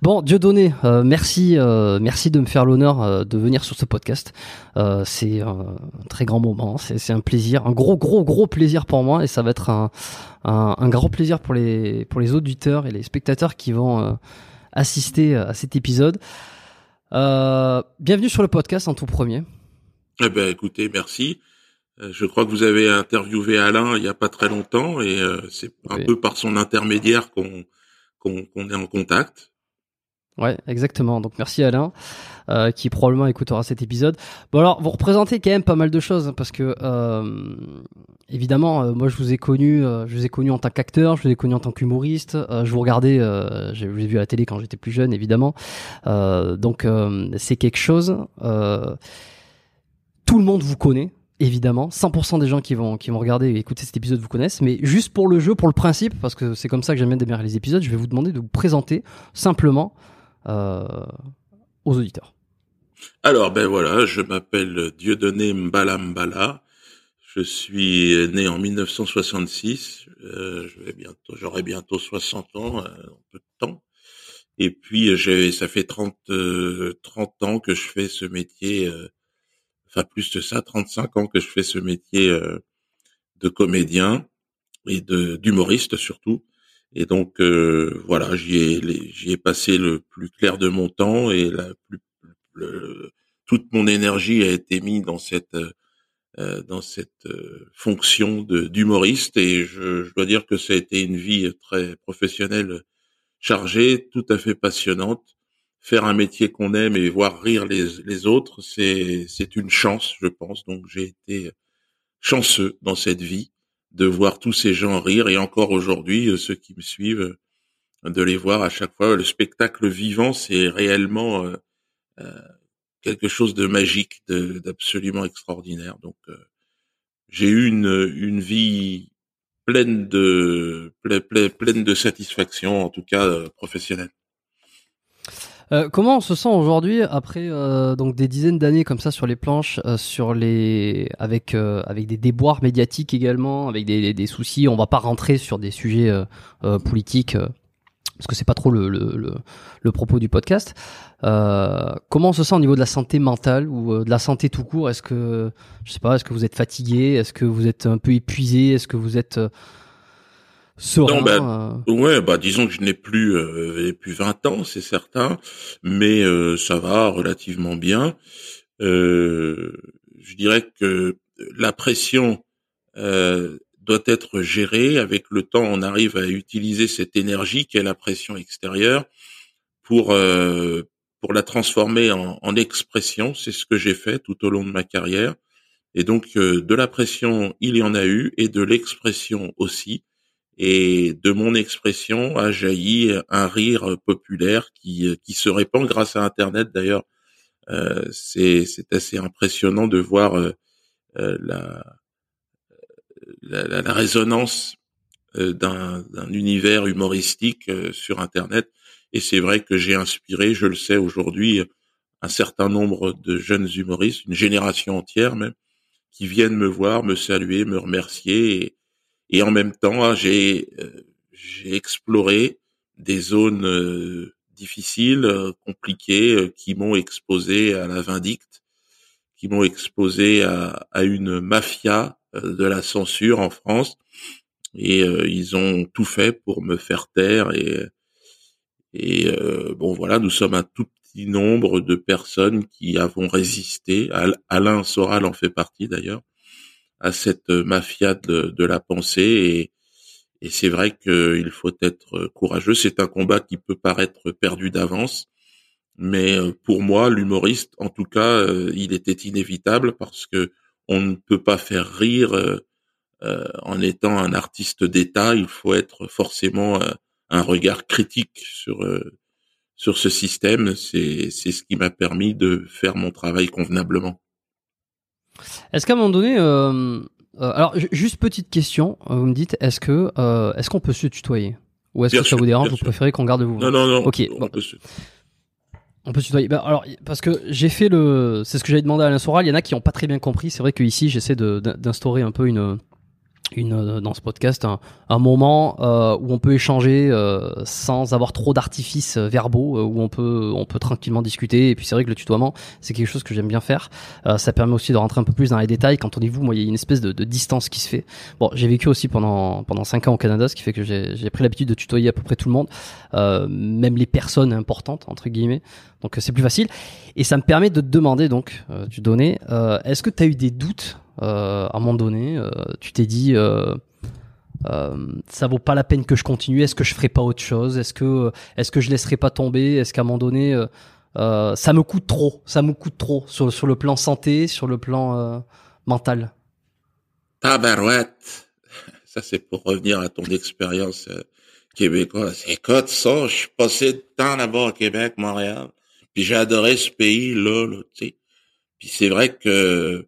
Bon, Dieu donné, euh, merci, euh, merci de me faire l'honneur euh, de venir sur ce podcast. c'est un très grand moment, c'est un plaisir, un gros, gros, gros plaisir pour moi, et ça va être un, un, un grand plaisir pour les, pour les auditeurs et les spectateurs qui vont assister à cet épisode. bienvenue sur le podcast en tout premier. Eh ben, écoutez, merci. Je crois que vous avez interviewé Alain il y a pas très longtemps, et c'est un peu par son intermédiaire qu'on qu'on est en contact. Ouais, exactement. Donc merci Alain, euh, qui probablement écoutera cet épisode. Bon alors, vous représentez quand même pas mal de choses hein, parce que euh, évidemment, euh, moi je vous ai connu, euh, je vous ai connu en tant qu'acteur, je vous ai connu en tant qu'humoriste. Euh, je vous regardais, je vous ai vu à la télé quand j'étais plus jeune, évidemment. donc c'est quelque chose. tout le monde vous connaît évidemment. 100% des gens qui vont, qui vont regarder et écouter cet épisode vous connaissent. Mais juste pour le jeu, pour le principe, parce que c'est comme ça que j'aime bien démarrer les épisodes, je vais vous demander de vous présenter simplement euh, aux auditeurs. Alors, ben voilà, je m'appelle Dieudonné Mbala Mbala. Je suis né en 1966. Euh, bientôt, j'aurai bientôt 60 ans, euh, un peu de temps. Et puis, ça fait 30, 30 ans que je fais ce métier enfin plus de ça, 35 ans que je fais ce métier euh, de comédien et d'humoriste surtout. Et donc euh, voilà, j'y ai j'y ai passé le plus clair de mon temps et la plus toute mon énergie a été mise dans cette euh, dans cette fonction de d'humoriste. Et je, je, dois dire que ça a été une vie très professionnelle chargée, tout à fait passionnante. Faire un métier qu'on aime et voir rire les, les autres, c'est une chance, je pense. Donc j'ai été chanceux dans cette vie de voir tous ces gens rire et encore aujourd'hui euh, ceux qui me suivent euh, de les voir à chaque fois. Le spectacle vivant, c'est réellement euh, quelque chose de magique, d'absolument extraordinaire. Donc j'ai eu une une vie pleine de pleine de satisfaction, en tout cas professionnelle. Euh, comment on se sent aujourd'hui après euh, donc des dizaines d'années comme ça sur les planches, euh, sur les avec avec des déboires médiatiques également, avec des, des, soucis. On va pas rentrer sur des sujets politiques parce que c'est pas trop le, le, le, propos du podcast. comment on se sent au niveau de la santé mentale ou de la santé tout court? Est-ce que je sais pas, est-ce que vous êtes fatigué? Est-ce que vous êtes un peu épuisé? Est-ce que vous êtes non, ben, ouais, bah disons que je n'ai plus euh, plus 20 ans, c'est certain, mais euh, ça va relativement bien. Euh, je dirais que la pression euh, doit être gérée. Avec le temps, on arrive à utiliser cette énergie qu'est la pression extérieure pour euh, pour la transformer en, en expression. C'est ce que j'ai fait tout au long de ma carrière. Et donc de la pression, il y en a eu, et de l'expression aussi. Et de mon expression a jailli un rire populaire qui, qui se répand grâce à Internet. D'ailleurs, euh, c'est, assez impressionnant de voir euh, euh la, la, la, résonance euh, d'un, univers humoristique euh, sur Internet. Et c'est vrai que j'ai inspiré, je le sais aujourd'hui, un certain nombre de jeunes humoristes, une génération entière même, qui viennent me voir, me saluer, me remercier. Et en même temps, hein, j'ai euh, j'ai exploré des zones euh, difficiles, euh, compliquées, qui m'ont exposé à la vindicte, qui m'ont exposé à, à, une mafia de la censure en France. Et ils ont tout fait pour me faire taire. Et, et bon, voilà, nous sommes un tout petit nombre de personnes qui avons résisté. Alain Soral en fait partie d'ailleurs à cette mafia de, de la pensée et, et c'est vrai qu'il faut être courageux. C'est un combat qui peut paraître perdu d'avance, mais euh, pour moi, l'humoriste, en tout cas, euh, il était inévitable parce que on ne peut pas faire rire euh, en étant un artiste d'État. Il faut être forcément un regard critique sur sur ce système. C'est c'est ce qui m'a permis de faire mon travail convenablement. Est-ce qu'à un moment donné, euh, euh, alors juste petite question, euh, vous me dites, est-ce que est-ce qu'on peut se tutoyer? Ou est-ce que ça vous dérange Vous préférez qu'on garde vous Non, non, non. Ok. On, peut se... on peut se tutoyer. Bah, alors parce que j'ai fait le, c'est ce que j'avais demandé à Alain Soral. Il y en a qui n'ont pas très bien compris. C'est vrai que ici j'essaie d'instaurer un peu une une euh, dans ce podcast un, un moment euh, où on peut échanger euh, sans avoir trop d'artifices euh, verbaux, euh, où on peut on peut tranquillement discuter. Et puis c'est vrai que le tutoiement, c'est quelque chose que j'aime bien faire. Euh, ça permet aussi de rentrer un peu plus dans les détails. Quand on est vous, moi, il y a une espèce de, de distance qui se fait. Bon, j'ai vécu aussi pendant pendant cinq ans au Canada, ce qui fait que j'ai pris l'habitude de tutoyer à peu près tout le monde, même les personnes importantes entre guillemets. Donc c'est plus facile. Et ça me permet de te demander donc, tu donnais, euh, est-ce que tu as eu des doutes à un moment donné euh, Tu t'es dit, euh, euh, ça vaut pas la peine que je continue. Est-ce que je ferai pas autre chose? Est-ce que, est-ce que je laisserai pas tomber? Est-ce qu'à un moment donné, euh, euh, ça me coûte trop Ça me coûte trop sur sur le plan santé, sur le plan euh, mental? Tabarouette. Ça, c'est pour revenir à ton expérience euh, québécoise. Écoute, ça, je suis passé de temps là-bas au Québec, Montréal. Puis j'ai adoré ce pays-là, là, tu sais. Puis c'est vrai que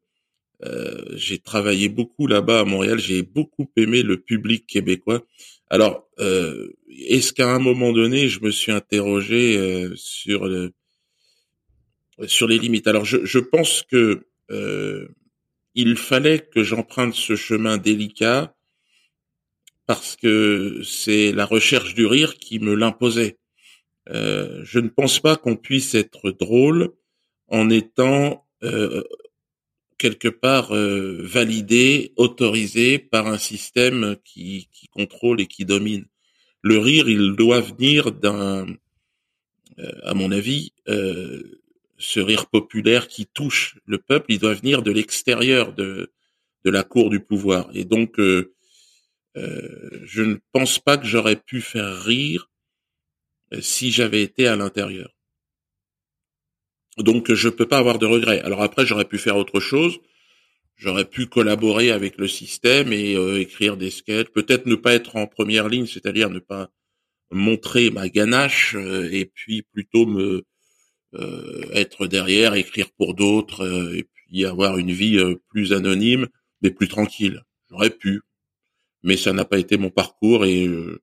euh, j'ai travaillé beaucoup là-bas à Montréal. J'ai beaucoup aimé le public québécois. Alors, euh, est-ce qu'à un moment donné, je me suis interrogé euh, sur le, sur les limites? Alors, je, je pense que euh, il fallait que j'emprunte ce chemin délicat parce que c'est la recherche du rire qui me l'imposait. Euh, je ne pense pas qu'on puisse être drôle en étant quelque part euh, validé, autorisé par un système qui, contrôle et qui domine. Le rire, il doit venir d'un, euh, à mon avis, euh, ce rire populaire qui touche le peuple, il doit venir de l'extérieur de, la cour du pouvoir. Et donc, je ne pense pas que j'aurais pu faire rire si j'avais été à l'intérieur. Donc, je peux pas avoir de regrets. Alors après, j'aurais pu faire autre chose. J'aurais pu collaborer avec le système et euh, écrire des sketchs. Peut-être ne pas être en première ligne, c'est-à-dire ne pas montrer ma ganache euh, et puis plutôt me euh, être derrière, écrire pour d'autres euh, et puis avoir une vie euh, plus anonyme mais plus tranquille. J'aurais pu, mais ça n'a pas été mon parcours et euh,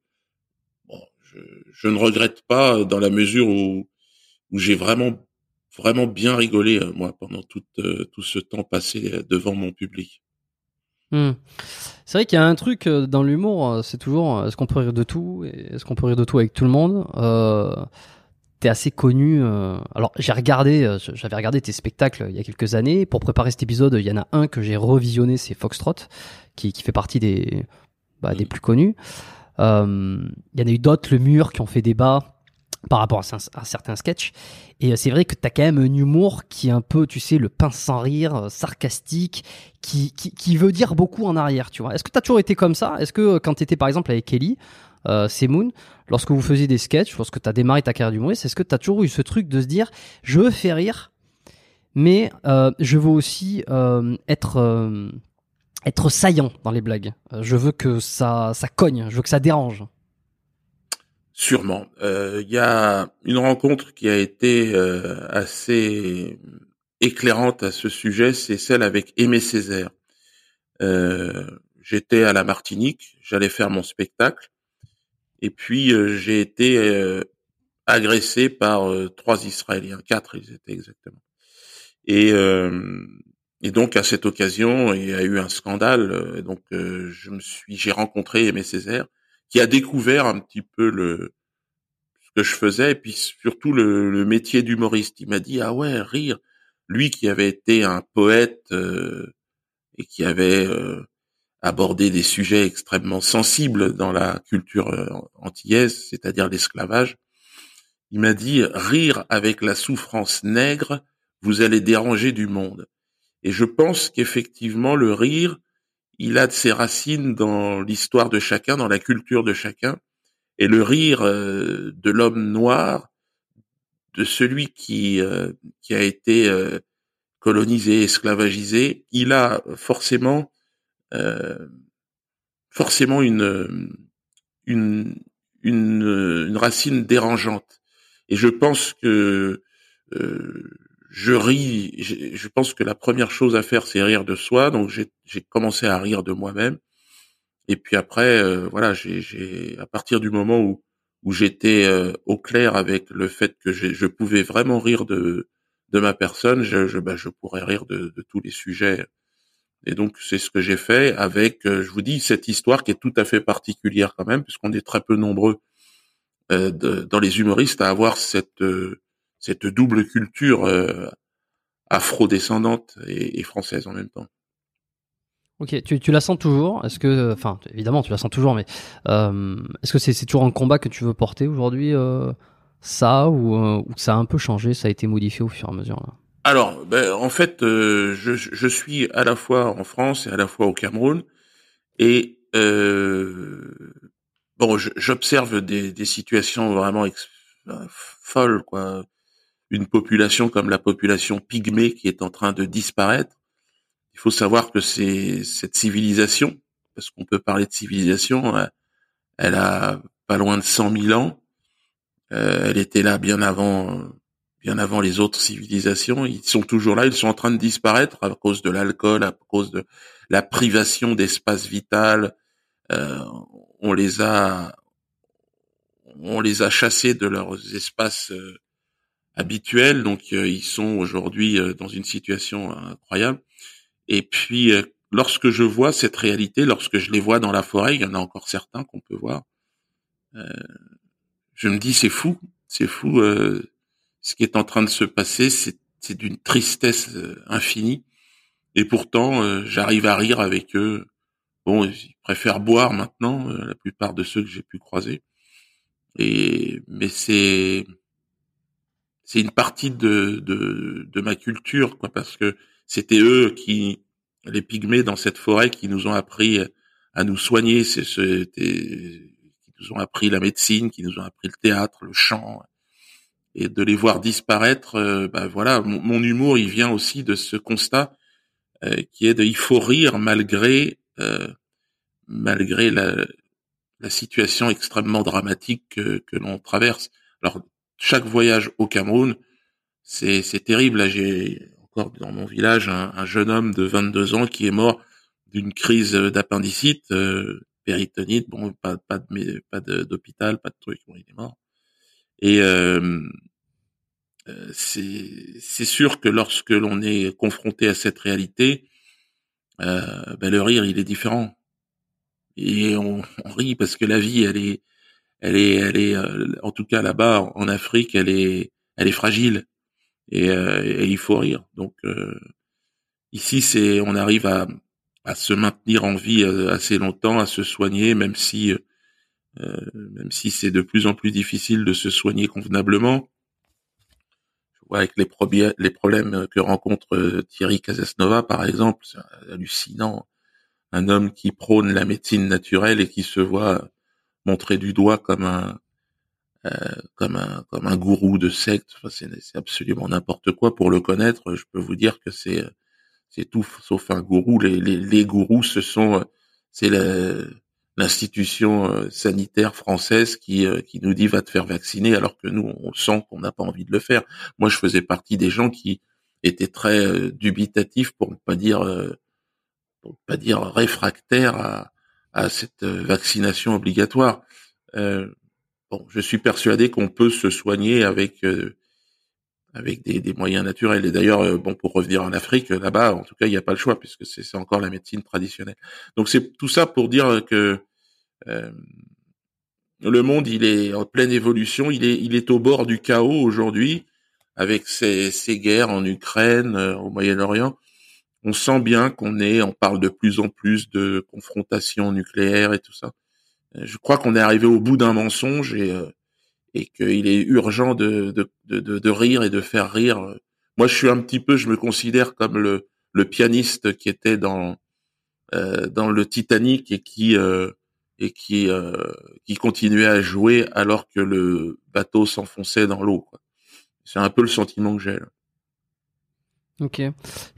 bon, je, je, ne regrette pas dans la mesure où, où j'ai vraiment vraiment bien rigolé euh, moi pendant tout euh, tout ce temps passé devant mon public. Hmm. C'est vrai qu'il y a un truc dans l'humour, c'est toujours est-ce qu'on peut rire de tout Est-ce qu'on peut rire de tout avec tout le monde euh, T'es assez connu. Euh... Alors j'ai regardé, j'avais regardé tes spectacles il y a quelques années. Pour préparer cet épisode, il y en a un que j'ai revisionné, c'est Foxtrot, qui, qui fait partie des, bah, des plus connus. Euh, il y en a eu d'autres, Le Mur, qui ont fait débat par rapport à, certains sketchs. Et c'est vrai que t'as quand même un humour qui est un peu, tu sais, le pince sans rire, sarcastique, qui, qui, veut dire beaucoup en arrière, tu vois. Est-ce que t'as toujours été comme ça? Est-ce que quand t'étais par exemple avec Kelly, euh, lorsque vous faisiez des sketchs, lorsque t'as démarré ta carrière d'humoriste, est-ce que t'as toujours eu ce truc de se dire, je veux faire rire, mais euh, je veux aussi euh, être être saillant dans les blagues? Je veux que ça ça cogne, je veux que ça dérange. Sûrement. Il euh, y a une rencontre qui a été euh, assez éclairante à ce sujet, c'est celle avec Aimé Césaire. Euh, J'étais à la Martinique, j'allais faire mon spectacle, et puis j'ai été agressé par trois Israéliens, quatre ils étaient exactement. Et, et donc à cette occasion, il y a eu un scandale. donc je me suis, j'ai rencontré Aimé Césaire qui a découvert un petit peu le ce que je faisais et puis surtout le, métier d'humoriste. Il m'a dit ah ouais rire. Lui qui avait été un poète euh, et qui avait euh, abordé des sujets extrêmement sensibles dans la culture euh, antillaise, c'est-à-dire l'esclavage. Il m'a dit rire avec la souffrance nègre, vous allez déranger du monde. Et je pense qu'effectivement le rire il a de ses racines dans l'histoire de chacun, dans la culture de chacun, et le rire euh, de l'homme noir, de celui qui euh, qui a été euh, colonisé, esclavagisé, il a forcément forcément une une une racine dérangeante. Et je pense que je ris. Je pense que la première chose à faire, c'est rire de soi. Donc j'ai commencé à rire de moi-même. Et puis après, euh, voilà, j'ai à partir du moment où où j'étais euh, au clair avec le fait que je pouvais vraiment rire de de ma personne, je je, bah, je pourrais rire de, tous les sujets Et donc c'est ce que j'ai fait avec, euh, je vous dis, cette histoire qui est tout à fait particulière quand même, puisqu'on est très peu nombreux dans les humoristes à avoir cette cette double culture afro-descendante et, française en même temps. Ok, tu, tu la sens toujours? Est-ce que, enfin, évidemment, tu la sens toujours, mais est-ce que c'est toujours un combat que tu veux porter aujourd'hui, ça, ou, ou, ça a un peu changé, ça a été modifié au fur et à mesure là? Alors, ben, en fait, euh, je, je, suis à la fois en France et à la fois au Cameroun, et euh, bon, j'observe des, des, situations vraiment folles, quoi. Une population comme la population pygmée qui est en train de disparaître. Il faut savoir que c'est cette civilisation, parce qu'on peut parler de civilisation, euh, elle a pas loin de 100 000 ans. Euh, elle était là bien avant bien avant les autres civilisations. Ils sont toujours là, ils sont en train de disparaître à cause de l'alcool, à cause de la privation d'espace vital. Euh, on les a, on les a chassés de leurs espaces euh, habituels, donc euh, ils sont aujourd'hui euh, dans une situation incroyable. Et puis, lorsque je vois cette réalité, lorsque je les vois dans la forêt, il y en a encore certains qu'on peut voir. je me dis c'est fou, c'est fou ce qui est en train de se passer, c'est d'une tristesse euh, infinie. Et pourtant, euh, j'arrive à rire avec eux. Bon, ils préfèrent boire maintenant, euh, la plupart de ceux que j'ai pu croiser. Et mais c'est c'est une partie de, ma culture, quoi, parce que c'était eux qui les pygmées dans cette forêt qui nous ont appris à nous soigner, c'est qui nous ont appris la médecine, qui nous ont appris le théâtre, le chant, et de les voir disparaître, euh, bah voilà, mon, humour il vient aussi de ce constat euh, qui est de il faut rire malgré euh, malgré la, la, situation extrêmement dramatique que, que l'on traverse. Alors chaque voyage au Cameroun, c'est c'est terrible. Là j'ai encore dans mon village un, un, jeune homme de 22 ans qui est mort d'une crise d'appendicite, péritonite. Bon, pas pas de pas d'hôpital, pas de truc. Bon, il est mort. Et euh, euh, c'est sûr que lorsque l'on est confronté à cette réalité, euh, ben le rire il est différent et on, on, rit parce que la vie elle est elle est elle est euh, en tout cas là-bas en Afrique elle est elle est fragile. Et, euh, il faut rire. Donc ici c'est on arrive à à se maintenir en vie assez longtemps à se soigner même si même si c'est de plus en plus difficile de se soigner convenablement. Avec les, les problèmes que rencontre euh, Thierry Casasnova, par exemple, c'est hallucinant. Un homme qui prône la médecine naturelle et qui se voit montré du doigt comme un euh, comme un comme un gourou de secte. Enfin, c'est absolument n'importe quoi. Pour le connaître, je peux vous dire que c'est c'est tout sauf un gourou. Les, les, les gourous, ce sont c'est le l'institution euh, sanitaire française qui, euh, qui nous dit va te faire vacciner alors que nous on sent qu'on n'a pas envie de le faire. Moi je faisais partie des gens qui étaient très euh, dubitatifs pour ne pas dire pour ne pas dire réfractaires à, à cette vaccination obligatoire. Euh, bon, je suis persuadé qu'on peut se soigner avec avec des, des, moyens naturels. Et d'ailleurs, bon, pour revenir en Afrique, là-bas, en tout cas, il n'y a pas le choix puisque c'est encore la médecine traditionnelle. Donc c'est tout ça pour dire que euh, le monde, il est en pleine évolution. Il est, il est au bord du chaos aujourd'hui, avec ces, ces guerres en Ukraine, euh, au Moyen-Orient. On sent bien qu'on est, on parle de plus en plus de confrontations nucléaires et tout ça. Euh, je crois qu'on est arrivé au bout d'un mensonge et, et qu'il est urgent de, de, de, de, rire et de faire rire. Moi, je suis un petit peu, je me considère comme le, le pianiste qui était dans euh, dans le Titanic et qui euh, et qui euh, qui continuait à jouer alors que le bateau s'enfonçait dans l'eau. C'est un peu le sentiment que j'ai. Ok.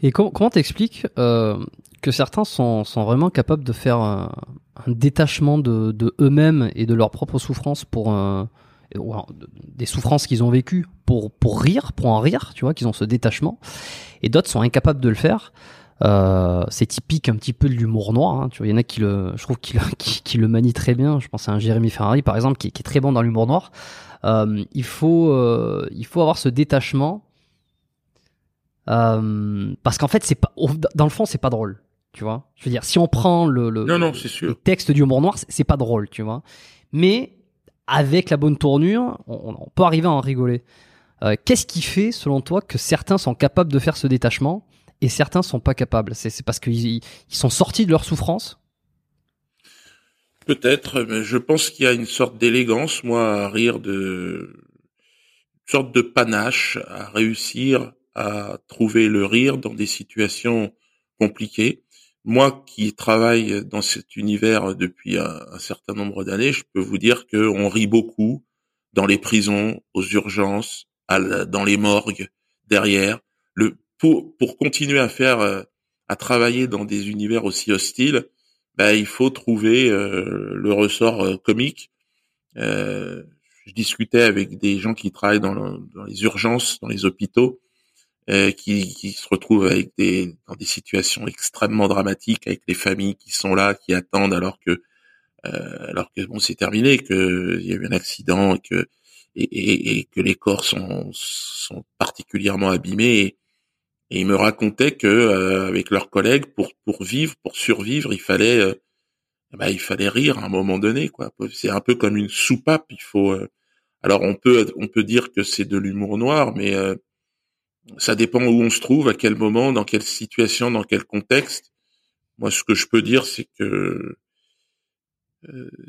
Et comment t'expliques euh, que certains sont, sont vraiment capables de faire un, détachement de, de eux-mêmes et de leurs propres souffrances pour un, des souffrances qu'ils ont vécues pour pour rire, pour en rire, tu vois, qu'ils ont ce détachement, et d'autres sont incapables de le faire euh, c'est typique un petit peu de l'humour noir. Hein. Tu vois, il y en a qui le, je trouve qu'il qui, qui, le manie très bien. Je pense à un Jérémy Ferrari par exemple qui, qui est très bon dans l'humour noir. Euh, il faut, euh, il faut avoir ce détachement euh, parce qu'en fait c'est pas, dans le fond c'est pas drôle. Tu vois Je veux dire, si on prend le, le, non, non, sûr. le texte du humour noir, c'est pas drôle, tu vois. Mais avec la bonne tournure, on, on peut arriver à en rigoler. Euh, Qu'est-ce qui fait, selon toi, que certains sont capables de faire ce détachement et certains sont pas capables? C'est parce qu'ils ils sont sortis de leur souffrance? Peut-être, mais je pense qu'il y a une sorte d'élégance, moi, à rire de une sorte de panache, à réussir à trouver le rire dans des situations compliquées. Moi qui travaille dans cet univers depuis un, certain nombre d'années, je peux vous dire qu'on rit beaucoup dans les prisons, aux urgences, dans les morgues, derrière. Pour, continuer à faire, euh, à travailler dans des univers aussi hostiles, bah, il faut trouver euh, le ressort euh, comique. je discutais avec des gens qui travaillent dans les urgences, dans les hôpitaux, qui, qui, se retrouvent avec des dans des situations extrêmement dramatiques, avec les familles qui sont là, qui attendent alors que alors que bon c'est terminé, qu'il y a eu un accident et que et, et, que les corps sont, sont particulièrement abîmés. Et, ils me racontaient que euh, avec leurs collègues, pour pour vivre, pour survivre, il fallait euh, bah, il fallait rire à un moment donné. quoi. C'est un peu comme une soupape. Il faut euh, alors on peut on peut dire que c'est de l'humour noir, mais ça dépend où on se trouve, à quel moment, dans quelle situation, dans quel contexte. Moi, ce que je peux dire, c'est que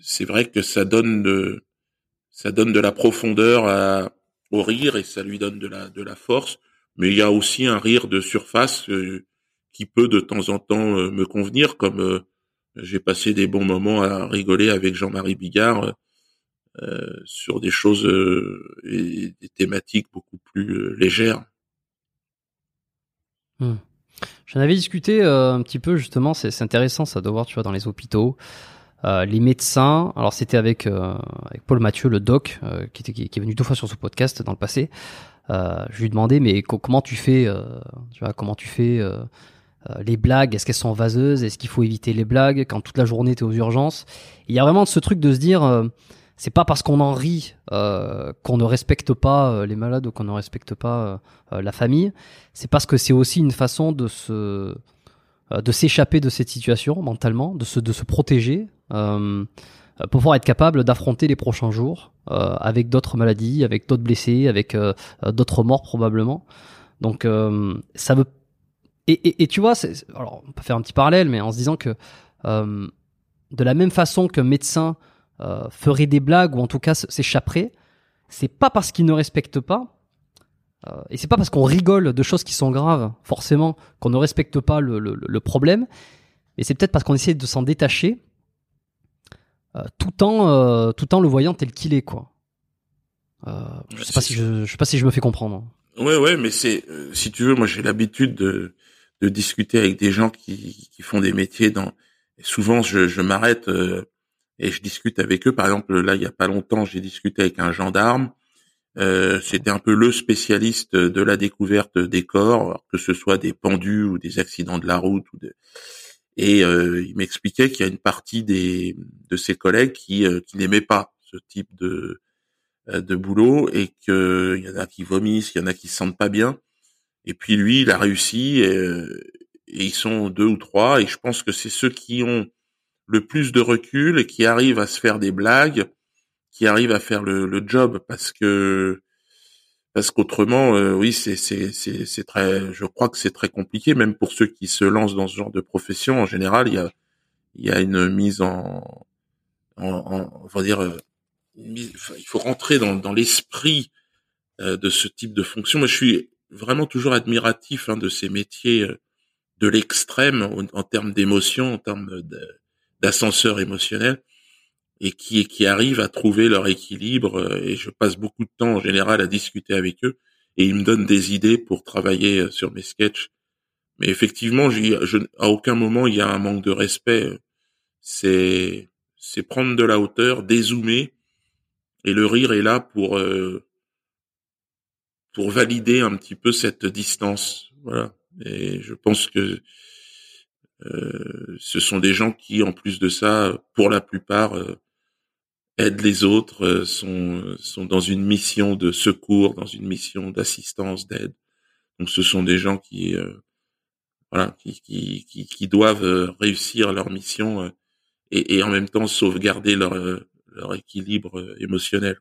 c'est vrai que ça donne de ça donne de la profondeur à, au rire et ça lui donne de la, de la force. Mais il y a aussi un rire de surface euh, qui peut de temps en temps euh, me convenir, comme euh, j'ai passé des bons moments à rigoler avec Jean-Marie Bigard sur des choses et des thématiques beaucoup plus légères. Hmm. J'en avais discuté un petit peu justement, c'est intéressant ça de voir, tu vois, dans les hôpitaux. Euh, les médecins, alors c'était avec, euh, avec Paul Mathieu, le doc, euh, qui, était, qui, est venu deux fois sur ce podcast dans le passé. je lui demandais mais comment tu fais, tu vois, comment tu fais les blagues? Est-ce qu'elles sont vaseuses? Est-ce qu'il faut éviter les blagues? Quand toute la journée tu es aux urgences Il y a vraiment ce truc de se dire, c'est pas parce qu'on en rit qu'on ne respecte pas les malades ou qu'on ne respecte pas la famille. C'est parce que c'est aussi une façon de se de s'échapper de cette situation mentalement, de se, de se protéger, euh, pour pouvoir être capable d'affronter les prochains jours euh, avec d'autres maladies, avec d'autres blessés, avec euh, d'autres morts probablement. Donc ça veut et, et, et, tu vois, alors on peut faire un petit parallèle, mais en se disant que de la même façon qu'un médecin ferait des blagues ou en tout cas s'échapperait, c'est pas parce qu'il ne respecte pas et c'est pas parce qu'on rigole de choses qui sont graves forcément qu'on ne respecte pas le, le, le problème, mais c'est peut-être parce qu'on essaie de s'en détacher euh, tout en euh, tout en le voyant tel qu'il est quoi. Euh, je sais pas si je, je sais pas si je me fais comprendre. Ouais ouais mais c'est si tu veux moi j'ai l'habitude de de discuter avec des gens qui qui font des métiers dans souvent je je m'arrête et je discute avec eux par exemple là il y a pas longtemps j'ai discuté avec un gendarme euh, c'était un peu le spécialiste de la découverte des corps, que ce soit des pendus ou des accidents de la route et euh, il m'expliquait qu'il y a une partie des, de ses collègues qui, euh, qui n'aimaient pas ce type de, euh, de boulot et qu'il y en a qui vomissent, il y en a qui se sentent pas bien. Et puis lui, il a réussi et, et ils sont deux ou trois. Et je pense que c'est ceux qui ont le plus de recul qui arrivent à se faire des blagues, qui arrivent à faire le, le job parce que parce qu'autrement, euh, oui, c'est c'est c'est très. Je crois que c'est très compliqué, même pour ceux qui se lancent dans ce genre de profession. En général, il y a il y a une mise en, en, on va dire, euh, il faut rentrer dans dans l'esprit euh, de ce type de fonction. Moi, je suis vraiment toujours admiratif hein, de ces métiers de l'extrême en, en, termes d'émotion, en termes d'ascenseur émotionnel et qui, qui arrivent à trouver leur équilibre. Euh, et je passe beaucoup de temps en général à discuter avec eux et ils me donnent des idées pour travailler euh, sur mes sketchs. Mais effectivement, je, à aucun moment il y a un manque de respect. C'est c'est prendre de la hauteur, dézoomer et le rire est là pour euh, pour valider un petit peu cette distance. Voilà. Et je pense que ce sont des gens qui, en plus de ça, pour la plupart, aident les autres, euh, sont, sont dans une mission de secours, dans une mission d'assistance, d'aide. Donc ce sont des gens qui, euh, voilà, qui, qui, qui, qui doivent réussir leur mission et, et, en même temps sauvegarder leur leur équilibre émotionnel.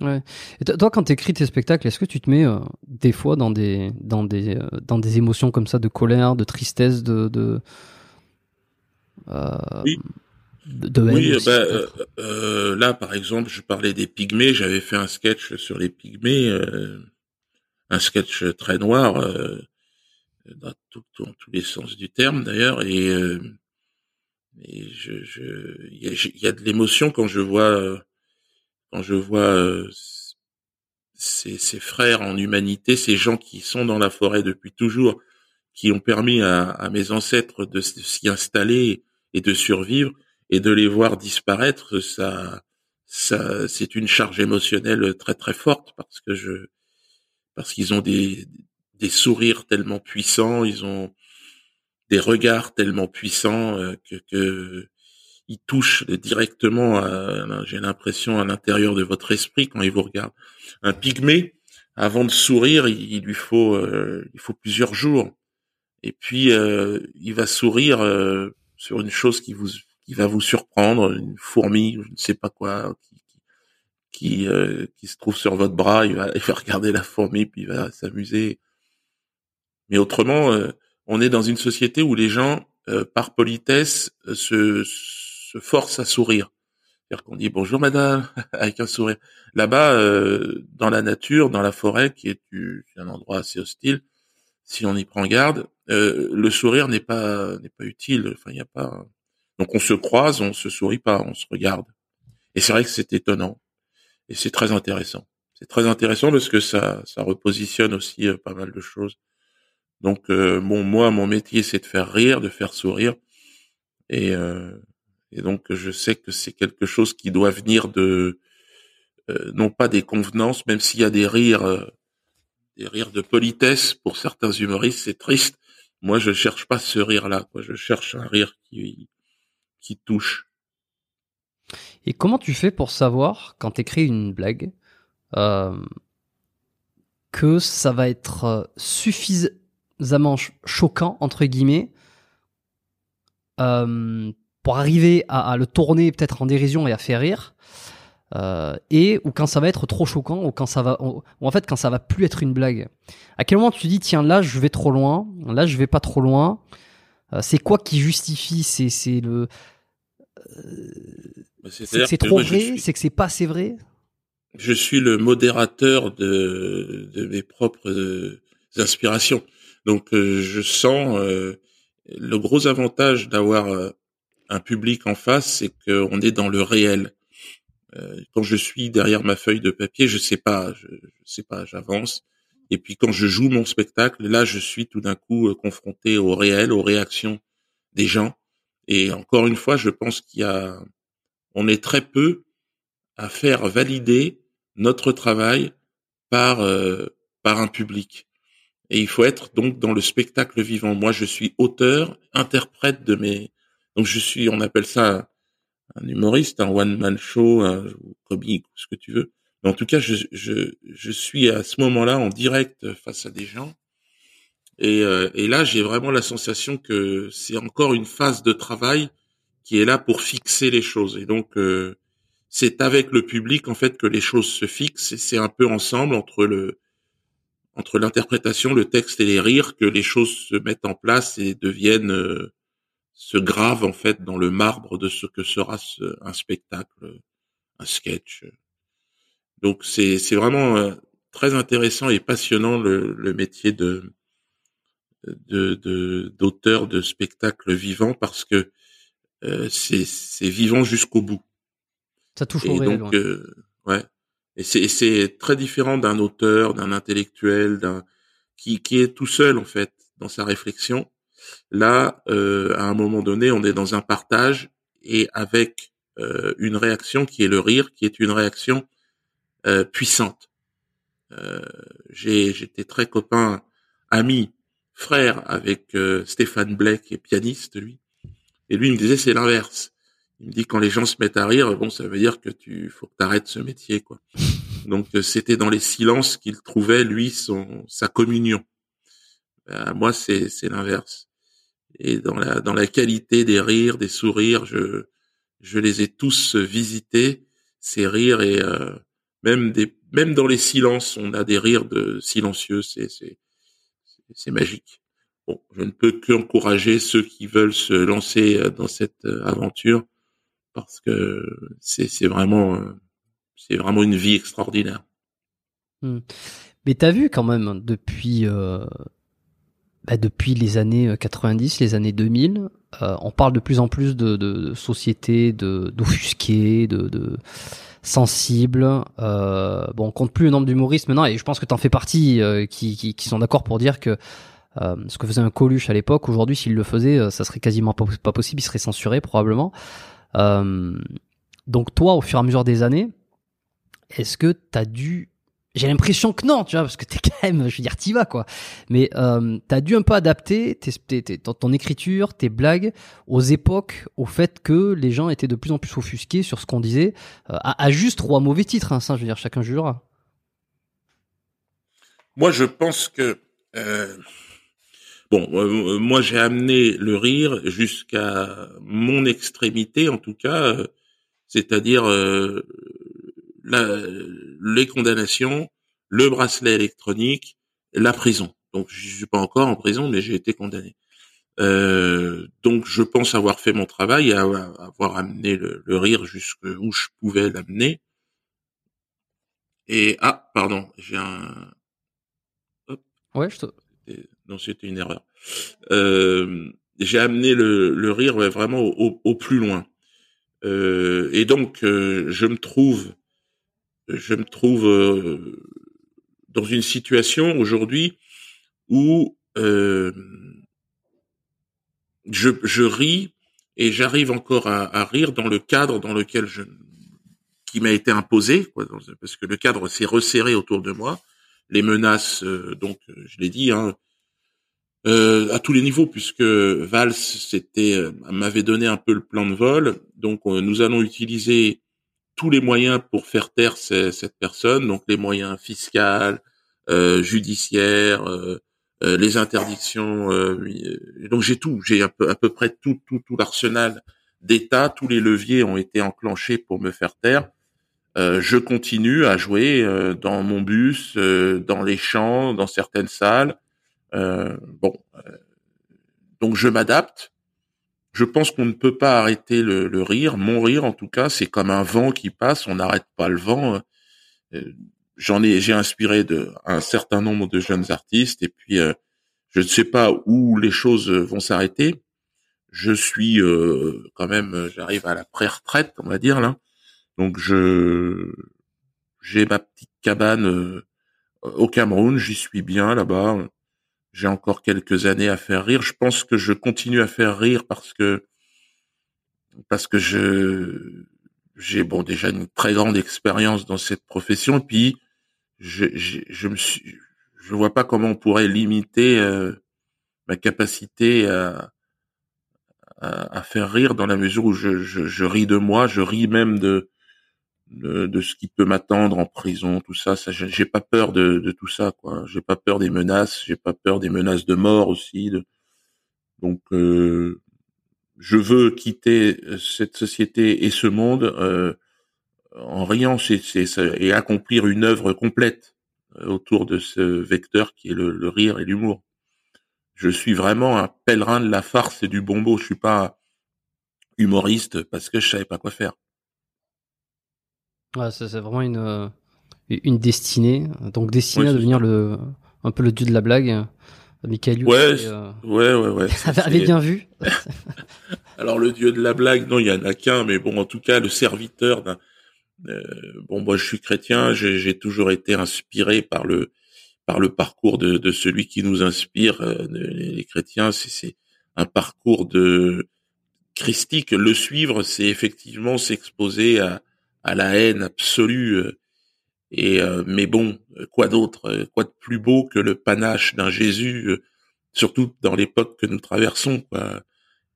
Ouais. Et toi, quand tu écris tes spectacles, est-ce que tu te mets des fois dans des dans des dans des émotions comme ça de colère, de tristesse, de, de euh, oui. oui, bah, euh, euh, là par exemple, je parlais des pygmées. J'avais fait un sketch sur les pygmées, euh, un sketch très noir, euh, dans, tout, dans, tous les sens du terme d'ailleurs. Et, et je, je, il y, y a, de l'émotion quand je vois, quand je vois ces, ces, frères en humanité, ces gens qui sont dans la forêt depuis toujours, qui ont permis à, à mes ancêtres de s'y installer et de survivre et de les voir disparaître, ça, ça, c'est une charge émotionnelle très très forte parce que je, parce qu'ils ont des, des sourires tellement puissants, ils ont des regards tellement puissants euh, que, que ils touchent directement, j'ai l'impression, à l'intérieur de votre esprit quand ils vous regardent. Un pygmée, avant de sourire, il, lui faut, euh, il faut plusieurs jours. Et puis, euh, il va sourire sur une chose qui vous qui va vous surprendre, une fourmi, je ne sais pas quoi, qui qui, euh, qui se trouve sur votre bras, il va, il va regarder la fourmi puis il va s'amuser. Mais autrement, euh, on est dans une société où les gens, euh, par politesse, se, se forcent à sourire. C'est-à-dire qu'on dit bonjour madame avec un sourire. Là-bas, dans la nature, dans la forêt, qui est un endroit assez hostile, si on y prend garde, euh, le sourire n'est pas n'est pas utile. Enfin, y a pas. Donc on se croise, on se sourit pas, on se regarde. Et c'est vrai que c'est étonnant et c'est très intéressant. C'est très intéressant parce que ça ça repositionne aussi euh, pas mal de choses. Donc euh, bon, moi mon métier c'est de faire rire, de faire sourire et et donc je sais que c'est quelque chose qui doit venir de non pas des convenances, même s'il y a des rires des rires de politesse pour certains humoristes, c'est triste. Moi, je cherche pas ce rire-là. Je cherche un rire qui, qui touche. Et comment tu fais pour savoir, quand tu écris une blague, euh, que ça va être euh, suffisamment choquant, entre guillemets, euh, pour arriver à, à le tourner peut-être en dérision et à faire rire, euh, et ou quand ça va être trop choquant ou quand ça va ou en fait quand ça va plus être une blague. À quel moment tu dis tiens là je vais trop loin, là je vais pas trop loin. Euh, c'est quoi qui justifie c'est c'est le euh, bah, c'est trop vrai, c'est que c'est pas assez vrai? Je suis le modérateur de de mes propres inspirations. Donc je sens le gros avantage d'avoir un public en face, c'est qu'on est dans le réel euh, quand je suis derrière ma feuille de papier, je sais pas, je, sais pas, j'avance. Et puis quand je joue mon spectacle, là, je suis tout d'un coup euh, confronté au réel, aux réactions des gens. Et encore une fois, je pense qu'il y a, on est très peu à faire valider notre travail par euh, par un public. Et il faut être donc dans le spectacle vivant. Moi, je suis auteur, interprète de mes. Donc je suis, on appelle ça un humoriste, un one-man show, un comique, ce que tu veux. Mais en tout cas, je, je, je suis à ce moment-là en direct face à des gens. Et, euh, et là, j'ai vraiment la sensation que c'est encore une phase de travail qui est là pour fixer les choses. Et donc, euh, c'est avec le public en fait que les choses se fixent. Et c'est un peu ensemble entre le entre l'interprétation, le texte et les rires que les choses se mettent en place et deviennent euh, se grave en fait dans le marbre de ce que sera un spectacle, un sketch. Donc c'est c'est vraiment euh, très intéressant et passionnant le, le métier de de d'auteur de, spectacle vivant parce que euh, c'est c'est vivant jusqu'au bout. Ça touche au réel. Donc euh, ouais. Et c'est c'est très différent d'un auteur, d'un intellectuel, d'un qui qui est tout seul en fait dans sa réflexion Là, euh, à un moment donné, on est dans un partage et avec euh, une réaction qui est le rire, qui est une réaction euh, puissante. J'étais très copain, ami, frère avec Stéphane Blake, qui est pianiste, lui. Et lui, il me disait, c'est l'inverse. Il me dit, quand les gens se mettent à rire, bon, ça veut dire que tu faut que ce métier, quoi. Donc, c'était dans les silences qu'il trouvait, lui, son, sa communion. Ben, moi, c'est l'inverse. Et dans la dans la qualité des rires, des sourires, je je les ai tous visités ces rires et euh, même des même dans les silences, on a des rires de silencieux. C'est c'est c'est magique. Bon, je ne peux qu'encourager ceux qui veulent se lancer euh, dans cette euh, aventure parce que c'est c'est vraiment c'est vraiment une vie extraordinaire. Hmm. Mais t'as vu quand même depuis euh, bah depuis les années 90, les années 2000, euh, on parle de plus en plus de, de, de sociétés d'offusqués, de, de sensibles. Euh, bon, on compte plus le nombre d'humoristes maintenant, et je pense que t'en fais partie, euh, qui, qui, qui, sont d'accord pour dire que euh, ce que faisait un Coluche à l'époque, aujourd'hui, s'il le faisait, euh, ça serait quasiment pas, pas, possible, il serait censuré probablement. donc toi, au fur et à mesure des années, est-ce que t'as dû j'ai l'impression que non, tu vois, parce que t'es quand même, je veux dire, t'y vas, quoi. Mais euh, t'as dû un peu adapter tes, tes, ton écriture, tes blagues, aux époques, au fait que les gens étaient de plus en plus offusqués sur ce qu'on disait, euh, à, juste ou à mauvais titre, hein, ça, je veux dire, chacun jugera. Moi, je pense que... Euh... Bon, euh, moi j'ai amené le rire jusqu'à mon extrémité, en tout cas, euh, c'est-à-dire euh, la, les condamnations, le bracelet électronique, la prison. Donc je suis pas encore en prison, mais j'ai été condamné. Euh, donc je pense avoir fait mon travail, avoir amené le, rire jusqu'où je pouvais l'amener. Et ah, pardon, j'ai un. Hop. Ouais, je te. Non, c'était une erreur. Euh, j'ai amené le, le rire vraiment au, au, plus loin. Euh, et donc, euh, je me trouve je me trouve euh, dans une situation aujourd'hui où euh, je, ris et j'arrive encore à, rire dans le cadre dans lequel je qui m'a été imposé, parce que le cadre s'est resserré autour de moi. Les menaces, euh, donc je l'ai dit, hein, à tous les niveaux, puisque Valls m'avait donné un peu le plan de vol. Donc nous allons utiliser tous les moyens pour faire taire cette personne, donc les moyens fiscaux, euh, judiciaires, euh, euh les interdictions. Euh, donc j'ai tout, j'ai à peu, à peu près tout, tout, tout l'arsenal d'État, tous les leviers ont été enclenchés pour me faire taire. Euh, je continue à jouer dans mon bus, dans les champs, dans certaines salles. bon, donc je m'adapte. Je pense qu'on ne peut pas arrêter le, rire. Mon rire, en tout cas, c'est comme un vent qui passe. On n'arrête pas le vent. Euh, j'en ai, j'ai inspiré un certain nombre de jeunes artistes. Et puis, euh, je ne sais pas où les choses vont s'arrêter. Je suis euh, quand même, j'arrive à la pré-retraite, on va dire là. Donc, je j'ai ma petite cabane au Cameroun. J'y suis bien là-bas j'ai encore quelques années à faire rire. Je pense que je continue à faire rire parce que parce que je j'ai bon déjà une très grande expérience dans cette profession. Et puis je je, je me suis je vois pas comment on pourrait limiter euh, ma capacité à, à, à faire rire dans la mesure où je, je, je ris de moi, je ris même de de, ce qui peut m'attendre en prison, tout ça. Ça, j'ai pas peur de, de, tout ça, quoi. J'ai pas peur des menaces, j'ai pas peur des menaces de mort aussi. De... Donc, euh, je veux quitter euh, cette société et ce monde euh, en riant, et accomplir une œuvre complète autour de ce vecteur qui est le, rire et l'humour. Je suis vraiment un pèlerin de la farce et du bonbon. Je suis pas humoriste parce que je savais pas quoi faire. Ouais, c'est vraiment une, euh, une destinée. Donc destinée à devenir le, un peu le dieu de la blague. Michael ouais, euh, ouais, ouais, ouais. avait bien vu. Alors le dieu de la blague, non, il y en a qu'un, mais bon, en tout cas, le serviteur d'un. Euh, bon, moi, je suis chrétien, j'ai toujours été inspiré par le par le parcours de, de celui qui nous inspire. les chrétiens, c'est un parcours de christique. Le suivre, c'est effectivement s'exposer à à la haine absolue. Euh, et euh, mais bon, quoi d'autre, euh, quoi de plus beau que le panache d'un Jésus, surtout dans l'époque que nous traversons. Quoi.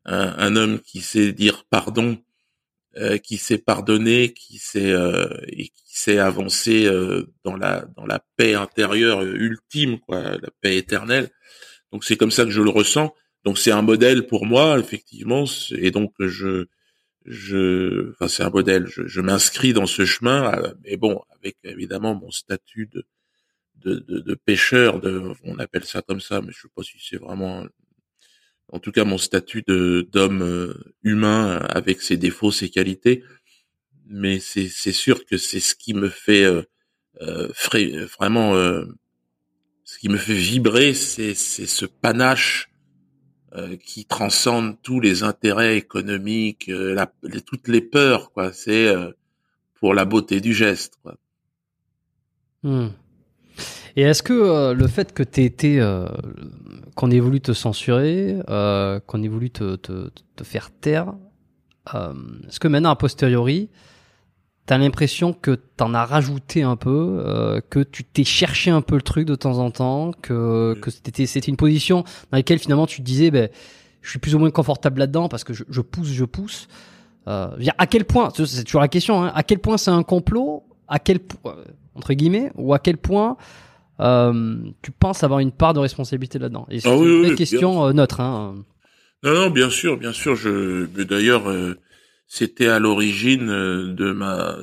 Un, homme qui sait dire pardon, qui sait pardonner, qui sait et qui sait avancer dans la dans la paix intérieure ultime, quoi, la paix éternelle. Donc c'est comme ça que je le ressens. Donc c'est un modèle pour moi effectivement, et donc je je, enfin c'est un modèle. Je, je m'inscris dans ce chemin, mais bon, avec évidemment mon statut de de, de, pêcheur, de, on appelle ça comme ça, mais je sais pas si c'est vraiment, en tout cas mon statut de d'homme euh, humain avec ses défauts, ses qualités. Mais c'est sûr que c'est ce qui me fait euh, euh vraiment, euh, ce qui me fait vibrer, c'est ce panache euh, qui transcende tous les intérêts économiques, euh, la, toutes les peurs, quoi. C'est euh, pour la beauté du geste, quoi. Hmm. Et est-ce que le fait que tu été, qu'on ait voulu te censurer, qu'on ait voulu te, te, te faire taire, est-ce que maintenant a posteriori, t'as l'impression que t'en as rajouté un peu, euh, que tu t'es cherché un peu le truc de temps en temps, que, que c'était, c'était une position dans laquelle finalement tu te disais, ben, je suis plus ou moins confortable là-dedans parce que je, je pousse, je pousse. Euh, à quel point, c'est toujours la question, hein, à quel point c'est un complot, à quel point, euh, entre guillemets, ou à quel point euh, tu penses avoir une part de responsabilité là-dedans? Et c'est ah une vraie question euh, neutre. Hein. Non, non, bien sûr, bien sûr. Je, d'ailleurs, euh, c'était à l'origine euh, de ma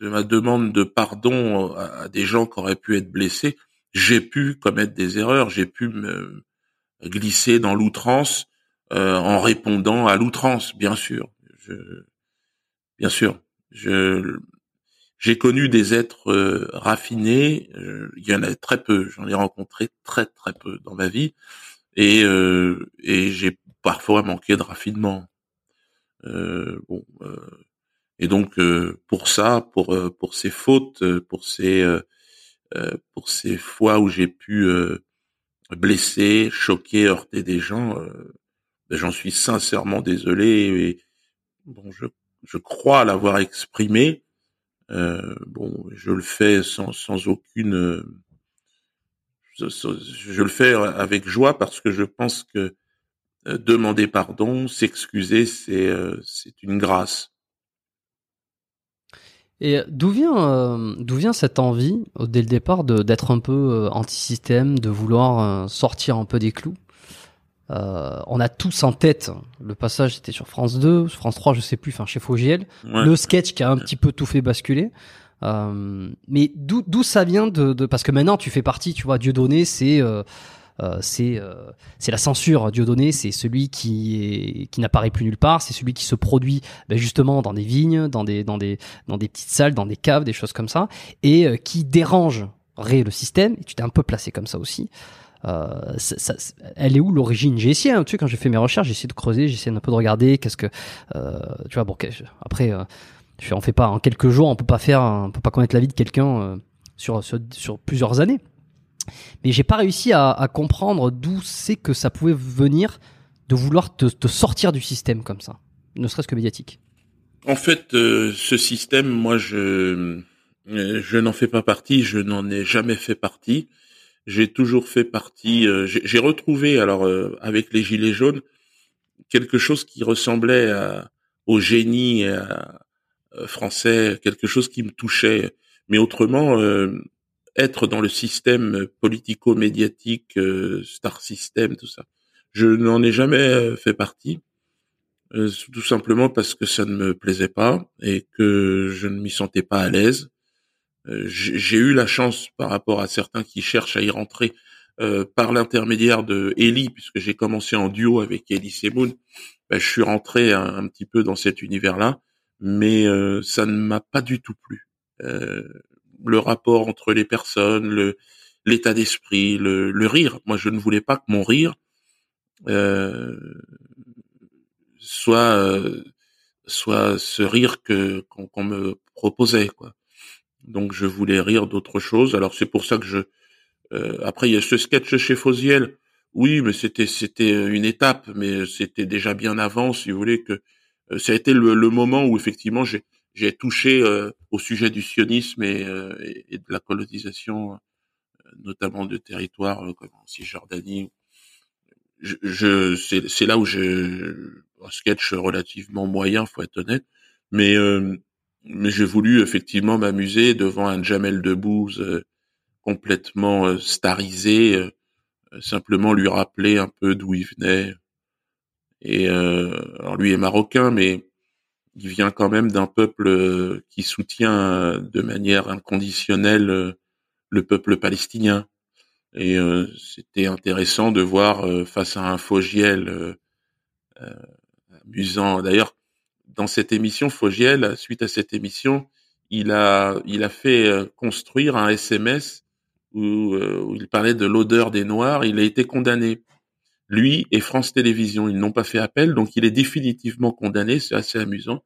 de ma demande de pardon à, des gens qui auraient pu être blessés. J'ai pu commettre des erreurs, j'ai pu me glisser dans l'outrance euh, en répondant à l'outrance, bien sûr. Je, bien sûr, j'ai connu des êtres euh, raffinés. il y en a très peu. J'en ai rencontré très très peu dans ma vie, et j'ai parfois manqué de raffinement. Euh, bon, euh, et donc euh, pour ça, pour pour ces fautes, pour ces pour ces fois où j'ai pu blesser, choquer, heurter des gens, ben, j'en suis sincèrement désolé. Et, bon, je je crois l'avoir exprimé. Euh, bon, je le fais sans, sans aucune. Je, je, le fais avec joie parce que je pense que demander pardon, s'excuser, c'est euh, c'est une grâce. Et d'où vient euh, d'où vient cette envie dès le départ d'être un peu anti-système, de vouloir sortir un peu des clous? On a tous en tête le passage, c'était sur France 2, France 3, je sais plus, enfin chez Fogiel, le sketch qui a un petit peu tout fait basculer. mais d'où d'où ça vient de, de, parce que maintenant tu fais partie, tu vois, Dieu donné, c'est euh, c'est euh, c'est la censure. Dieudonné, c'est celui qui qui n'apparaît plus nulle part. C'est celui qui se produit ben, justement dans des vignes, dans des dans des dans des petites salles, dans des caves, des choses comme ça, et euh, qui dérange le système. Et tu t'es un peu placé comme ça aussi. Euh, ça, elle est où l'origine? J'ai essayé, hein, tu sais, quand j'ai fait mes recherches, j'ai essayé de creuser, j'ai essayé un peu de regarder, qu'est-ce que, euh, tu vois, bon, après, euh, on fait pas en quelques jours, on peut pas faire, on peut pas connaître la vie de quelqu'un sur, sur, sur plusieurs années mais j'ai pas réussi à, comprendre d'où c'est que ça pouvait venir de vouloir te, sortir du système comme ça, ne serait-ce que médiatique. En fait, euh, ce système, moi, je je n'en fais pas partie, je n'en ai jamais fait partie. J'ai toujours fait partie. Euh, j'ai retrouvé alors euh, avec les gilets jaunes quelque chose qui ressemblait au génie français, quelque chose qui me touchait. Mais autrement, être dans le système politico-médiatique, euh, star system, tout ça. Je n'en ai jamais euh, fait partie, euh, tout simplement parce que ça ne me plaisait pas et que je ne m'y sentais pas à l'aise. J'ai eu la chance par rapport à certains qui cherchent à y rentrer par l'intermédiaire de Ellie, puisque j'ai commencé en duo avec Ellie Semoun, ben, je suis rentré un, petit peu dans cet univers-là, mais ça ne m'a pas du tout plu le rapport entre les personnes, le l'état d'esprit, le, le, rire. Moi, je ne voulais pas que mon rire euh, soit euh, soit ce rire que qu'on me proposait, quoi. Donc, je voulais rire d'autre chose. Alors, c'est pour ça que je. Euh, après, il y a ce sketch chez Fosiel. Oui, mais c'était c'était une étape, mais c'était déjà bien avant, si vous voulez que euh, ça a été le, le moment où effectivement j'ai j'ai touché euh, au sujet du sionisme et, euh, et, de la colonisation, euh, notamment de territoires comme en Cisjordanie. Je, je c'est là où j'ai un sketch relativement moyen, faut être honnête, mais mais j'ai voulu effectivement m'amuser devant un Jamel Debbouze complètement starisé, simplement lui rappeler un peu d'où il venait. Et alors lui est marocain, mais il vient quand même d'un peuple qui soutient de manière inconditionnelle le peuple palestinien. Et c'était intéressant de voir face à un Fogiel amusant. D'ailleurs, dans cette émission Fogiel, suite à cette émission, il a il a fait euh, construire un SMS euh, où, il parlait de l'odeur des Noirs. Il a été condamné. Lui et France Télévisions, ils n'ont pas fait appel, donc il est définitivement condamné. C'est assez amusant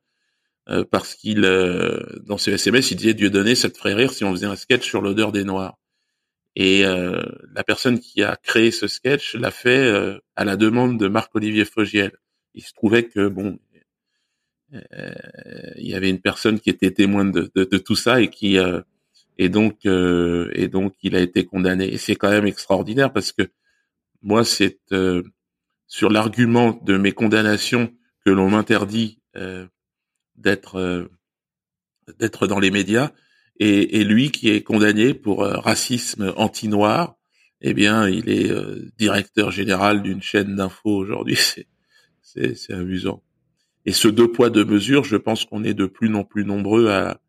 euh, parce qu'il dans ce SMS, il disait Dieu donné, ça te ferait rire si on faisait un sketch sur l'odeur des Noirs. Et la personne qui a créé ce sketch l'a fait à la demande de Marc-Olivier Fogiel il se trouvait que bon, euh, il y avait une personne qui était témoin de, de, tout ça et qui euh, et donc euh, et donc il a été condamné. Et c'est quand même extraordinaire parce que moi c'est sur l'argument de mes condamnations que l'on m'interdit d'être d'être dans les médias et, et, lui qui est condamné pour racisme anti-noir, eh bien il est directeur général d'une chaîne d'infos aujourd'hui. C'est c'est amusant. Et ce deux poids deux mesures, je pense qu'on est de plus en plus nombreux à,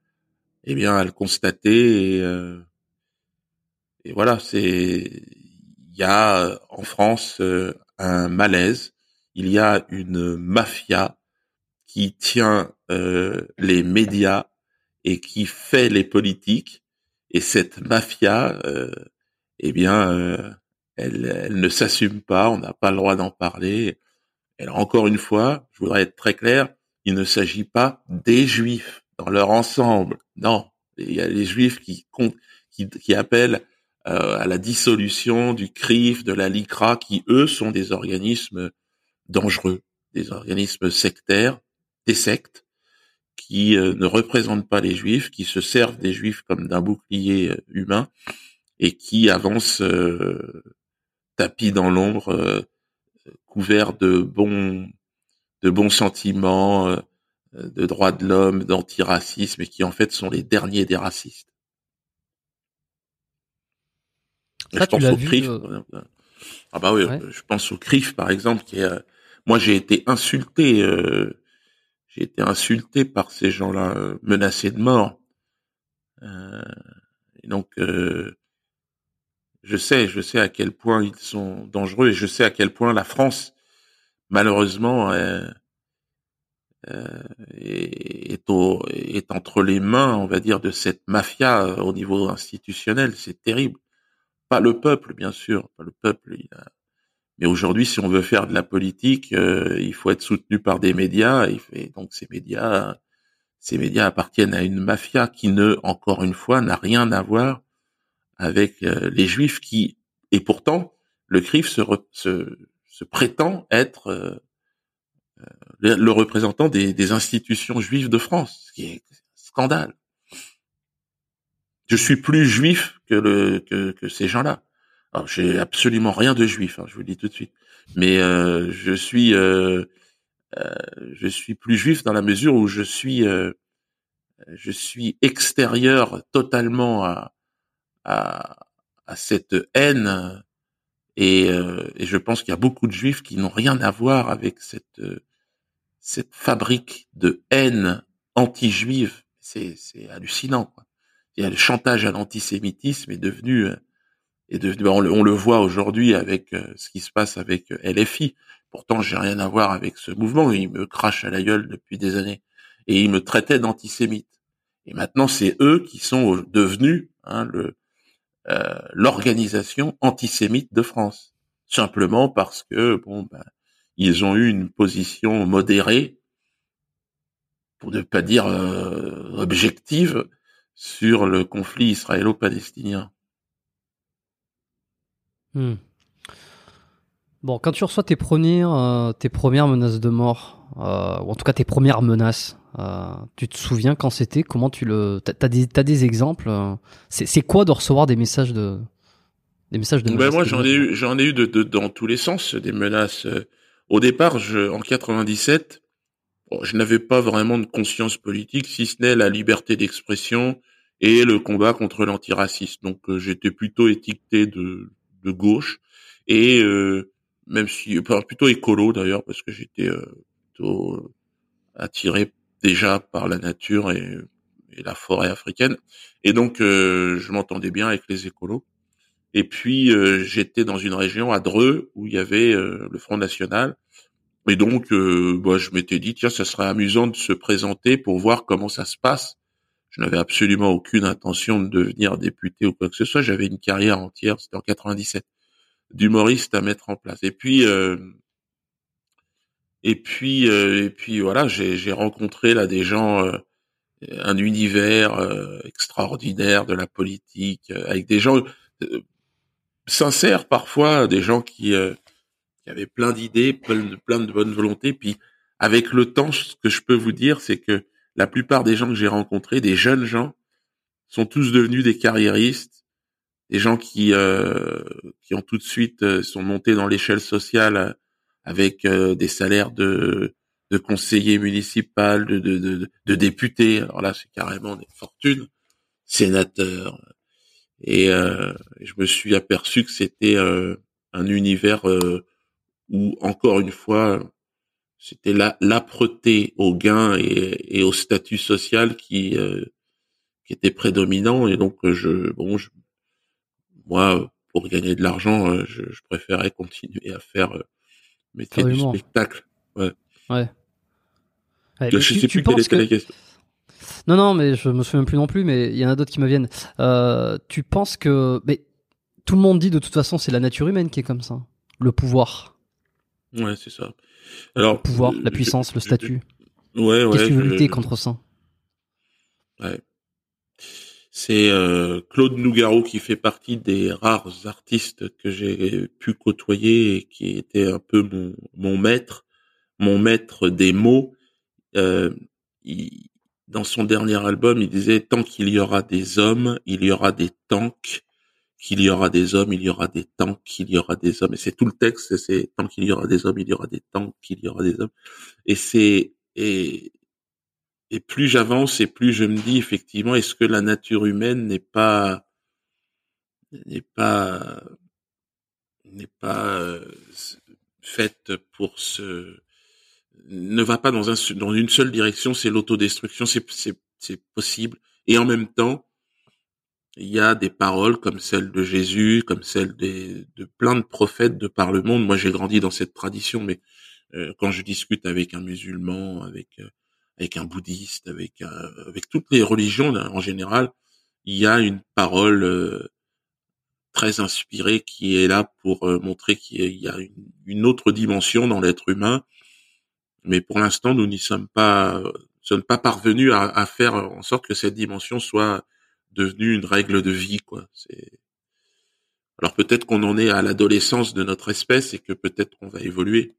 eh bien, à le constater. Et, euh, et voilà, c'est, il y a en France euh, un malaise. Il y a une mafia qui tient euh, les médias et qui fait les politiques. Et cette mafia, eh bien, elle, elle ne s'assume pas. On n'a pas le droit d'en parler. Alors encore une fois, je voudrais être très clair, il ne s'agit pas des juifs dans leur ensemble. Non, il y a les juifs qui, qui, qui appellent euh, à la dissolution du CRIF, de la LICRA, qui eux sont des organismes dangereux, des organismes sectaires, des sectes, qui euh, ne représentent pas les juifs, qui se servent des juifs comme d'un bouclier euh, humain et qui avancent tapis dans l'ombre couvert de bons de bons sentiments, euh, de droits de l'homme, d'antiracisme, et qui en fait sont les derniers des racistes. Je pense au CRIF. Euh, ah bah oui, je pense au CRIF par exemple, qui est, euh, moi j'ai été insulté, j'ai été insulté par ces gens-là, menacés de mort. et donc je sais, je sais à quel point ils sont dangereux et je sais à quel point la France, malheureusement, euh, est, est, entre les mains, on va dire, de cette mafia euh, au niveau institutionnel. C'est terrible. Pas le peuple, bien sûr, pas le peuple. Mais aujourd'hui, si on veut faire de la politique, euh, il faut être soutenu par des médias. Et donc ces médias, ces médias appartiennent à une mafia qui ne, encore une fois, n'a rien à voir avec euh, les juifs qui, et pourtant, le CRIF se, prétend être euh, le, représentant des, des, institutions juives de France, ce qui est scandale. Je suis plus juif que, le, que, que ces gens-là. Alors, j'ai absolument rien de juif, hein, je vous le dis tout de suite. Mais euh, je suis, euh, je suis plus juif dans la mesure où je suis, je suis extérieur totalement à, à, cette haine et, euh, et, je pense qu'il y a beaucoup de juifs qui n'ont rien à voir avec cette cette fabrique de haine anti-juive. C'est c'est hallucinant. A le chantage à l'antisémitisme est devenu euh, est devenu on le, on le voit aujourd'hui avec euh, ce qui se passe avec LFI. Pourtant, j'ai rien à voir avec ce mouvement. Il me crache à la gueule depuis des années et il me traitait d'antisémite. Et maintenant, c'est eux qui sont devenus hein, euh, l'organisation antisémite de France, simplement parce que bon ben, ils ont eu une position modérée, pour ne pas dire euh, objective, sur le conflit israélo-palestinien. Hmm. Bon, quand tu reçois tes premières, euh, tes premières menaces de mort, ou en tout cas tes premières menaces, euh, tu te souviens quand c'était? Comment tu le T'as des t'as des exemples euh, C'est quoi de recevoir des messages de des messages de ben moi j'en ai eu j'en ai eu de, de, dans tous les sens des menaces. Euh. Au départ, je, en 97, je n'avais pas vraiment de conscience politique, si ce n'est la liberté d'expression et le combat contre l'antiracisme. Donc j'étais plutôt étiqueté de, de gauche. Et même si plutôt écolo d'ailleurs parce que j'étais plutôt attiré déjà par la nature et, et la forêt africaine. Et donc je m'entendais bien avec les écolos. Et puis j'étais dans une région à Dreux où il y avait le Front National et donc, euh, bah, je m'étais dit, tiens, ça serait amusant de se présenter pour voir comment ça se passe. Je n'avais absolument aucune intention de devenir député ou quoi que ce soit. J'avais une carrière entière, c'était en 97, d'humoriste à mettre en place. Et puis, euh, et puis, euh, et puis voilà, j'ai rencontré là des gens, un univers extraordinaire de la politique, avec des gens sincères parfois, des gens qui y avait plein d'idées, plein de, plein de bonne volonté. Puis avec le temps, ce que je peux vous dire, c'est que la plupart des gens que j'ai rencontrés, des jeunes gens, sont tous devenus des carriéristes, des gens qui euh, qui ont tout de suite euh, sont montés dans l'échelle sociale euh, avec des salaires de de conseillers municipaux, de, de, de, de députés. Alors là, c'est carrément des fortunes, sénateurs. Et je me suis aperçu que c'était un univers où encore une fois c'était la l'âpreté au gain et, et, au statut social qui euh, qui était prédominant. Et donc je bon je, moi pour gagner de l'argent euh, je, je, préférais continuer à faire euh, métier du spectacle. Ouais. Ouais, ouais je sais plus quelle était la question. Non non mais je me souviens plus non plus mais il y en a d'autres qui me viennent. Euh, tu penses que mais tout le monde dit de toute façon c'est la nature humaine qui est comme ça le pouvoir Ouais, c'est ça. Alors, le pouvoir, la puissance, le statut. ouais, ouais. Qu'est-ce que tu lutter contre ça? Ouais. C'est euh, Claude Nougaro qui fait partie des rares artistes que j'ai pu côtoyer et qui était un peu mon, mon maître, mon maître des mots. Euh, il, dans son dernier album, il disait tant qu'il y aura des hommes, il y aura des tanks qu'il y aura des hommes, il y aura des tanks, qu'il y aura des hommes. Et c'est tout le texte, c'est tant qu'il y aura des hommes, il y aura des tanks, qu'il y aura des hommes. Et c'est et et plus j'avance et plus je me dis effectivement, est-ce que la nature humaine n'est pas n'est pas n'est pas euh, faite pour se ne va pas dans un dans une seule direction, c'est l'autodestruction, c'est c'est possible. Et en même temps, il y a des paroles comme celles de Jésus, comme celles de plein de prophètes de par le monde. Moi, j'ai grandi dans cette tradition, mais euh, quand je discute avec un musulman, avec euh, avec un bouddhiste, avec avec toutes les religions en général, il y a une parole euh, très inspirée qui est là pour montrer qu'il y a une, autre dimension dans l'être humain. Mais pour l'instant, nous n'y sommes pas, sommes pas parvenus à faire en sorte que cette dimension soit devenu une règle de vie, quoi. C'est alors peut-être qu'on en est à l'adolescence de notre espèce et que peut-être qu'on va évoluer.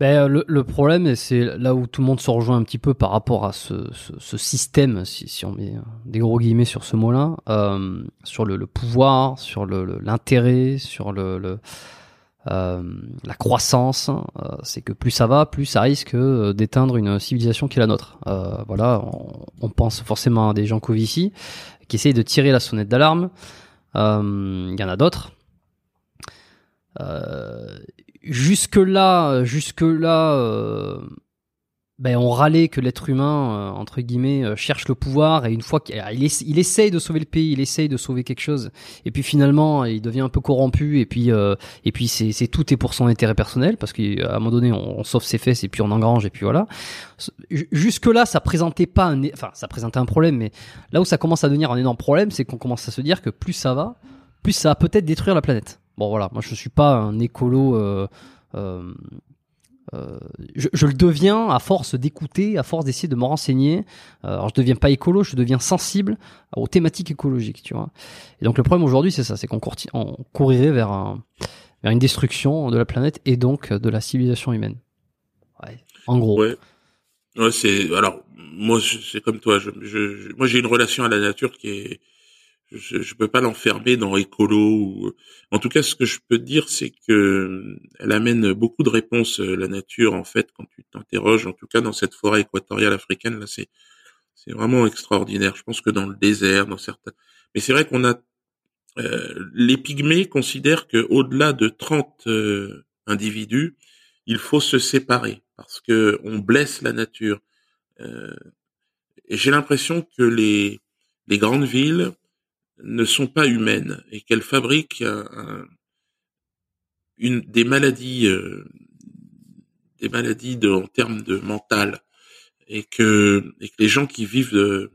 Ben, le, le, problème, et c'est là où tout le monde se rejoint un petit peu par rapport à ce, ce, ce système, si, si, on met des gros guillemets sur ce mot-là, euh, sur le, le, pouvoir, sur l'intérêt, sur le, euh, la croissance, euh, c'est que plus ça va, plus ça risque euh, d'éteindre une civilisation qui est la nôtre. voilà, on, pense forcément à des gens Covici qui essayent de tirer la sonnette d'alarme. Il y en a d'autres. jusque là, jusque là, ben, on râlait que l'être humain, euh, entre guillemets, euh, cherche le pouvoir et une fois qu'il il, essaye de sauver le pays, il essaye de sauver quelque chose, et puis finalement il devient un peu corrompu et puis euh, et puis c'est, tout est pour son intérêt personnel parce qu'à un moment donné on, sauve ses fesses et puis on engrange et puis voilà. Jusque là ça présentait pas un, enfin ça présentait un problème, mais là où ça commence à devenir un énorme problème, c'est qu'on commence à se dire que plus ça va, plus ça va peut-être détruire la planète. Bon voilà, moi je suis pas un écolo. Euh, euh, je, je, le deviens à force d'écouter, à force d'essayer de me renseigner. Euh, alors je deviens pas écolo, je deviens sensible aux thématiques écologiques, tu vois. Et donc le problème aujourd'hui, c'est ça, c'est qu'on on courirait vers, un, vers une destruction de la planète et donc de la civilisation humaine. Ouais, en gros. Ouais. Ouais, c'est alors moi c'est comme toi. Je, je, moi j'ai une relation à la nature qui est je, je peux pas l'enfermer dans écolo ou en tout cas ce que je peux dire c'est que elle amène beaucoup de réponses euh, la nature en fait quand tu t'interroges en tout cas dans cette forêt équatoriale africaine là c'est c'est vraiment extraordinaire je pense que dans le désert dans certains mais c'est vrai qu'on a euh, les pygmées considèrent que au-delà de 30 euh, individus, il faut se séparer parce que on blesse la nature. Euh, j'ai l'impression que les les grandes villes ne sont pas humaines et qu'elles fabriquent des maladies des maladies en termes de mental et que, les gens qui vivent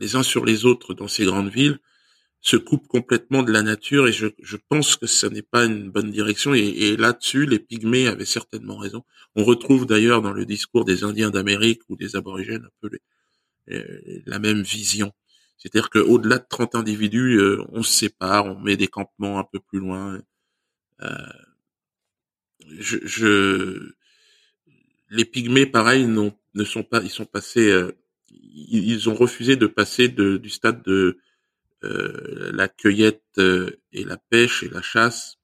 les uns sur les autres dans ces grandes villes se coupe complètement de la nature et je, pense que ce n'est pas une bonne direction et, là-dessus les pygmées avaient certainement raison. On retrouve d'ailleurs dans le discours des Indiens d'Amérique ou des aborigènes un peu les, la même vision. C'est-à-dire qu'au-delà de 30 individus, euh, on se sépare, on met des campements un peu plus loin. Euh, je, je, les pygmées, pareil, ne sont pas, ils sont passés, euh, ils ont refusé de passer de, du stade de euh, la cueillette euh, et la pêche et la chasse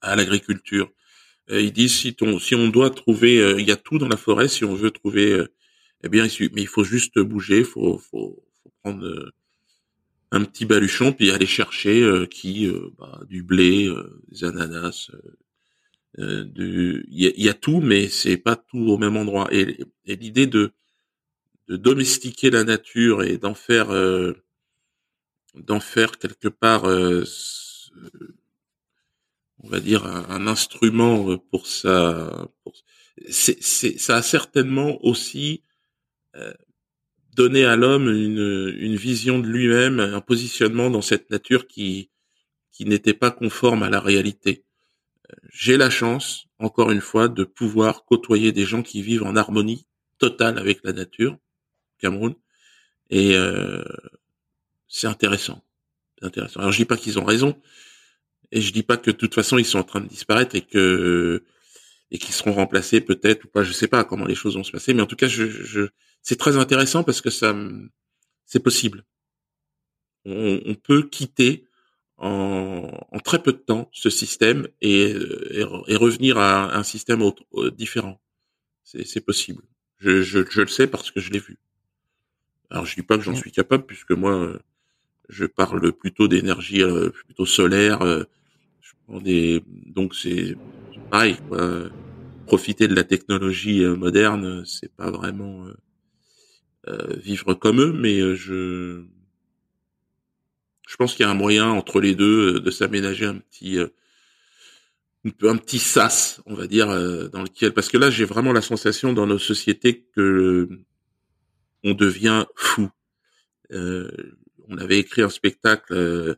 à l'agriculture. Euh, ils disent si, si on doit trouver, il y a tout dans la forêt, si on veut trouver, eh bien, mais il faut juste bouger, faut, faut prendre un petit baluchon puis aller chercher qui bah, du blé, des ananas, il y, a, tout, mais c'est pas tout au même endroit. Et, l'idée de, domestiquer la nature et d'en faire d'en faire quelque part, euh, on va dire, un, instrument pour ça. c'est, ça a certainement aussi euh, donné à l'homme une, une vision de lui-même, un positionnement dans cette nature qui, qui n'était pas conforme à la réalité. J'ai la chance, encore une fois, de pouvoir côtoyer des gens qui vivent en harmonie totale avec la nature, Cameroun, et euh, c'est intéressant. Intéressant. Alors je dis pas qu'ils ont raison, et je dis pas que de toute façon ils sont en train de disparaître et que et qu'ils seront remplacés peut-être ou pas. Je sais pas comment les choses vont se passer, mais en tout cas, je c'est très intéressant parce que ça, c'est possible. On, on, peut quitter en, en, très peu de temps ce système et, et, et revenir à un système autre, euh, différent. C'est possible. Je, je, je, le sais parce que je l'ai vu. Alors je dis pas que j'en suis capable puisque moi euh, je parle plutôt d'énergie euh, plutôt solaire. Euh, je prends des, donc c'est pareil. Quoi. Profiter de la technologie euh, moderne, c'est pas vraiment vivre comme eux, mais je je pense qu'il y a un moyen entre les deux de s'aménager un petit un petit sas, on va dire, dans lequel parce que là j'ai vraiment la sensation dans nos sociétés que on devient fou. Euh, on avait écrit un spectacle, euh,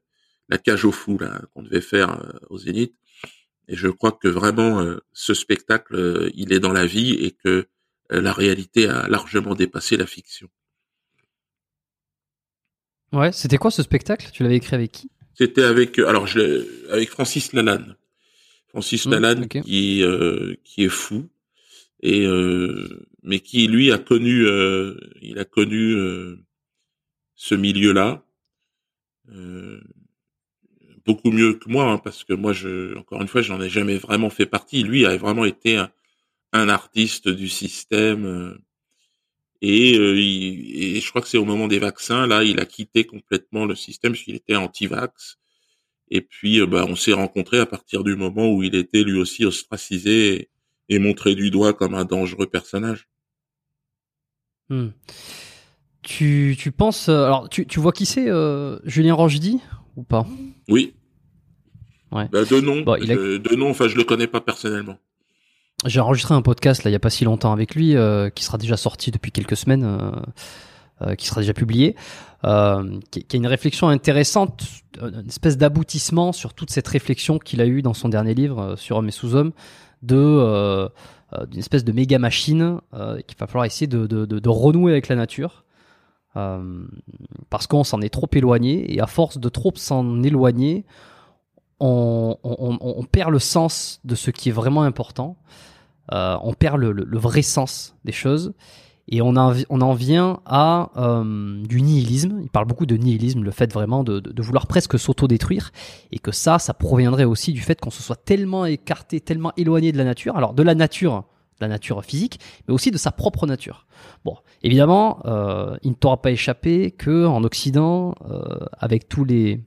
La cage au fou, là, qu'on devait faire euh, au Zénith. Et je crois que vraiment, euh, ce spectacle, il est dans la vie et que la réalité a largement dépassé la fiction. Ouais, c'était quoi ce spectacle? Tu l'avais écrit avec qui? C'était avec, alors je avec Francis Lalanne. Francis mmh, Lalanne qui qui est fou et mais qui lui a connu, il a connu ce milieu-là. Euh, beaucoup mieux que moi, hein, parce que moi, je, encore une fois, j'en ai jamais vraiment fait partie. Lui a vraiment été un, artiste du système. Euh, et, euh, et, je crois que c'est au moment des vaccins, là, il a quitté complètement le système, parce qu'il était anti-vax. Et puis, bah, on s'est rencontrés à partir du moment où il était lui aussi ostracisé et, montré du doigt comme un dangereux personnage. Hmm. Tu, tu penses. Euh, alors, tu, tu vois qui c'est, euh, Julien Rochdy, ou pas? Oui. Ouais. Bah, de nom. de, nom, enfin, je le connais pas personnellement. J'ai enregistré un podcast, là, il y a pas si longtemps avec lui, euh, qui sera déjà sorti depuis quelques semaines, qui sera déjà publié, qui, a une réflexion intéressante, une espèce d'aboutissement sur toute cette réflexion qu'il a eue dans son dernier livre, sur Homme et sous-homme, de d'une espèce de méga machine qu'il va falloir essayer de, renouer avec la nature euh, parce qu'on s'en est trop éloigné et à force de trop s'en éloigner, on, on, perd le sens de ce qui est vraiment important. Euh, on perd le, le, vrai sens des choses et on, on en vient à euh, du nihilisme. Il parle beaucoup de nihilisme, le fait vraiment de, de, de vouloir presque s'auto-détruire et que ça, ça proviendrait aussi du fait qu'on se soit tellement écarté, tellement éloigné de la nature. Alors de la nature, la nature physique, mais aussi de sa propre nature. Bon, évidemment, euh, il ne t'aura pas échappé que en Occident, euh, avec tous les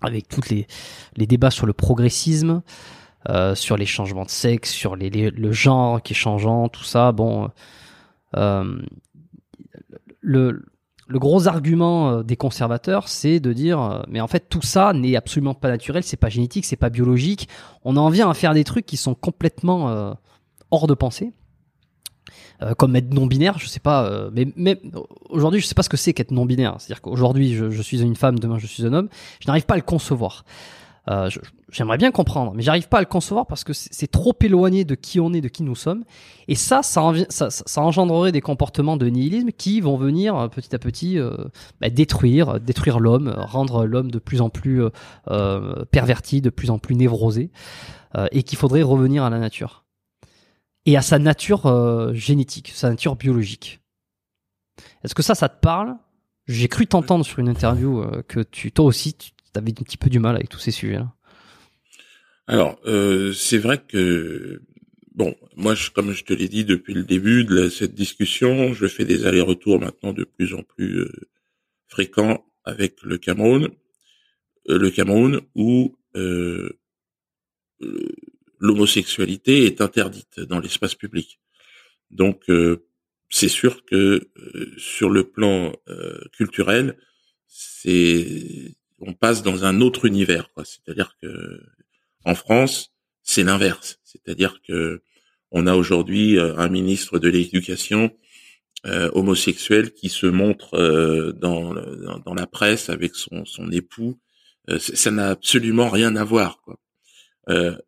avec toutes les, les débats sur le progressisme, euh, sur les changements de sexe, sur les, le genre qui est changeant, tout ça. Bon, euh, le, le gros argument euh, des conservateurs, c'est de dire, euh, mais en fait tout ça n'est absolument pas naturel, c'est pas génétique, c'est pas biologique. On en vient à faire des trucs qui sont complètement euh, hors de pensée. comme être non binaire, je sais pas, mais, mais aujourd'hui je sais pas ce que c'est qu'être non binaire. C'est-à-dire qu'aujourd'hui je, je, suis une femme, demain je suis un homme. Je n'arrive pas à le concevoir. Euh, J'aimerais bien comprendre, mais j'arrive pas à le concevoir parce que c'est trop éloigné de qui on est, de qui nous sommes. Et ça, ça, engendrerait des comportements de nihilisme qui vont venir euh, petit à petit euh, bah, détruire, détruire l'homme, rendre l'homme de plus en plus euh, euh perverti, de plus en plus névrosé, euh, et qu'il faudrait revenir à la nature et à sa nature génétique, sa nature biologique. Est-ce que ça, ça te parle? J'ai cru t'entendre sur une interview que tu, toi aussi, tu avais un petit peu du mal avec tous ces sujets-là. Alors, euh, c'est vrai que bon, moi, je, comme je te l'ai dit depuis le début de cette discussion, je fais des allers-retours maintenant de plus en plus euh, fréquents avec le Cameroun, euh, le Cameroun où euh, l'homosexualité est interdite dans l'espace public. Donc, c'est sûr que sur le plan culturel, c'est on passe dans un autre univers. C'est-à-dire que en France, c'est l'inverse. C'est-à-dire que on a aujourd'hui euh, un ministre de l'Éducation euh, homosexuel qui se montre euh, dans, la presse avec son, époux. Ça n'a absolument rien à voir.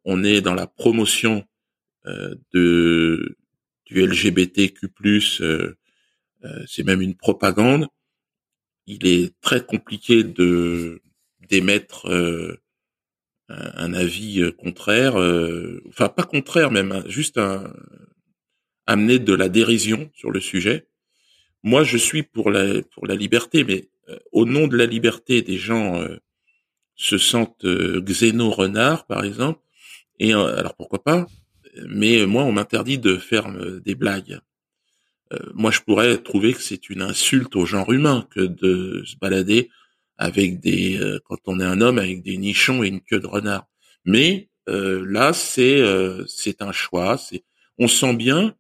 On est dans la promotion du LGBTQ+. c'est même une propagande. Il est très compliqué de d'émettre euh, un, avis euh, contraire, euh, enfin pas contraire même, hein, juste amener de la dérision sur le sujet. Moi, je suis pour la pour la liberté, mais au nom de la liberté, des gens se sentent xéno renard, par exemple. Et alors pourquoi pas Mais moi, on m'interdit de faire des blagues. Moi, je pourrais trouver que c'est une insulte au genre humain que de se balader avec des euh, quand on est un homme avec des nichons et une queue de renard. Mais euh, là, c'est euh, c'est un choix. C'est on sent bien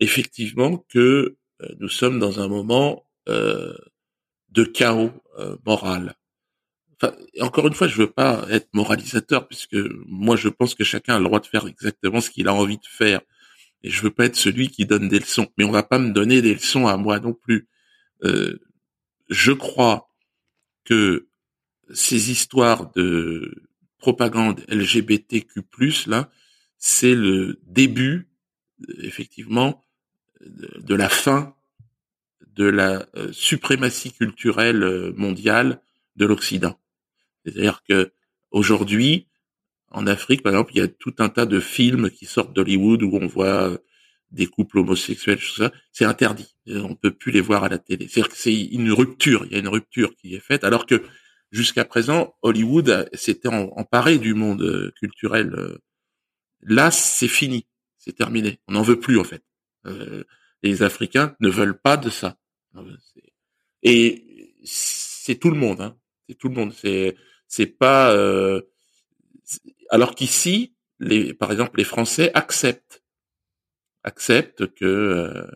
effectivement que nous sommes dans un moment de chaos moral. Enfin, encore une fois, je veux pas être moralisateur puisque moi je pense que chacun a le droit de faire exactement ce qu'il a envie de faire et je veux pas être celui qui donne des leçons. Mais on va pas me donner des leçons à moi non plus. Euh, je crois que ces histoires de propagande LGBTQ+, là, c'est le début, effectivement, de la fin de la euh, suprématie culturelle euh, mondiale de l'Occident. C'est-à-dire que aujourd'hui, en Afrique, par exemple, il y a tout un tas de films qui sortent d'Hollywood où on voit des couples homosexuels, tout ça, c'est interdit. On peut plus les voir à la télé. C'est-à-dire que c'est une rupture. Il y a une rupture qui est faite, alors que jusqu'à présent, Hollywood s'était emparé du monde euh, culturel. Euh. Là, c'est fini, c'est terminé. On n'en veut plus en fait. Euh, les Africains ne veulent pas de ça. Et c'est tout le monde. Hein. C'est tout le monde. C'est c'est pas. Alors qu'ici, par exemple, les Français acceptent accepte que euh,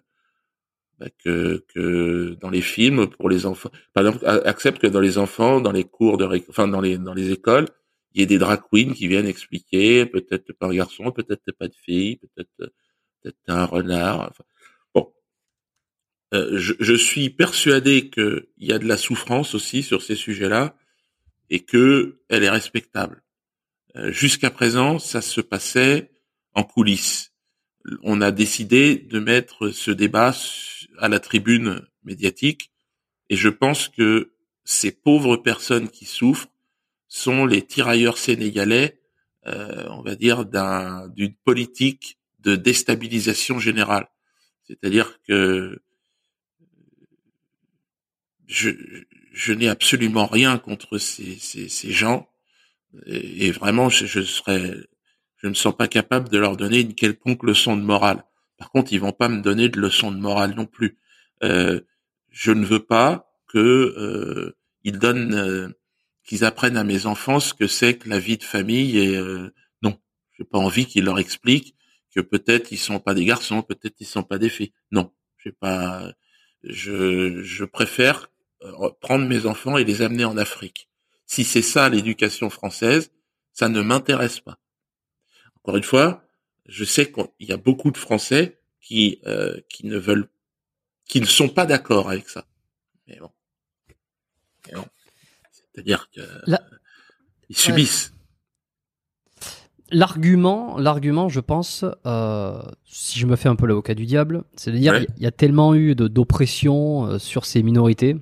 bah, que que dans les films pour les enfants, par que dans les enfants, dans les cours de, enfin dans les dans les écoles, il y ait des drag queens qui viennent expliquer, peut-être pas un garçon, peut-être pas de fille, peut-être peut-être un renard. bon, euh, je, je, suis persuadé qu'il y a de la souffrance aussi sur ces sujets-là et que elle est respectable. Euh, jusqu'à présent, ça se passait en coulisses on a décidé de mettre ce débat à la tribune médiatique et je pense que ces pauvres personnes qui souffrent sont les tirailleurs sénégalais, euh, on va dire, d'une politique de déstabilisation générale. C'est-à-dire que je, n'ai absolument rien contre ces, gens et, vraiment je, je serais je ne sens pas capable de leur donner une quelconque leçon de morale. Par contre, ils vont pas me donner de leçon de morale non plus. Euh, je ne veux pas que euh, ils donnent euh, qu'ils apprennent à mes enfants ce que c'est que la vie de famille et non, j'ai pas envie qu'ils leur expliquent que peut-être ils sont pas des garçons, peut-être ils sont pas des filles. Non, j'ai pas. Je, je préfère prendre mes enfants et les amener en Afrique. Si c'est ça l'éducation française, ça ne m'intéresse pas. Encore une fois, je sais qu'il y a beaucoup de Français qui euh, qui ne veulent, qui ne sont pas d'accord avec ça. Mais bon, bon. c'est-à-dire que ils subissent. L'argument, l'argument, je pense, euh, si je me fais un peu l'avocat du diable, c'est de dire il y, a tellement eu d'oppression euh, sur ces minorités.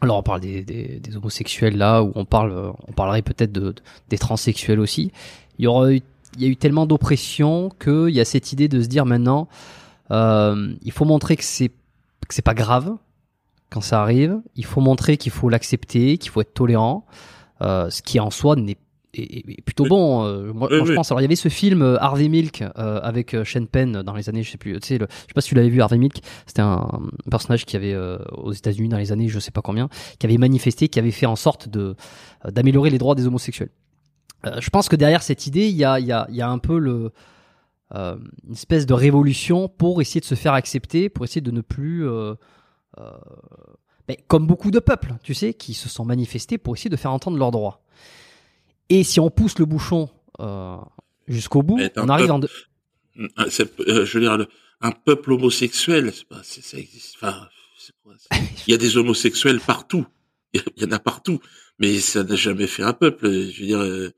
Alors on parle des, des, des, homosexuels là, où on parle, on parlerait peut-être de, des transsexuels aussi. Il y aura eu, il y a eu tellement d'oppression qu'il y a cette idée de se dire maintenant, euh, il faut montrer que c'est que c'est pas grave quand ça arrive. Il faut montrer qu'il faut l'accepter, qu'il faut être tolérant, euh, ce qui en soi n'est est, plutôt bon. Euh, moi, je pense. Alors, il y avait ce film euh, Harvey Milk euh, avec Sean Penn dans les années, je sais plus. Tu sais, le, je sais pas si tu l'avais vu, Harvey Milk. C'était un, personnage qui avait aux États-Unis dans les années, je sais pas combien, qui avait manifesté, qui avait fait en sorte de d'améliorer les droits des homosexuels. je pense que derrière cette idée, il y a, il y a, il y a un peu le une espèce de révolution pour essayer de se faire accepter, pour essayer de ne plus mais comme beaucoup de peuples, tu sais, qui se sont manifestés pour essayer de faire entendre leurs droits. Et si on pousse le bouchon euh, jusqu'au bout, on arrive en... Euh, je veux dire, un peuple homosexuel, c'est pas, ça existe. Enfin, il y a des homosexuels partout. Il y en a partout, mais ça n'a jamais fait un peuple. Je veux dire, euh,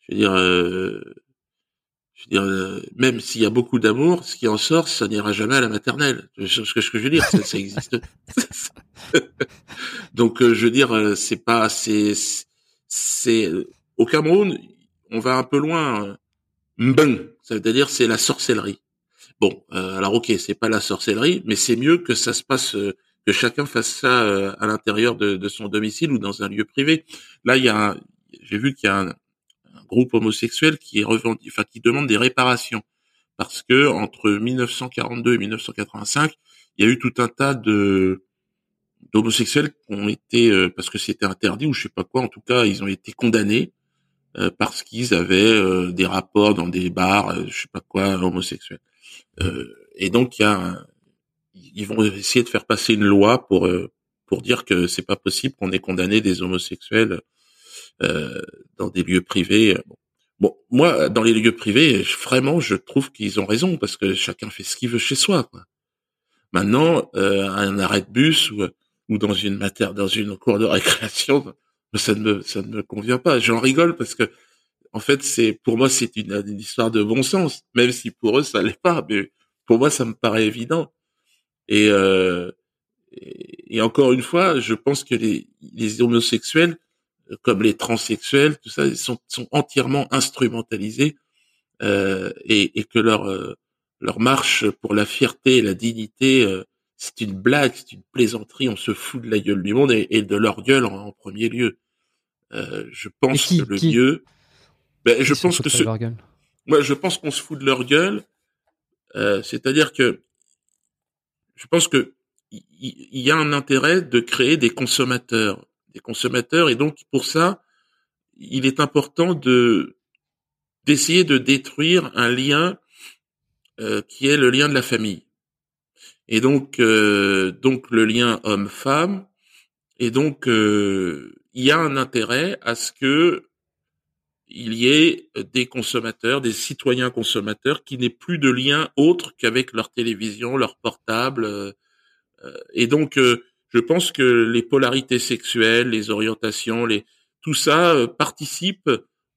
je veux dire, je veux dire, même s'il y a beaucoup d'amour, ce qui en sort, ça n'ira jamais à la maternelle. Ce que, ce que je veux dire, ça, ça existe. Donc, je veux dire, c'est pas, c'est, c'est au Cameroun, on va un peu loin. Mbeng, ça veut dire c'est la sorcellerie. Bon, euh, alors ok, c'est pas la sorcellerie, mais c'est mieux que ça se passe, euh, que chacun fasse ça euh, à l'intérieur de, son domicile ou dans un lieu privé. Là, il y a, j'ai vu qu'il y a un, groupe homosexuel qui est revendiqué, enfin qui demande des réparations parce que entre 1942 et 1985, il y a eu tout un tas de d'homosexuels qui ont été parce que c'était interdit ou je sais pas quoi, en tout cas, ils ont été condamnés euh, parce qu'ils avaient euh, des rapports dans des bars, euh, je sais pas quoi, homosexuels. et donc il y a, ils vont essayer de faire passer une loi pour pour dire que c'est pas possible qu'on ait condamné des homosexuels dans des lieux privés. Bon. moi, dans les lieux privés, vraiment, je trouve qu'ils ont raison parce que chacun fait ce qu'il veut chez soi. Quoi. Maintenant, un arrêt de bus ou, ou dans une matière, dans une cour de récréation, ça ne me, ça ne me convient pas. J'en rigole parce que, en fait, c'est pour moi c'est une, une, histoire de bon sens, même si pour eux ça l'est pas. Mais pour moi, ça me paraît évident. Et, euh, et, encore une fois, je pense que les, les homosexuels, comme les transsexuels, tout ça, ils sont, sont entièrement instrumentalisés euh, et, et, que leur euh, leur marche pour la fierté et la dignité euh, c'est une blague, c'est une plaisanterie, on se fout de la gueule du monde et, de leur gueule en, premier lieu. Euh, je pense que le mieux, ben, je pense que ce, moi je pense qu'on se fout de leur gueule, euh, c'est-à-dire que je pense que il y, a un intérêt de créer des consommateurs, des consommateurs, et donc pour ça, il est important de d'essayer de détruire un lien euh, qui est le lien de la famille. Et donc, euh, donc le lien homme-femme. Et donc, euh, il y a un intérêt à ce que il y ait des consommateurs, des citoyens consommateurs qui n'aient plus de lien autre qu'avec leur télévision, leur portable. Euh, et donc, je pense que les polarités sexuelles, les orientations, les tout ça participe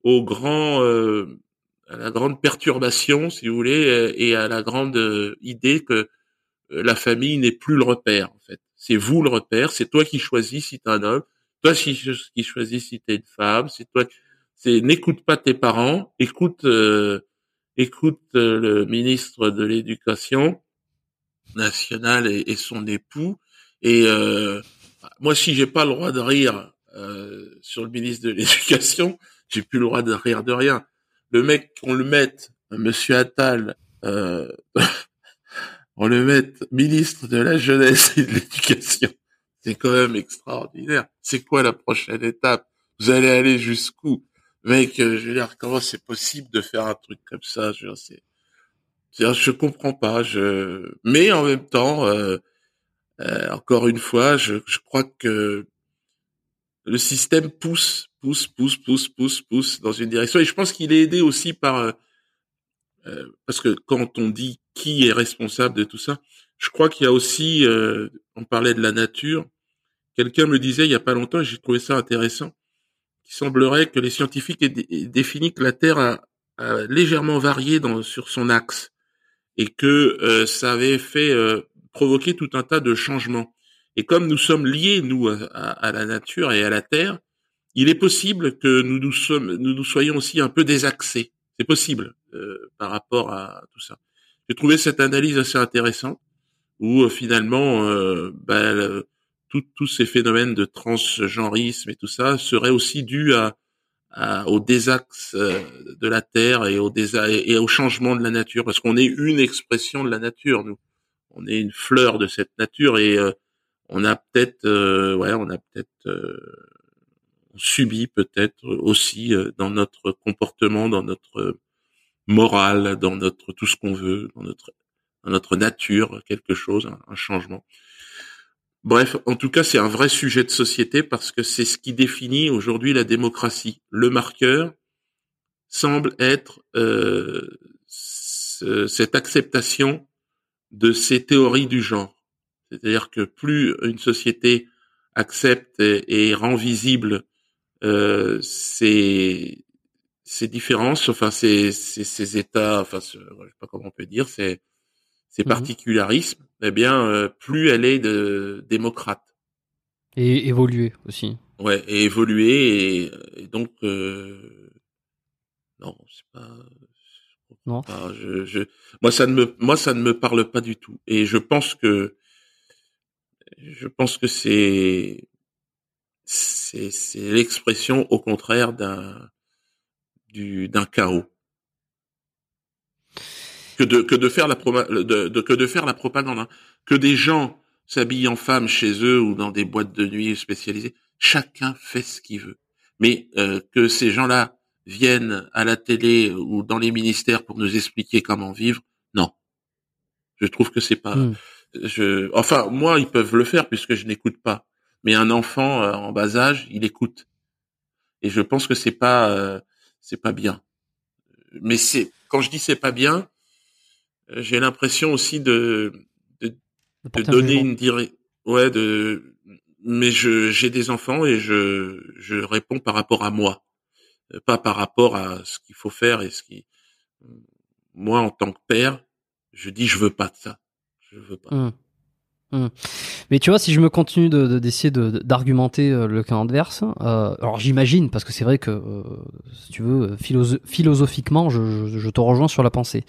au grand à la grande perturbation, si vous voulez, et à la grande idée que euh, la famille n'est plus le repère en fait. C'est vous le repère, c'est toi qui choisis si t'es un homme, toi qui choisis si t'es une femme, c'est toi. C'est n'écoute pas tes parents, écoute euh, écoute euh, le ministre de l'Éducation nationale et, son époux. Et moi, si j'ai pas le droit de rire sur le ministre de l'Éducation, j'ai plus le droit de rire de rien. Le mec qu'on le mette, Monsieur Attal. on le met ministre de la jeunesse et de l'éducation. C'est quand même extraordinaire. C'est quoi la prochaine étape? Vous allez aller jusqu'où? Mec, euh, je veux dire, comment c'est possible de faire un truc comme ça? Je veux c'est, je comprends pas. Je, mais en même temps, euh, euh, encore une fois, je, je crois que le système pousse, pousse, pousse, pousse, pousse, pousse dans une direction. Et je pense qu'il est aidé aussi par euh, parce que quand on dit qui est responsable de tout ça, je crois qu'il y a aussi, euh, on parlait de la nature. Quelqu'un me disait il y a pas longtemps, j'ai trouvé ça intéressant, qu'il semblerait que les scientifiques aient, défini que la Terre a, légèrement varié sur son axe et que euh, ça avait fait provoquer tout un tas de changements. Et comme nous sommes liés nous à, la nature et à la Terre, il est possible que nous nous, soyons aussi un peu désaxés. C'est possible. Euh, par rapport à tout ça. J'ai trouvé cette analyse assez intéressante où euh, finalement euh, bah, tous ces phénomènes de transgenrisme et tout ça seraient aussi dus à, au désaxe de la Terre et au, et au changement de la nature, parce qu'on est une expression de la nature, nous. On est une fleur de cette nature et on a peut-être, ouais, on a peut-être subi peut-être aussi dans notre comportement, dans notre morale, dans notre tout ce qu'on veut, dans notre nature, quelque chose, un, changement. Bref, en tout cas, c'est un vrai sujet de société parce que c'est ce qui définit aujourd'hui la démocratie. Le marqueur semble être euh, cette acceptation de ces théories du genre. C'est-à-dire que plus une société accepte et, rend visible euh, ces, ces différences, enfin ces, ces, ces états, enfin je sais pas comment on peut dire, ces, ces mmh particularismes, eh bien euh, plus elle est de démocrate. Et évoluer aussi. Ouais, et évoluer et, donc euh, non, c'est pas. Non. je, je, moi ça ne me, moi ça ne me parle pas du tout. Et je pense que, je pense que c'est, c'est, c'est l'expression au contraire d'un d'un chaos que de que de faire la de, que de faire la propagande hein. que des gens s'habillent en femmes chez eux ou dans des boîtes de nuit spécialisées chacun fait ce qu'il veut mais euh, que ces gens-là viennent à la télé ou dans les ministères pour nous expliquer comment vivre non je trouve que c'est pas hmm. je enfin moi ils peuvent le faire puisque je n'écoute pas mais un enfant euh, en bas âge il écoute et je pense que c'est pas euh, c'est pas bien. Mais c'est quand je dis c'est pas bien, j'ai l'impression aussi de de, donner une direction. Ouais, de mais je j'ai des enfants et je je réponds par rapport à moi, euh, pas par rapport à ce qu'il faut faire et ce qui moi en tant que père, je dis je veux pas de ça. Je veux pas. Mmh. Hmm. Mais tu vois, si je me continue d'essayer de, d'argumenter euh, le cas adverse, euh, alors j'imagine, parce que c'est vrai que, euh, si tu veux, philosophiquement, je, je, te rejoins sur la pensée.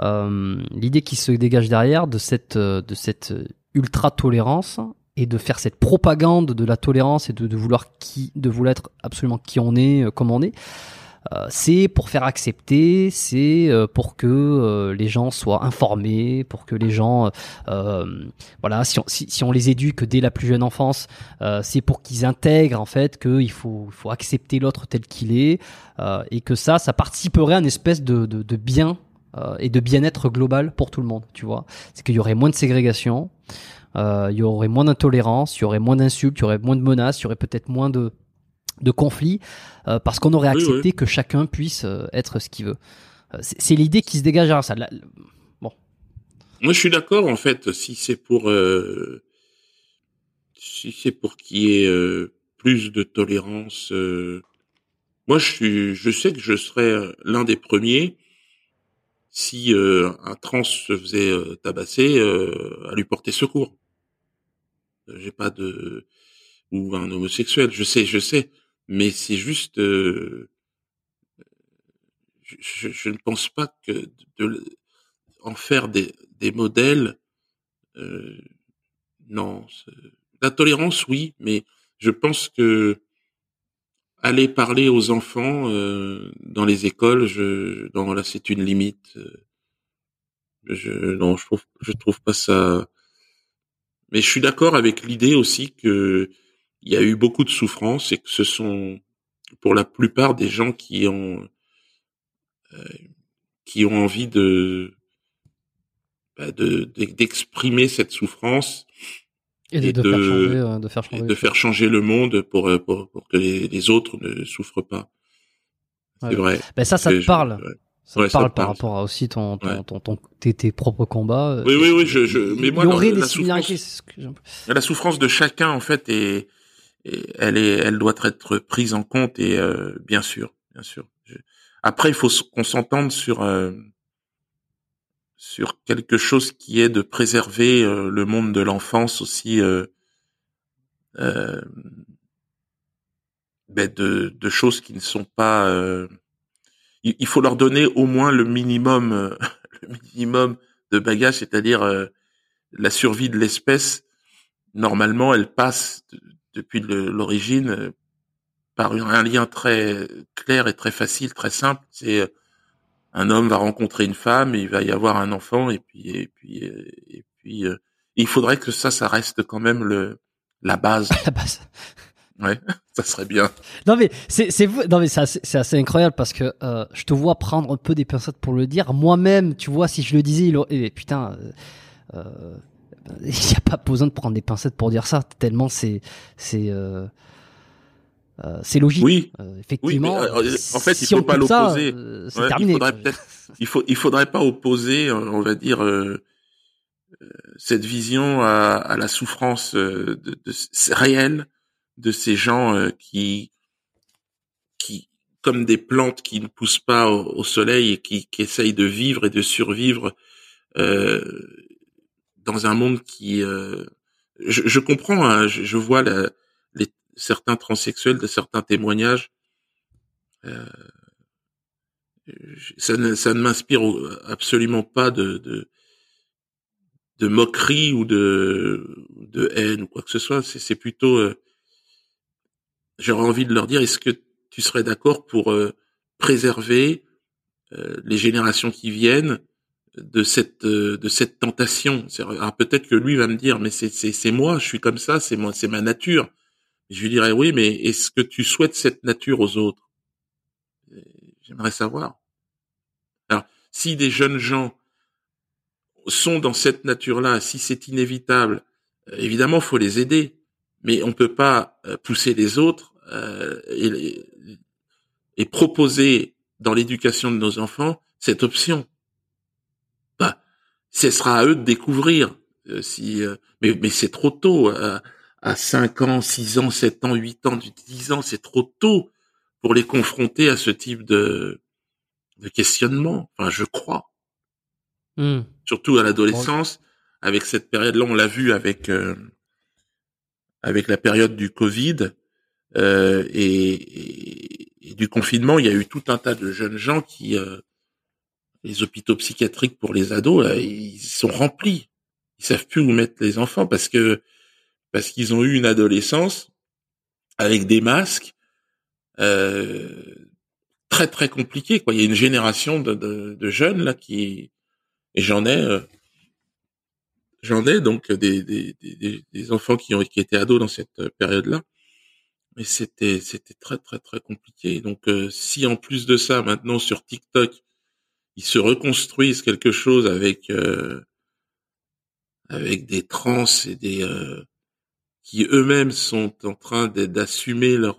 L'idée qui se dégage derrière de cette, de cette ultra-tolérance et de faire cette propagande de la tolérance et de, de vouloir qui, de vouloir être absolument qui on est, comme on est, euh, c'est pour faire accepter, c'est euh, pour que euh, les gens soient informés, pour que les gens, voilà, si on, si, on, les éduque dès la plus jeune enfance, c'est pour qu'ils intègrent en fait qu'il faut, faut accepter l'autre tel qu'il est, et que ça, ça participerait à une espèce de, de, de bien et de bien-être global pour tout le monde, tu vois. C'est qu'il y aurait moins de ségrégation, il y aurait moins d'intolérance, il y aurait moins d'insultes, il y aurait moins de menaces, il y aurait peut-être moins de de conflit euh, parce qu'on aurait accepté que chacun puisse euh, être ce qu'il veut. Euh, c'est l'idée qui se dégage à ça. bon. Moi, je suis d'accord en fait. Si c'est pour si c'est pour qu'il y ait plus de tolérance, moi, je suis, je sais que je serais l'un des premiers si un trans se faisait tabasser à lui porter secours. J'ai pas de ou un homosexuel. Je sais, je sais mais c'est juste, euh, je, je, ne pense pas que de, en faire des, des modèles, euh, non. La tolérance, oui, mais je pense que aller parler aux enfants euh, dans les écoles, je, non, là, c'est une limite. Je, non, je trouve, je trouve pas ça. Mais je suis d'accord avec l'idée aussi que il y a eu beaucoup de souffrances et que ce sont pour la plupart des gens qui ont qui ont envie de bah, de d'exprimer cette souffrance et de, de, faire changer, de, faire changer, de faire changer le monde pour pour, pour que les, les, autres ne souffrent pas. C'est vrai. Ben ça, ça te parle. Ça te parle par rapport à aussi ton, ton, ton, ton tes, tes, propres combats. Oui, oui, oui. Je, je, mais moi, la. Souffrance, la souffrance de chacun, en fait, est, est, elle est, elle doit être prise en compte et euh, bien sûr, bien sûr. Je... Après, il faut qu'on s'entende sur euh, sur quelque chose qui est de préserver euh, le monde de l'enfance aussi. Euh, euh, ben de, choses qui ne sont pas il, faut leur donner au moins le minimum, euh, le minimum de bagages, c'est-à-dire euh, la survie de l'espèce. Normalement, elle passe depuis l'origine euh, par un lien très clair et très facile, très simple. C'est un homme va rencontrer une femme, il va y avoir un enfant, et puis et puis et puis il faudrait que ça, ça reste quand même le la base. La base. Ouais, ça serait bien. Non mais c'est c'est non mais c'est assez, assez, incroyable parce que euh, je te vois prendre un peu des pincettes pour le dire. Moi-même, tu vois, si je le disais, il aurait... Eh, putain, euh, euh il n'y a pas besoin de prendre des pincettes pour dire ça. Tellement c'est c'est euh, euh c'est logique. Oui. effectivement. Oui, en fait, il faut pas l'opposer. c'est terminé. Il faudrait, il faut il faudrait pas opposer, on va dire. cette vision à, à la souffrance de, de réelle de ces gens euh, qui, qui, comme des plantes qui ne poussent pas au, soleil et qui, qui, essayent de vivre et de survivre euh, dans un monde qui, euh, je, je, comprends, hein, je, je, vois la, certains transsexuels de certains témoignages. Euh, ça ne, ça ne m'inspire absolument pas de, de, de moquerie ou de, de haine ou quoi que ce soit. C'est plutôt euh, j'aurais envie de leur dire, est-ce que tu serais d'accord pour euh, préserver les générations qui viennent de cette de cette tentation? Alors peut-être que lui va me dire, mais c'est c'est moi, je suis comme ça, c'est moi, c'est ma nature. Je lui dirais oui, mais est-ce que tu souhaites cette nature aux autres? J'aimerais savoir. Alors, si des jeunes gens sont dans cette nature-là, si c'est inévitable, évidemment, faut les aider mais on peut pas euh, pousser les autres euh, et, proposer dans l'éducation de nos enfants cette option. Bah, ce sera à eux de découvrir. Euh, si, mais c'est trop tôt. À 5 ans, 6 ans, 7 ans, 8 ans, 10 ans, c'est trop tôt pour les confronter à ce type de, de questionnement. Enfin, je crois. Hmm. Surtout à l'adolescence, avec cette période-là, on l'a vu avec avec la période du Covid euh, et, et, du confinement, il y a eu tout un tas de jeunes gens qui, euh, les hôpitaux psychiatriques pour les ados, là, ils sont remplis. Ils savent plus où mettre les enfants parce que parce qu'ils ont eu une adolescence avec des masques euh, très très compliqués. Quoi, il y a une génération de, de, de jeunes là qui et j'en ai euh, J'en ai donc des, des, des, des, enfants qui ont qui étaient ados dans cette euh, période-là, mais c'était c'était très très très compliqué. Donc euh, si en plus de ça maintenant sur TikTok ils se reconstruisent quelque chose avec euh, avec des trans et des qui eux-mêmes sont en train d'assumer leur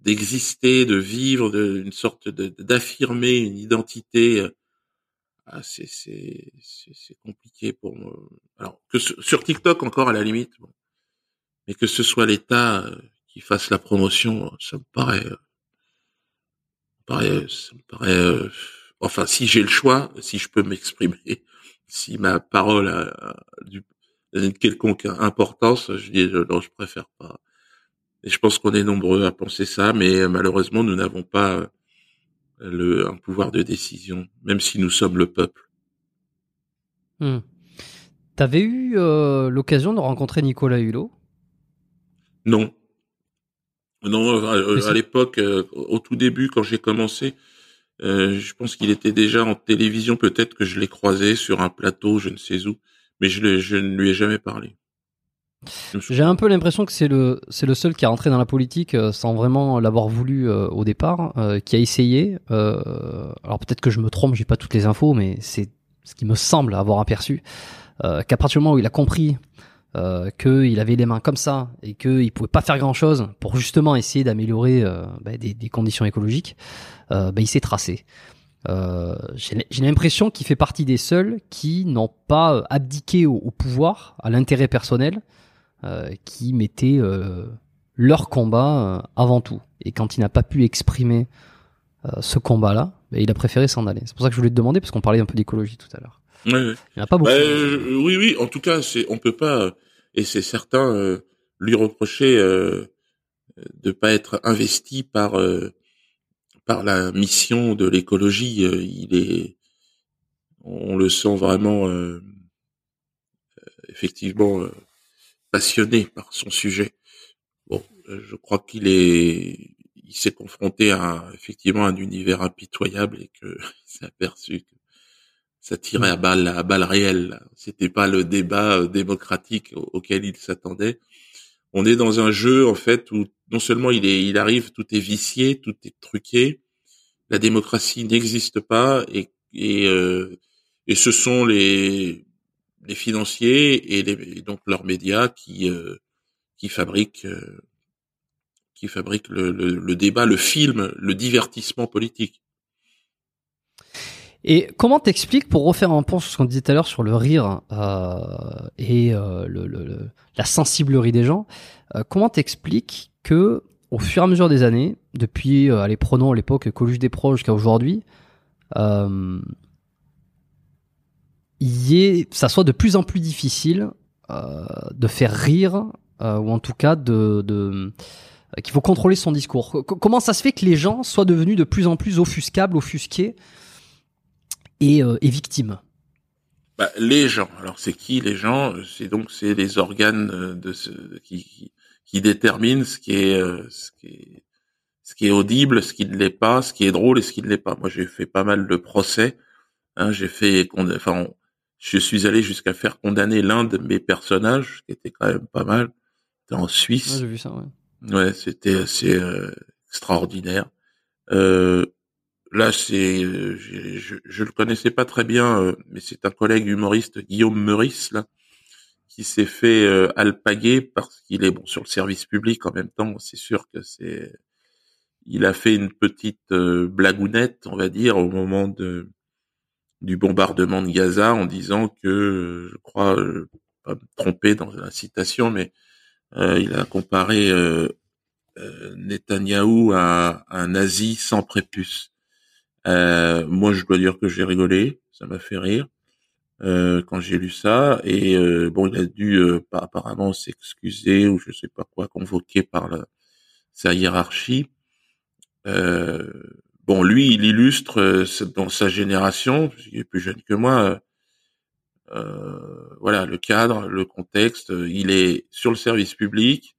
d'exister, de vivre, de, une sorte d'affirmer une identité ah, c'est c'est c'est compliqué pour moi. Alors que sur TikTok encore à la limite, mais que ce soit l'État euh, qui fasse la promotion, ça me paraît, euh, paraît, ça me paraît. Euh, enfin, si j'ai le choix, si je peux m'exprimer, si ma parole a, du, une quelconque importance, je dis non, je préfère pas. Et je pense qu'on est nombreux à penser ça, mais malheureusement, nous n'avons pas le, un pouvoir de décision, même si nous sommes le peuple. Hmm. T'avais eu euh, l'occasion de rencontrer Nicolas Hulot? Non. Non, à, l'époque, euh, au tout début, quand j'ai commencé, euh, je pense qu'il était déjà en télévision. Peut-être que je l'ai croisé sur un plateau, je ne sais où, mais je, je ne lui ai jamais parlé. J'ai un peu l'impression que c'est le c'est le seul qui est rentré dans la politique euh, sans vraiment l'avoir voulu euh, au départ, euh, qui a essayé. alors peut-être que je me trompe, j'ai pas toutes les infos, mais c'est ce qui me semble avoir aperçu qu'à partir du moment où il a compris qu'il avait les mains comme ça et qu'il pouvait pas faire grand chose pour justement essayer d'améliorer bah, des, des, conditions écologiques, bah, il s'est tracé. Euh, j'ai l'impression qu'il fait partie des seuls qui n'ont pas abdiqué au, au pouvoir, à l'intérêt personnel, euh, qui mettaient euh, leur combat euh, avant tout. Et quand il n'a pas pu exprimer ce combat-là, bah, il a préféré s'en aller. C'est pour ça que je voulais te demander, parce qu'on parlait un peu d'écologie tout à l'heure. Oui, oui. Il n'y a pas beaucoup. Bah, oui, oui. En tout cas, on peut pas, et c'est certain, lui reprocher de pas être investi par par la mission de l'écologie. il est, on le sent vraiment, effectivement passionné par son sujet. Bon, euh, je crois qu'il est, il s'est confronté à effectivement un univers impitoyable et que s'est aperçu que ça tirait à balles à balles réelles. C'était pas le débat euh, démocratique auquel il s'attendait. On est dans un jeu en fait où non seulement il est, il arrive, tout est vicié, tout est truqué, la démocratie n'existe pas et et, euh, et ce sont les les financiers et, les, donc leurs médias qui euh, qui fabriquent euh, qui fabriquent le, le, le, débat, le film, le divertissement politique. Et comment t'expliques, pour refaire un point sur ce qu'on disait tout à l'heure sur le rire euh, et euh, le, le, la sensiblerie des gens, euh, comment t'expliques que au fur et à mesure des années, depuis, allez, prenons l'époque Coluche des proches jusqu'à aujourd'hui, euh, y ça soit de plus en plus difficile euh, de faire rire euh, ou en tout cas de, de euh, qu'il faut contrôler son discours. comment ça se fait que les gens soient devenus de plus en plus offuscables, offusqués et, euh, et victimes bah, Les gens. Alors c'est qui les gens? C'est donc c'est les organes de ce, qui, qui, qui déterminent ce qui est ce qui est ce qui est audible, ce qui ne l'est pas, ce qui est drôle et ce qui ne l'est pas. Moi, j'ai fait pas mal de procès. Hein, j'ai fait, enfin, je suis allé jusqu'à faire condamner l'un de mes personnages, qui était quand même pas mal. C'était en Suisse. j'ai vu ça, ouais. Ouais, c'était assez euh, extraordinaire. Euh, là, c'est, euh, je, je, le connaissais pas très bien, euh, mais c'est un collègue humoriste, Guillaume Meurice, là, qui s'est fait alpaguer parce qu'il est bon sur le service public en même temps. C'est sûr que c'est, il a fait une petite blagounette, on va dire, au moment du bombardement de Gaza en disant que, je crois, euh, pas me tromper dans la citation, mais euh, il a comparé euh, euh Netanyahou à, un nazi sans prépuce. Moi, je dois dire que j'ai rigolé, ça m'a fait rire quand j'ai lu ça. Et bon, il a dû apparemment s'excuser ou je sais pas quoi, convoqué par la, sa hiérarchie. Euh, Bon, lui, il illustre euh, dans sa génération, il est plus jeune que moi, euh, euh, voilà, le cadre, le contexte. Il est sur le service public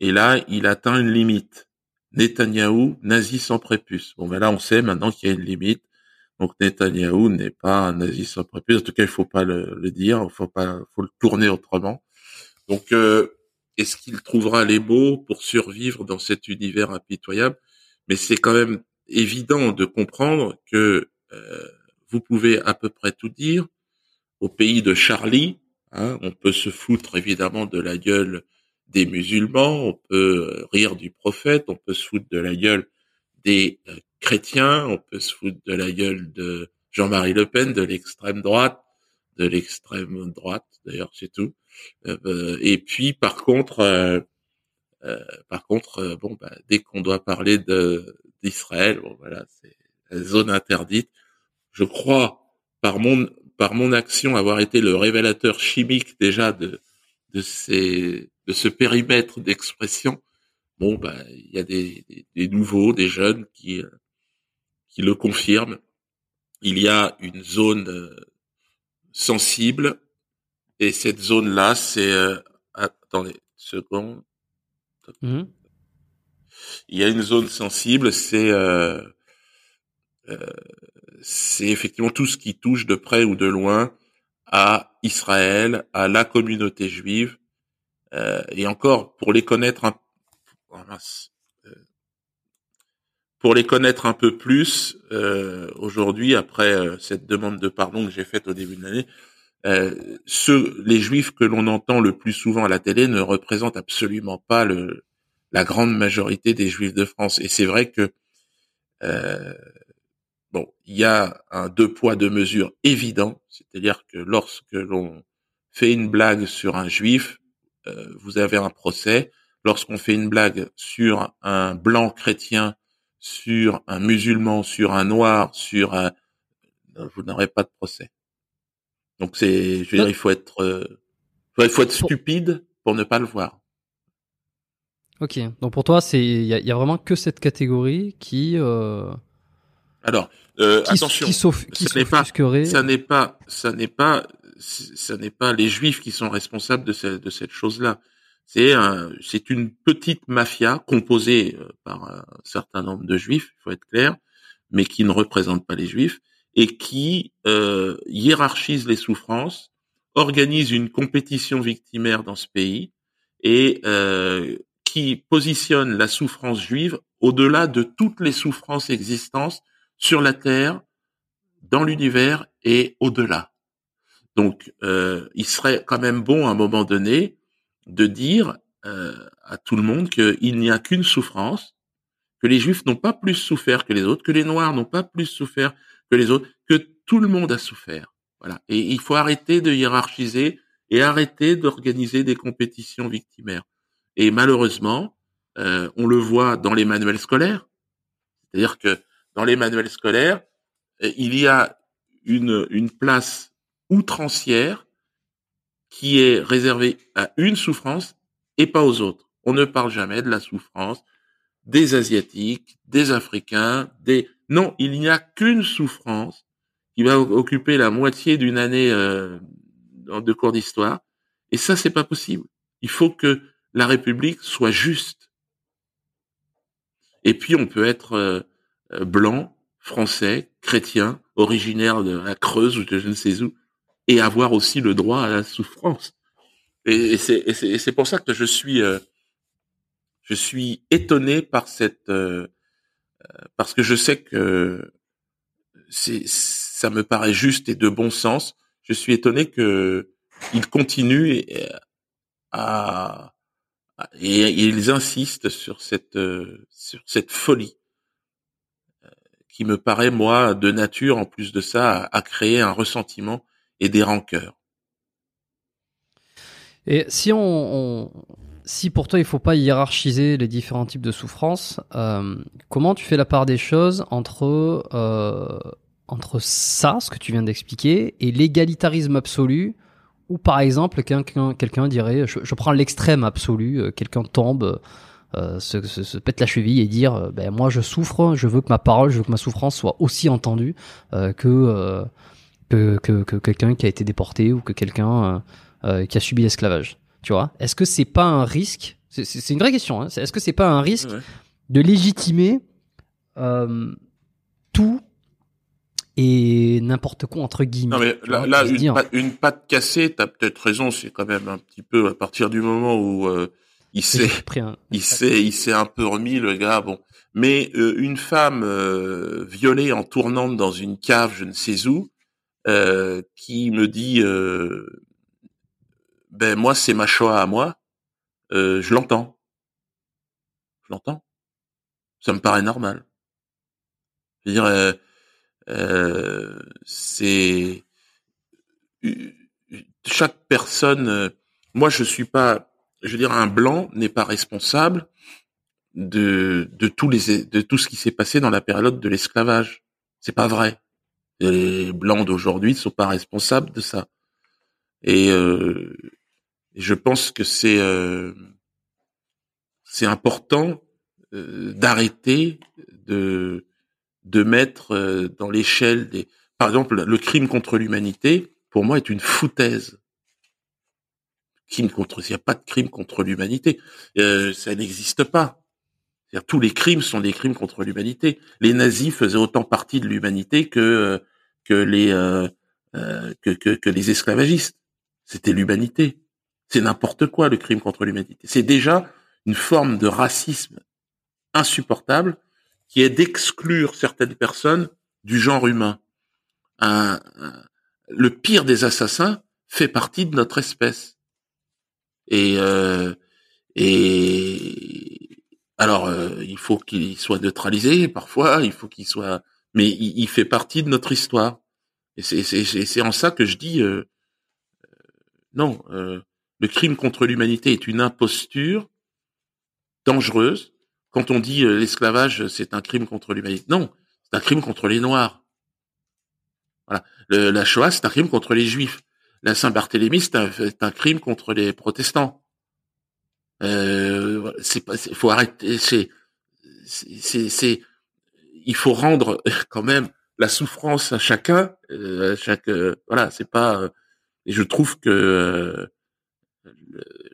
et là, il atteint une limite. Netanyahou, nazi sans prépuce. Bon, ben là, on sait maintenant qu'il y a une limite. Donc Netanyahou n'est pas un nazi sans prépuce. En tout cas, il faut pas le, dire. Il faut pas, faut le tourner autrement. Donc, est-ce qu'il trouvera les mots pour survivre dans cet univers impitoyable? Mais c'est quand même évident de comprendre que euh, vous pouvez à peu près tout dire. Au pays de Charlie, hein, on peut se foutre évidemment de la gueule des musulmans, on peut euh, rire du prophète, on peut se foutre de la gueule des euh, chrétiens, on peut se foutre de la gueule de Jean-Marie Le Pen, de l'extrême droite, de l'extrême droite, d'ailleurs c'est tout. et puis par contre, par contre, bon, bah, dès qu'on doit parler d'Israël. Voilà, c'est la zone interdite. Je crois, par mon, par mon action, avoir été le révélateur chimique déjà de, de ces, de ce périmètre d'expression. Bon, bah, il y a des, des, nouveaux, des jeunes qui, euh, qui le confirment. Il y a une zone euh, sensible et cette zone-là, c'est euh, attendez, seconde. Mmh il y a une zone sensible, c'est euh, euh, c'est effectivement tout ce qui touche de près ou de loin à Israël, à la communauté juive, et encore pour les connaître un oh, pour les connaître un peu plus aujourd'hui après cette demande de pardon que j'ai faite au début de l'année euh, les juifs que l'on entend le plus souvent à la télé ne représentent absolument pas le, la grande majorité des juifs de France. Et c'est vrai que euh, bon, il y a un deux poids deux mesures évident, c'est-à-dire que lorsque l'on fait une blague sur un juif, euh, vous avez un procès. Lorsqu'on fait une blague sur un blanc chrétien, sur un musulman, sur un noir, sur un, vous n'aurez pas de procès. Donc c'est, je veux dire, il faut être, euh, il faut être stupide pour ne pas le voir. Ok. Donc pour toi, c'est, il y a, vraiment que cette catégorie qui. Euh... Alors, euh, attention, qui, sauf, qui ça n'est pas, ça n'est pas, ça n'est pas, ça n'est pas les juifs qui sont responsables de, cette, chose-là. C'est une petite mafia composée euh, par un certain nombre de juifs, il faut être clair, mais qui ne représente pas les juifs et qui euh, hiérarchise les souffrances, organise une compétition victimaire dans ce pays et euh, qui positionne la souffrance juive au-delà de toutes les souffrances existantes sur la terre, dans l'univers et au-delà. Donc, euh, il serait quand même bon à un moment donné de dire euh, à tout le monde qu'il n'y a qu'une souffrance, que les juifs n'ont pas plus souffert que les autres, que les noirs n'ont pas plus souffert que les autres, que tout le monde a souffert. Voilà. Et il faut arrêter de hiérarchiser et arrêter d'organiser des compétitions victimaires. Et malheureusement, euh, on le voit dans les manuels scolaires. C'est-à-dire que dans les manuels scolaires, il y a une place outrancière qui est réservée à une souffrance et pas aux autres. On ne parle jamais de la souffrance des Asiatiques, des Africains, des non, il n'y a qu'une souffrance qui va occuper la moitié d'une année euh, de cours d'histoire. Et ça, c'est pas possible. Il faut que la République soit juste. Et puis, on peut être euh, blanc, français, chrétien, originaire de la Creuse ou de je ne sais où, et avoir aussi le droit à la souffrance. Et, c'est pour ça que je suis, euh, je suis étonné par cette parce que je sais que c'est ça me paraît juste et de bon sens. Je suis étonné que ils continuent à, et ils insistent sur cette sur cette folie euh, qui me paraît moi de nature en plus de ça à, créer un ressentiment et des rancœurs. Et si pour toi il faut pas hiérarchiser les différents types de souffrances, euh, comment tu fais la part des choses entre euh, entre ça, ce que tu viens d'expliquer, et l'égalitarisme absolu, ou par exemple quelqu'un quelqu'un dirait, je, prends l'extrême absolu, euh, quelqu'un tombe, se, se, pète la cheville et dire, ben moi je souffre, je veux que ma parole, je veux que ma souffrance soit aussi entendue que, que, que, que quelqu'un qui a été déporté ou que quelqu'un qui a subi l'esclavage. Tu vois Est-ce que c'est pas un risque? C'est une vraie question. Hein. Est-ce que c'est pas un risque de légitimer euh, tout et n'importe quoi entre guillemets? Non mais là, une, patte, cassée, t'as peut-être raison, c'est quand même un petit peu à partir du moment où euh, il s'est, il s'est, il s'est un peu remis le gars. Bon, mais euh, une femme violée en tournant dans une cave, je ne sais où, qui me dit ben moi c'est ma choix à moi, euh, je l'entends. Je l'entends. Ça me paraît normal. Je veux dire, euh, euh, c'est chaque personne. moi, je suis pas. Je veux dire, un blanc n'est pas responsable de de tous les de tout ce qui s'est passé dans la période de l'esclavage. C'est pas vrai. Les blancs d'aujourd'hui ne sont pas responsables de ça. Et euh, je pense que c'est euh, important euh, d'arrêter de mettre dans l'échelle des par exemple le crime contre l'humanité pour moi est une foutaise. Crime contre il n'y a pas de crime contre l'humanité ça n'existe pas. Tous les crimes sont des crimes contre l'humanité. Les nazis faisaient autant partie de l'humanité que que les que, que, que les esclavagistes c'était l'humanité C'est n'importe quoi le crime contre l'humanité. C'est déjà une forme de racisme insupportable qui est d'exclure certaines personnes du genre humain. le pire des assassins fait partie de notre espèce. Et, euh, et alors, euh, il faut qu'il soit neutralisé parfois, il faut qu'il soit, mais il, fait partie de notre histoire. Et c'est en ça que je dis euh, non. le crime contre l'humanité est une imposture dangereuse. Quand on dit l'esclavage, c'est un crime contre l'humanité, non, c'est un crime contre les Noirs. Voilà, la Shoah, c'est un crime contre les Juifs. La Saint-Barthélemy, c'est un, crime contre les protestants. Euh, c'est pas, faut arrêter. Il faut rendre quand même la souffrance à chacun. Euh, à chaque, euh, voilà, c'est pas. et je trouve que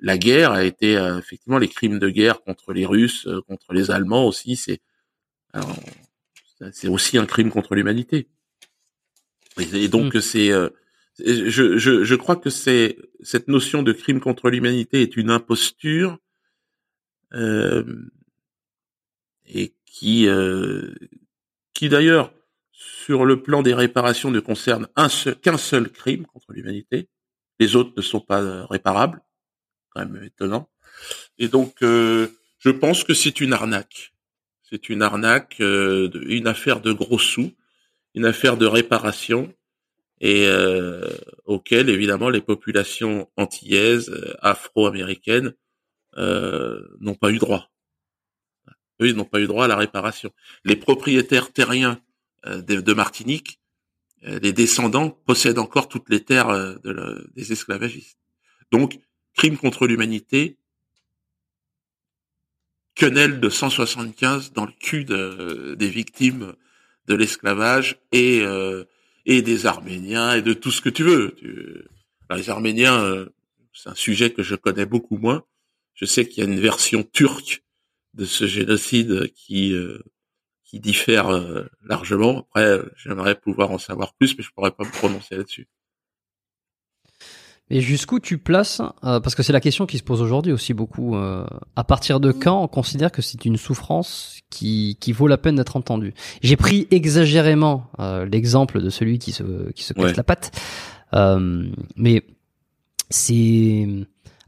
la guerre a été effectivement les crimes de guerre contre les Russes, contre les Allemands aussi. C'est, c'est aussi un crime contre l'humanité. Et, donc mmh. c'est je, je, je crois que c'est cette notion de crime contre l'humanité est une imposture euh, et qui euh, qui d'ailleurs sur le plan des réparations ne concerne un qu'un seul crime contre l'humanité. Les autres ne sont pas réparables, quand même étonnant. Et donc euh, je pense que c'est une arnaque. C'est une arnaque, euh, une affaire de gros sous, une affaire de réparation et euh, auquel évidemment les populations antillaises, euh, afro-américaines euh, n'ont pas eu droit. Eux, ils n'ont pas eu droit à la réparation. Les propriétaires terriens euh, de, Martinique, euh, les descendants possèdent encore toutes les terres de des esclavagistes. Donc, crime contre l'humanité, quenelle de 175 dans le cul de, des victimes de l'esclavage et des Arméniens et de tout ce que tu veux. les Arméniens, euh, c'est un sujet que je connais beaucoup moins. Je sais qu'il y a une version turque de ce génocide qui euh, qui diffère euh, largement. Après, j'aimerais pouvoir en savoir plus, mais je pourrais pas me prononcer là-dessus. Et jusqu'où tu places, euh, parce que c'est la question qui se pose aujourd'hui aussi beaucoup, euh, à partir de quand on considère que c'est une souffrance qui, qui vaut la peine d'être entendue? J'ai pris exagérément euh, l'exemple de celui qui se, qui se casse la patte, mais c'est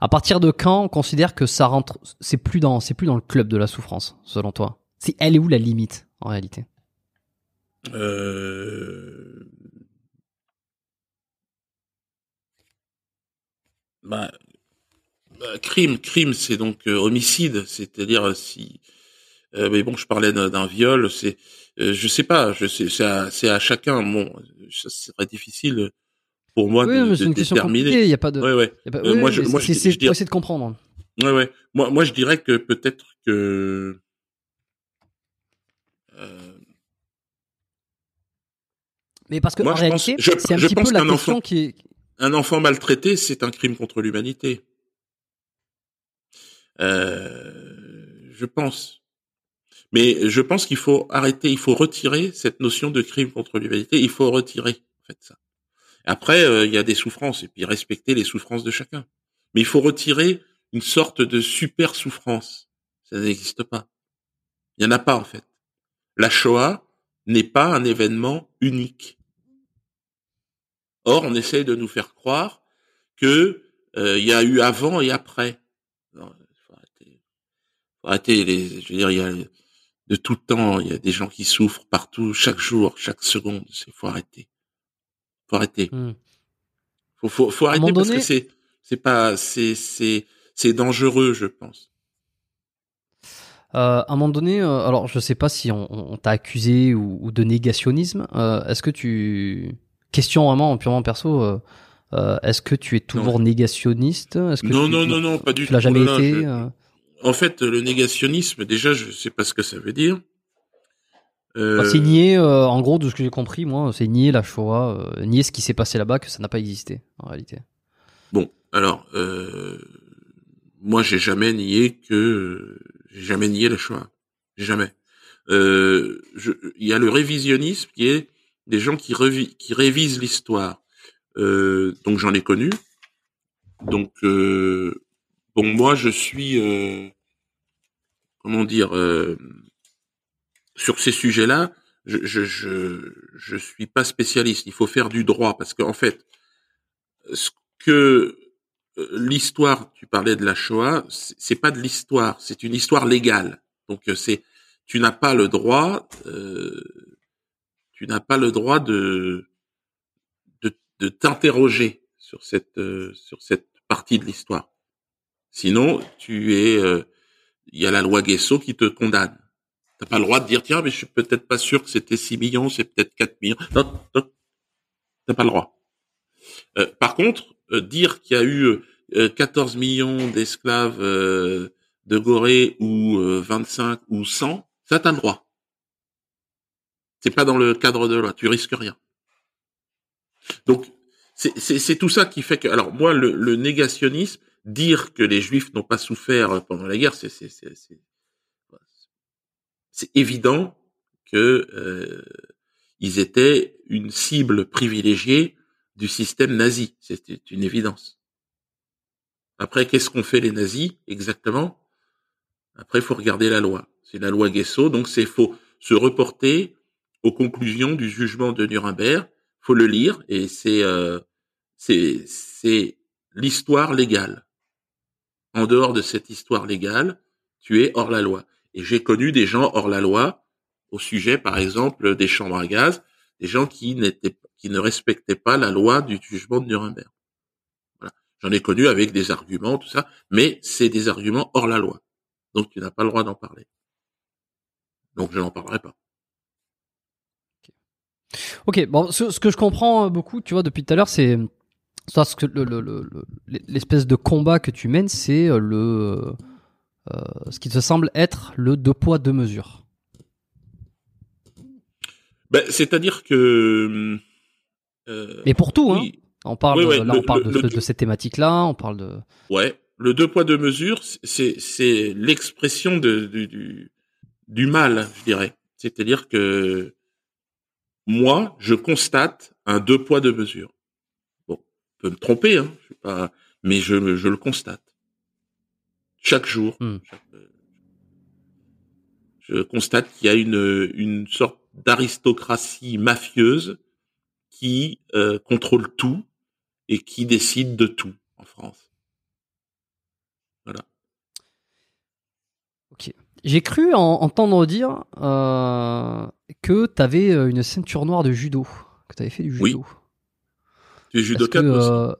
à partir de quand on considère que ça rentre, c'est plus dans, c'est plus dans le club de la souffrance, selon toi? C'est elle est où la limite en réalité? Euh, bah, bah, crime, crime, c'est donc euh, homicide, c'est-à-dire si. Euh, mais bon, je parlais d'un viol, c'est, je sais pas, je sais, c'est à, à, chacun. Bon, ça serait difficile pour moi oui, de, de déterminer. Il y a pas de. Ouais, ouais. moi, je, moi, c'est, je, essayer de comprendre. Ouais, ouais. Moi, moi, je dirais que peut-être que. Mais parce que en réalité, c'est un petit peu la question enfant... qui est un enfant maltraité, c'est un crime contre l'humanité. Euh, je pense. Mais je pense qu'il faut arrêter, il faut retirer cette notion de crime contre l'humanité. Il faut retirer en fait ça. Après, euh, il y a des souffrances et puis respecter les souffrances de chacun. Mais il faut retirer une sorte de super souffrance. Ça n'existe pas. Il y en a pas en fait. La Shoah n'est pas un événement unique. Or, on essaye de nous faire croire que euh, y a eu avant et après. Non, faut arrêter. Faut arrêter les. Je veux dire, il y a de tout temps, il y a des gens qui souffrent partout, chaque jour, chaque seconde. C'est faut arrêter. Faut arrêter. Hmm. Faut, faut, faut arrêter parce que c'est c'est pas c'est c'est c'est dangereux, je pense. Euh, à un moment donné, euh, alors je sais pas si on, on t'a accusé ou, ou, de négationnisme. Euh, Est-ce que tu question vraiment purement perso. Est-ce que tu es toujours négationniste? Que non, non, non, non, pas du tout. Tu l'as jamais été En fait, le négationnisme, déjà, je sais pas ce que ça veut dire. Euh... C'est nier, en gros, de ce que j'ai compris, moi, c'est nier la Shoah, nier ce qui s'est passé là-bas, que ça n'a pas existé, en réalité. Bon, alors, moi, j'ai jamais nié que j'ai jamais nié la Shoah, jamais. Il y a le révisionnisme qui est des gens qui, qui révisent l'histoire. Euh, donc j'en ai connu. Donc, euh, bon, moi, je suis, euh, comment dire, euh, sur ces sujets-là, je, je, je, je suis pas spécialiste. Il faut faire du droit parce qu'en fait, ce que euh, l'histoire, tu parlais de la Shoah, c'est pas de l'histoire, c'est une histoire légale. Donc euh, c'est, tu n'as pas le droit, euh, tu n'as pas le droit de de, de t'interroger sur cette sur cette partie de l'histoire. Sinon, tu es, il y a la loi Guesso qui te condamne. T'as pas le droit de dire tiens mais je suis peut-être pas sûr que c'était 6 millions, c'est peut-être 4 millions. Non, non t'as pas le droit. Euh, par contre, euh, dire qu'il y a eu 14 euh, millions d'esclaves de Gorée ou 25 ou 100, ça t'as le droit. C'est pas dans le cadre de loi, tu risques rien. Donc c'est tout ça qui fait que alors moi le, le négationnisme, dire que les juifs n'ont pas souffert pendant la guerre, c'est c'est évident que euh, ils étaient une cible privilégiée du système nazi. C'était une évidence. Après, qu'est-ce qu'ont fait les nazis exactement? Après, il faut regarder la loi. C'est la loi Guesso, donc c'est faut se reporter aux conclusions du jugement de Nuremberg. Faut le lire et c'est euh, c'est c'est l'histoire légale. En dehors de cette histoire légale, tu es hors la loi. Et j'ai connu des gens hors la loi au sujet, par exemple, des chambres à gaz, des gens qui n'étaient, qui ne respectaient pas la loi du jugement de Nuremberg. Voilà. J'en ai connu avec des arguments, tout ça, mais c'est des arguments hors la loi. Donc tu n'as pas le droit d'en parler. Donc je n'en parlerai pas. Ok, bon, ce, que je comprends beaucoup, tu vois, depuis tout à l'heure, c'est ce que l'espèce de combat que tu mènes, c'est le euh, ce qui te semble être le deux poids deux mesures. Ben, c'est-à-dire que. Euh, Mais pour tout, hein. On parle, de, là, on parle de, cette thématique-là, on parle de. Ouais, le deux poids deux mesures, c'est c'est l'expression de, du, du mal, je dirais. C'est-à-dire que moi, je constate un deux poids deux mesures. Bon, je peux me tromper, hein, je pas, mais je, je le constate chaque jour. Hmm. Euh, je constate qu'il y a une, une sorte d'aristocratie mafieuse qui euh, contrôle tout et qui décide de tout en France. Voilà. Ok. J'ai cru entendre dire euh, que tu avais une ceinture noire de judo, que tu avais fait du judo. Oui. Tu es judoka aussi?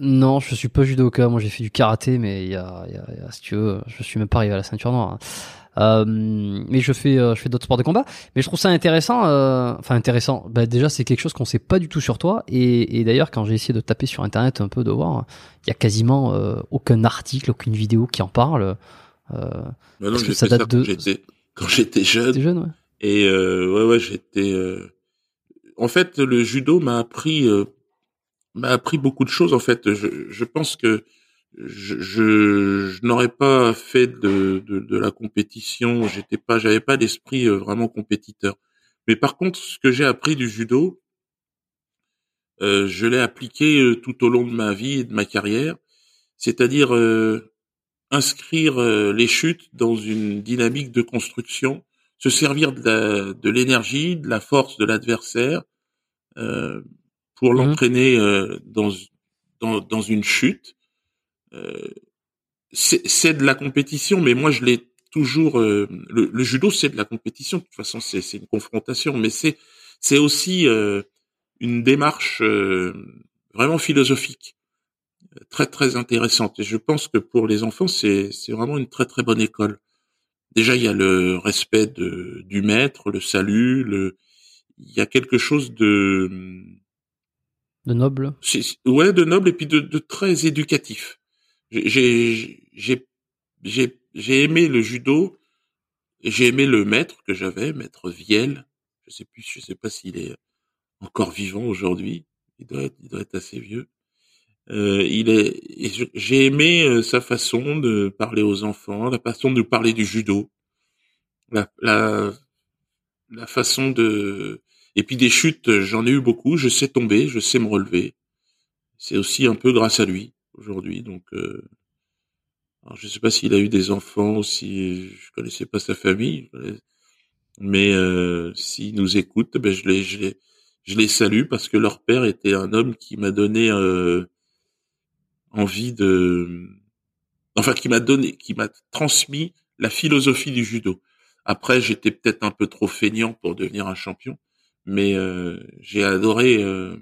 Non, je suis pas judoka. Moi, j'ai fait du karaté, mais il y a, y, a, y a, si tu veux, je suis même pas arrivé à la ceinture noire. Hein. Euh, mais je fais, euh, je fais d'autres sports de combat. Mais je trouve ça intéressant. Euh, enfin, intéressant. Bah, déjà, c'est quelque chose qu'on sait pas du tout sur toi. Et, et d'ailleurs, quand j'ai essayé de taper sur internet un peu, de voir, il y a quasiment euh, aucun article, aucune vidéo qui en parle. Euh, non, parce que ça date de quand j'étais jeune. jeune, ouais. Et ouais, ouais, j'étais. En fait, le judo m'a appris m'a appris beaucoup de choses en fait. Je, je pense que je, je, n'aurais pas fait de, de, de la compétition. J'étais pas, j'avais pas l'esprit euh, vraiment compétiteur. Mais par contre, ce que j'ai appris du judo, euh, je l'ai appliqué euh, tout au long de ma vie et de ma carrière. C'est-à-dire euh, inscrire les chutes dans une dynamique de construction, se servir de l'énergie, de, de, la force de l'adversaire. Euh, pour mmh. l'entraîner euh, dans, dans, dans une chute. Euh, c'est de la compétition, mais moi je l'ai toujours. Euh, le, le, judo c'est de la compétition. De toute façon, c'est une confrontation, mais c'est c'est aussi une démarche vraiment philosophique, très très intéressante. Et je pense que pour les enfants, c'est c'est vraiment une très très bonne école. Déjà, il y a le respect de, du maître, le salut, le, il y a quelque chose de de noble. Ouais, de noble et puis de, très éducatif. J'ai j'ai j'ai j'ai aimé le judo j'ai aimé le maître que j'avais, maître Viel. Je sais plus, je sais pas s'il est encore vivant aujourd'hui. Il doit être, il doit être assez vieux. Euh, il est, j'ai aimé euh, sa façon de parler aux enfants, la façon de parler du judo, la, la façon de, et puis des chutes, j'en ai eu beaucoup. Je sais tomber, je sais me relever. C'est aussi un peu grâce à lui. aujourd'hui. Donc, euh, alors je sais pas s'il a eu des enfants ou si je connaissais pas sa famille, mais euh, s'il nous écoute, ben je les, je les, je les salue parce que leur père était un homme qui m'a donné euh, envie de, enfin qui m'a donné, qui m'a transmis la philosophie du judo. Après, j'étais peut-être un peu trop feignant pour devenir un champion, mais euh, j'ai adoré euh,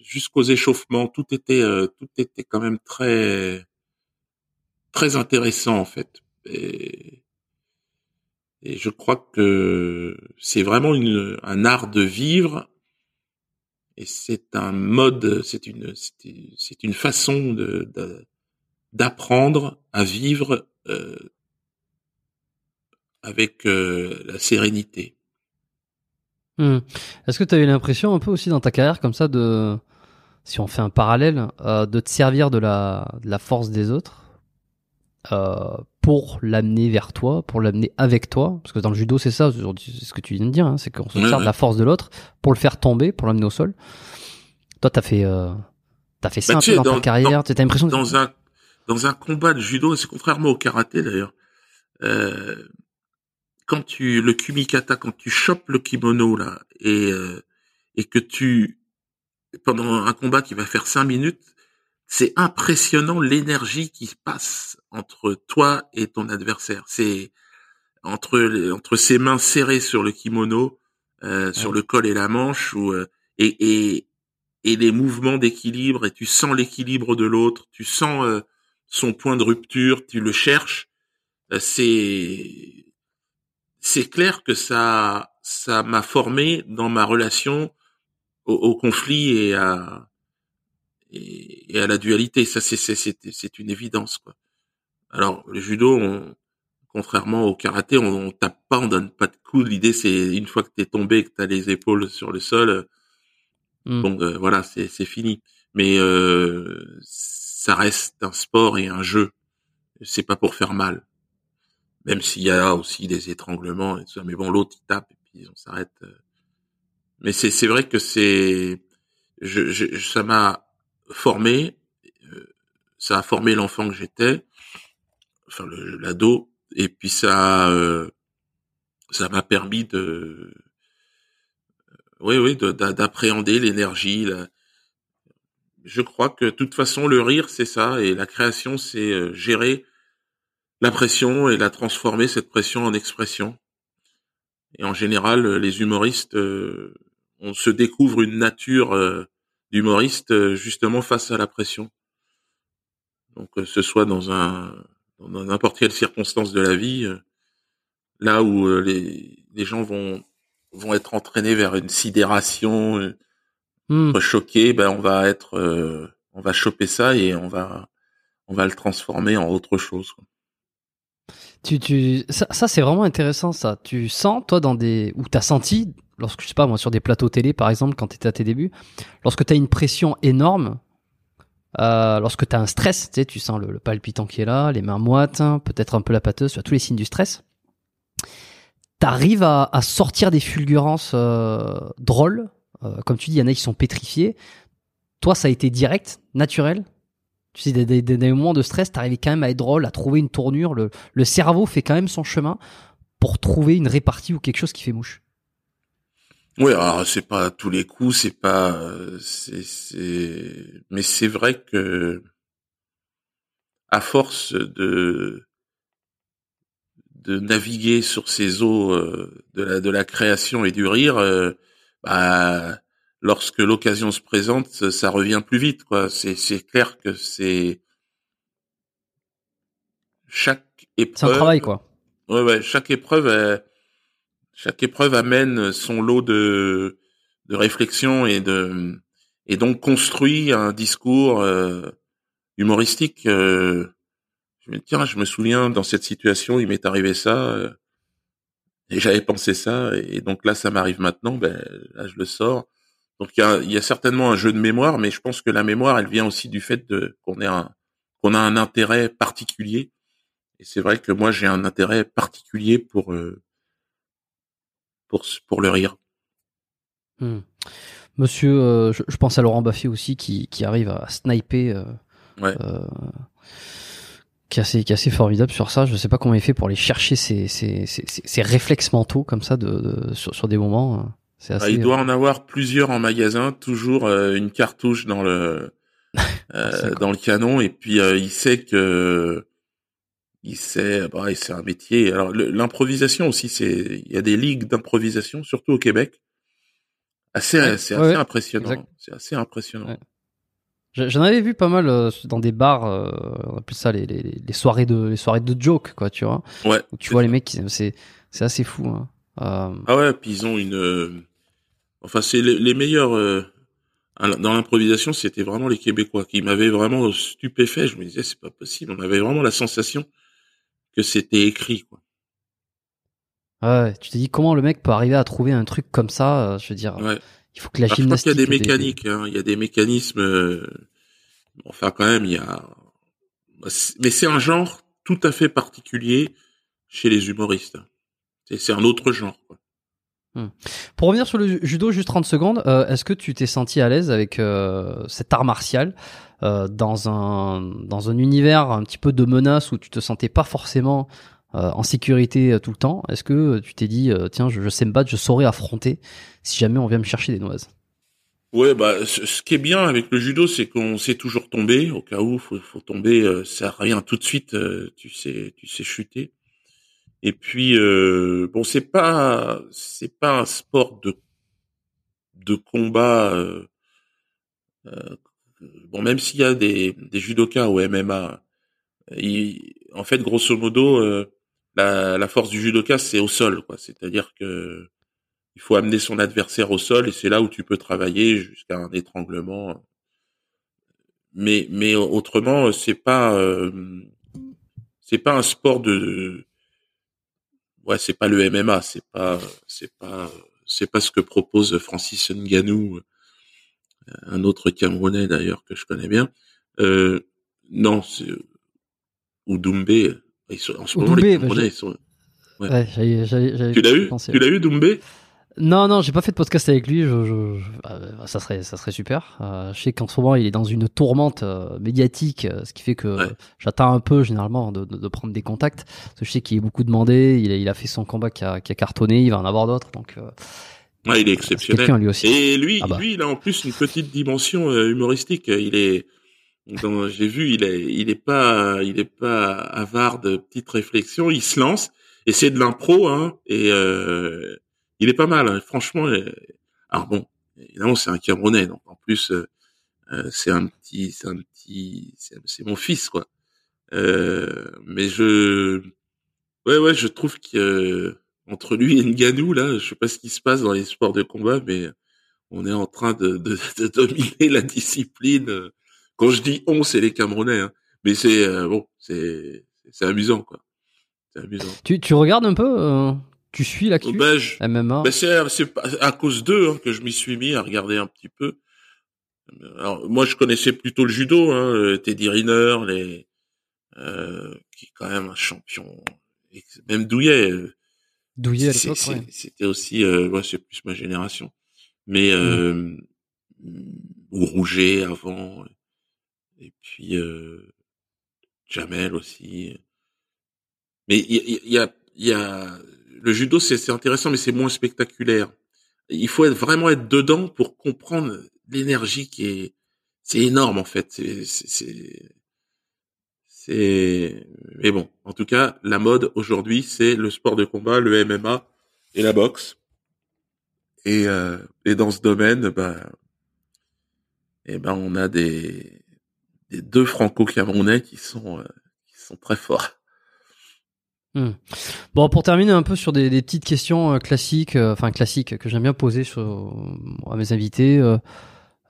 jusqu'aux échauffements. Tout était, euh, tout était quand même très, très intéressant en fait. Et, je crois que c'est vraiment un art de vivre et c'est un mode, c'est une, c'est une façon de, d'apprendre à vivre avec la sérénité. Hmm. Est-ce que tu as eu l'impression un peu aussi dans ta carrière comme ça de, si on fait un parallèle, euh, de te servir de la, de la force des autres euh, pour l'amener vers toi, pour l'amener avec toi, parce que dans le judo c'est ça, c'est ce que tu viens de dire, hein, c'est qu'on se sert de la force de l'autre pour le faire tomber, pour l'amener au sol. Toi, t'as fait, euh, t'as fait ça bah, un peu dans, ta carrière. T'as l'impression dans un dans un combat de judo, c'est contrairement au karaté d'ailleurs. Euh, quand tu le kumikata, quand tu chopes le kimono là et euh, et que tu pendant un combat qui va faire cinq minutes, c'est impressionnant l'énergie qui passe entre toi et ton adversaire. C'est entre entre ses mains serrées sur le kimono, euh, sur le col et la manche, ou euh, et, et et les mouvements d'équilibre et tu sens l'équilibre de l'autre, tu sens euh, son point de rupture, tu le cherches. Euh, c'est c'est clair que ça ça m'a formé dans ma relation au, au conflit et à et, à la dualité. Ça, c'est c'est une évidence quoi. Alors le judo, on, contrairement au karaté, on, on, tape pas, on donne pas de coups. L'idée, c'est une fois que t'es tombé, que t'as les épaules sur le sol, bon, euh, voilà, c'est fini. Mais euh, ça reste un sport et un jeu. C'est pas pour faire mal. Même s'il y a aussi des étranglements et tout ça. Mais bon, l'autre, il tape et puis on s'arrête. Euh. Mais c'est vrai que c'est, je, ça m'a formé, euh, ça a formé l'enfant que j'étais, enfin l'ado, et puis ça, euh, ça m'a permis de, oui, oui, d'appréhender l'énergie. Je crois que de toute façon, le rire, c'est ça, et la création, c'est gérer la pression et la transformer cette pression en expression. Et en général, les humoristes, on se découvre une nature d'humoriste euh, justement face à la pression. Donc que ce soit dans un dans n'importe quelle circonstance de la vie, euh, là où euh, les, les gens vont vont être entraînés vers une sidération, mmh. choqués, ben on va être on va choper ça et on va on va le transformer en autre chose. Tu, tu, ça, c'est vraiment intéressant ça. Tu sens toi dans des ou t'as senti lorsque je sais pas moi sur des plateaux télé par exemple quand tu étais à tes débuts, lorsque tu as une pression énorme, euh, lorsque tu as un stress, tu sais, tu sens le, palpitant qui est là, les mains moites, hein, peut-être un peu la pâteuse, tu tous les signes du stress. T'arrives à, à sortir des fulgurances euh, drôles, euh, comme tu dis, il y en a qui sont pétrifiés. Toi, ça a été direct, naturel? Tu sais, des, moments de stress, t'arrivais quand même à être drôle, à trouver une tournure. Le, le cerveau fait quand même son chemin pour trouver une répartie ou quelque chose qui fait mouche. Oui, alors c'est pas tous les coups, c'est pas, c'est, c'est, mais c'est vrai que à force de de naviguer sur ces eaux euh, de la de la création et du rire, euh, bah, lorsque l'occasion se présente, ça revient plus vite, quoi. C'est c'est clair que c'est chaque épreuve. C'est un travail, quoi. Ouais, ouais. Chaque épreuve chaque épreuve amène son lot de, de réflexion et de et donc construit un discours euh, humoristique. Euh, je me tiens, je me souviens dans cette situation, il m'est arrivé ça euh, et j'avais pensé ça et donc là ça m'arrive maintenant. Ben là je le sors. Donc il y a, y a, certainement un jeu de mémoire, mais je pense que la mémoire elle vient aussi du fait qu'on est un qu'on a un intérêt particulier. Et c'est vrai que moi j'ai un intérêt particulier pour euh, pour, pour le rire. Hmm. Monsieur, euh, je, pense à Laurent Baffy aussi qui, qui arrive à sniper euh, Ouais. qui est assez, qui est assez formidable sur ça. Je sais pas comment il fait pour aller chercher ces, ces, ces, ces réflexes mentaux comme ça de, de sur, sur, des moments. Ah, assez. il doit en avoir plusieurs en magasin, toujours une cartouche dans le euh, dans le canon, et puis il sait que il sait, bah, c'est un métier. Alors l'improvisation aussi, c'est, il y a des ligues d'improvisation, surtout au Québec. Assez, c'est assez impressionnant. C'est assez impressionnant. J'en avais vu pas mal euh, dans des bars, euh, on appelle ça les, les, les, soirées de les soirées de joke, quoi, tu vois. Ouais. Où tu vois les mecs, c'est c'est assez fou. Hein. Euh... Ah ouais, puis ils ont une, euh, enfin c'est les, les, meilleurs euh, dans l'improvisation, c'était vraiment les Québécois qui m'avaient vraiment stupéfait. Je me disais c'est pas possible. On avait vraiment la sensation que c'était écrit, quoi. Ouais, tu t'es dit comment le mec peut arriver à trouver un truc comme ça Je veux dire, il faut que la gymnastique. il y a des mécaniques, hein, il y a des mécanismes. Euh, enfin, quand même, il y a. Mais c'est un genre tout à fait particulier chez les humoristes. C'est un autre genre. Quoi. Hmm. Pour revenir sur le judo, juste 30 secondes, euh, est-ce que tu t'es senti à l'aise avec euh, cet art martial euh, dans un dans un univers un petit peu de menace où tu te sentais pas forcément euh, en sécurité tout le temps? Est-ce que tu t'es dit tiens je, je, sais me battre, je saurais affronter si jamais on vient me chercher des noises? Ouais bah ce, qui est bien avec le judo c'est qu'on sait toujours tomber au cas où faut faut tomber ça revient tout de suite tu sais tu sais chuter et puis euh, bon, c'est pas c'est pas un sport de de combat. Euh, euh, bon, même s'il y a des des judokas au MMA, en fait, grosso modo, euh, la, la force du judoka c'est au sol, quoi. C'est-à-dire que il faut amener son adversaire au sol et c'est là où tu peux travailler jusqu'à un étranglement. Mais mais autrement, c'est pas euh, c'est pas un sport de ouais, c'est pas le MMA, c'est pas, c'est pas, c'est pas ce que propose Francis Ngannou, euh, un autre Camerounais d'ailleurs que je connais bien. Euh, non, c'est ou Doumbé. Ils sont, en ce moment, les Camerounais, ils sont. Ouais. ouais tu l'as eu? Tu l'as eu Doumbé non, non, j'ai pas fait de podcast avec lui. Je, je, euh, ça serait, ça serait super. Euh, je sais qu'en ce moment, il est dans une tourmente euh, médiatique, ce qui fait que j'attends un peu généralement de, de, de, prendre des contacts. Parce que je sais qu'il est beaucoup demandé. Il a, il a fait son combat qui a, qui a cartonné. Il va en avoir d'autres. Donc, ouais, il est exceptionnel. lui aussi. Et lui, ah bah. lui, il a en plus une petite dimension humoristique. Il est, j'ai vu, il est, il est pas, il est pas avare de petites réflexions. Il se lance et c'est de l'impro, hein. Et il est pas mal, hein. franchement. Euh, alors bon, évidemment c'est un Camerounais, donc en plus euh, euh, c'est un petit, c'est un petit, c'est mon fils quoi. mais je, ouais ouais, je trouve que entre lui et Nganou là, je sais pas ce qui se passe dans les sports de combat, mais on est en train de, de, de dominer la discipline. Quand je dis on, c'est les Camerounais, hein. mais c'est bon, c'est c'est amusant quoi. C'est amusant. Tu, tu regardes un peu tu suis l'actu ben, MMA ben C'est à cause d'eux hein, que je m'y suis mis à regarder un petit peu. Alors, moi, je connaissais plutôt le judo, hein, Teddy Riner, les, euh, qui est quand même un champion. Même Douillet. Euh, Douillet à C'était aussi, euh, ouais, c'est plus ma génération. Mais euh, ou Rouget avant, et puis euh, Jamel aussi. Mais il y, y, a, il y a le judo, c'est intéressant, mais c'est moins spectaculaire. Il faut être, vraiment être dedans pour comprendre l'énergie qui est, c'est énorme en fait. C'est, c'est, mais bon, en tout cas, la mode aujourd'hui, c'est le sport de combat, le MMA et la boxe. Et, euh, et dans ce domaine, bah, eh ben, on a des, des deux franco-camerounais qui sont, euh, qui sont très forts. Hmm. Bon, pour terminer un peu sur des, des petites questions euh, classiques, euh, enfin classiques que j'aime bien poser sur, à mes invités. Euh,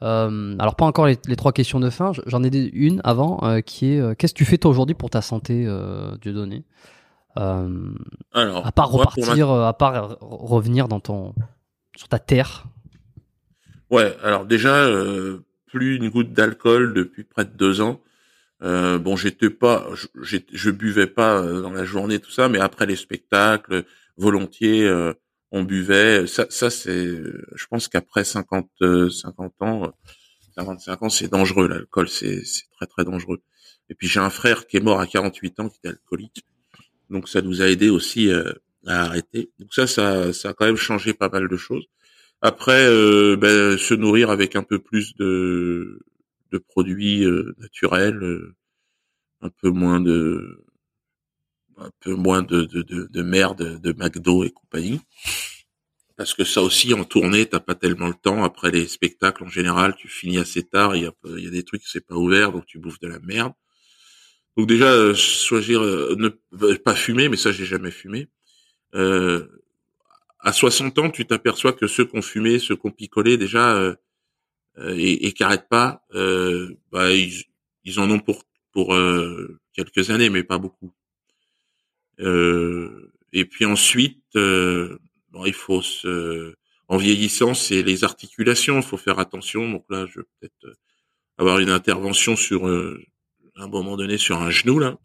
alors pas encore les, les, trois questions de fin, j'en ai une avant qui est qu'est-ce que tu fais toi aujourd'hui pour ta santé, Dieu donné Alors, à part repartir, à part revenir dans ton sur ta terre? Ouais, alors déjà plus une goutte d'alcool depuis près de deux ans. Euh, bon, j'étais pas, je, je buvais pas euh, dans la journée tout ça, mais après les spectacles, volontiers, euh, on buvait. Ça, ça c'est, je pense qu'après 50, 50 ans, à 25 ans, c'est dangereux. L'alcool, c'est très très dangereux. Et puis j'ai un frère qui est mort à 48 ans, qui était alcoolique. Donc ça nous a aidé aussi euh, à arrêter. Donc ça, ça, ça a quand même changé pas mal de choses. Après, euh, ben, se nourrir avec un peu plus de, produits euh, naturels, un peu moins de un peu moins de, de, de, de merde de McDo et compagnie. Parce que ça aussi en tournée t'as pas tellement le temps. Après les spectacles en général tu finis assez tard. Il y a, y a des trucs c'est pas ouvert donc tu bouffes de la merde. Donc déjà euh, choisir euh, ne euh, pas fumer mais ça j'ai jamais fumé. Euh, à 60 ans tu t'aperçois que ceux qui ont fumé ceux qui ont picolé déjà euh, et, et qui arrêtent pas bah ils, ils, en ont pour pour quelques années mais pas beaucoup et puis ensuite il faut se, en vieillissant, c'est les articulations. Il faut faire attention. Donc là, je vais peut-être euh, avoir une intervention sur euh, un moment donné sur un genou là.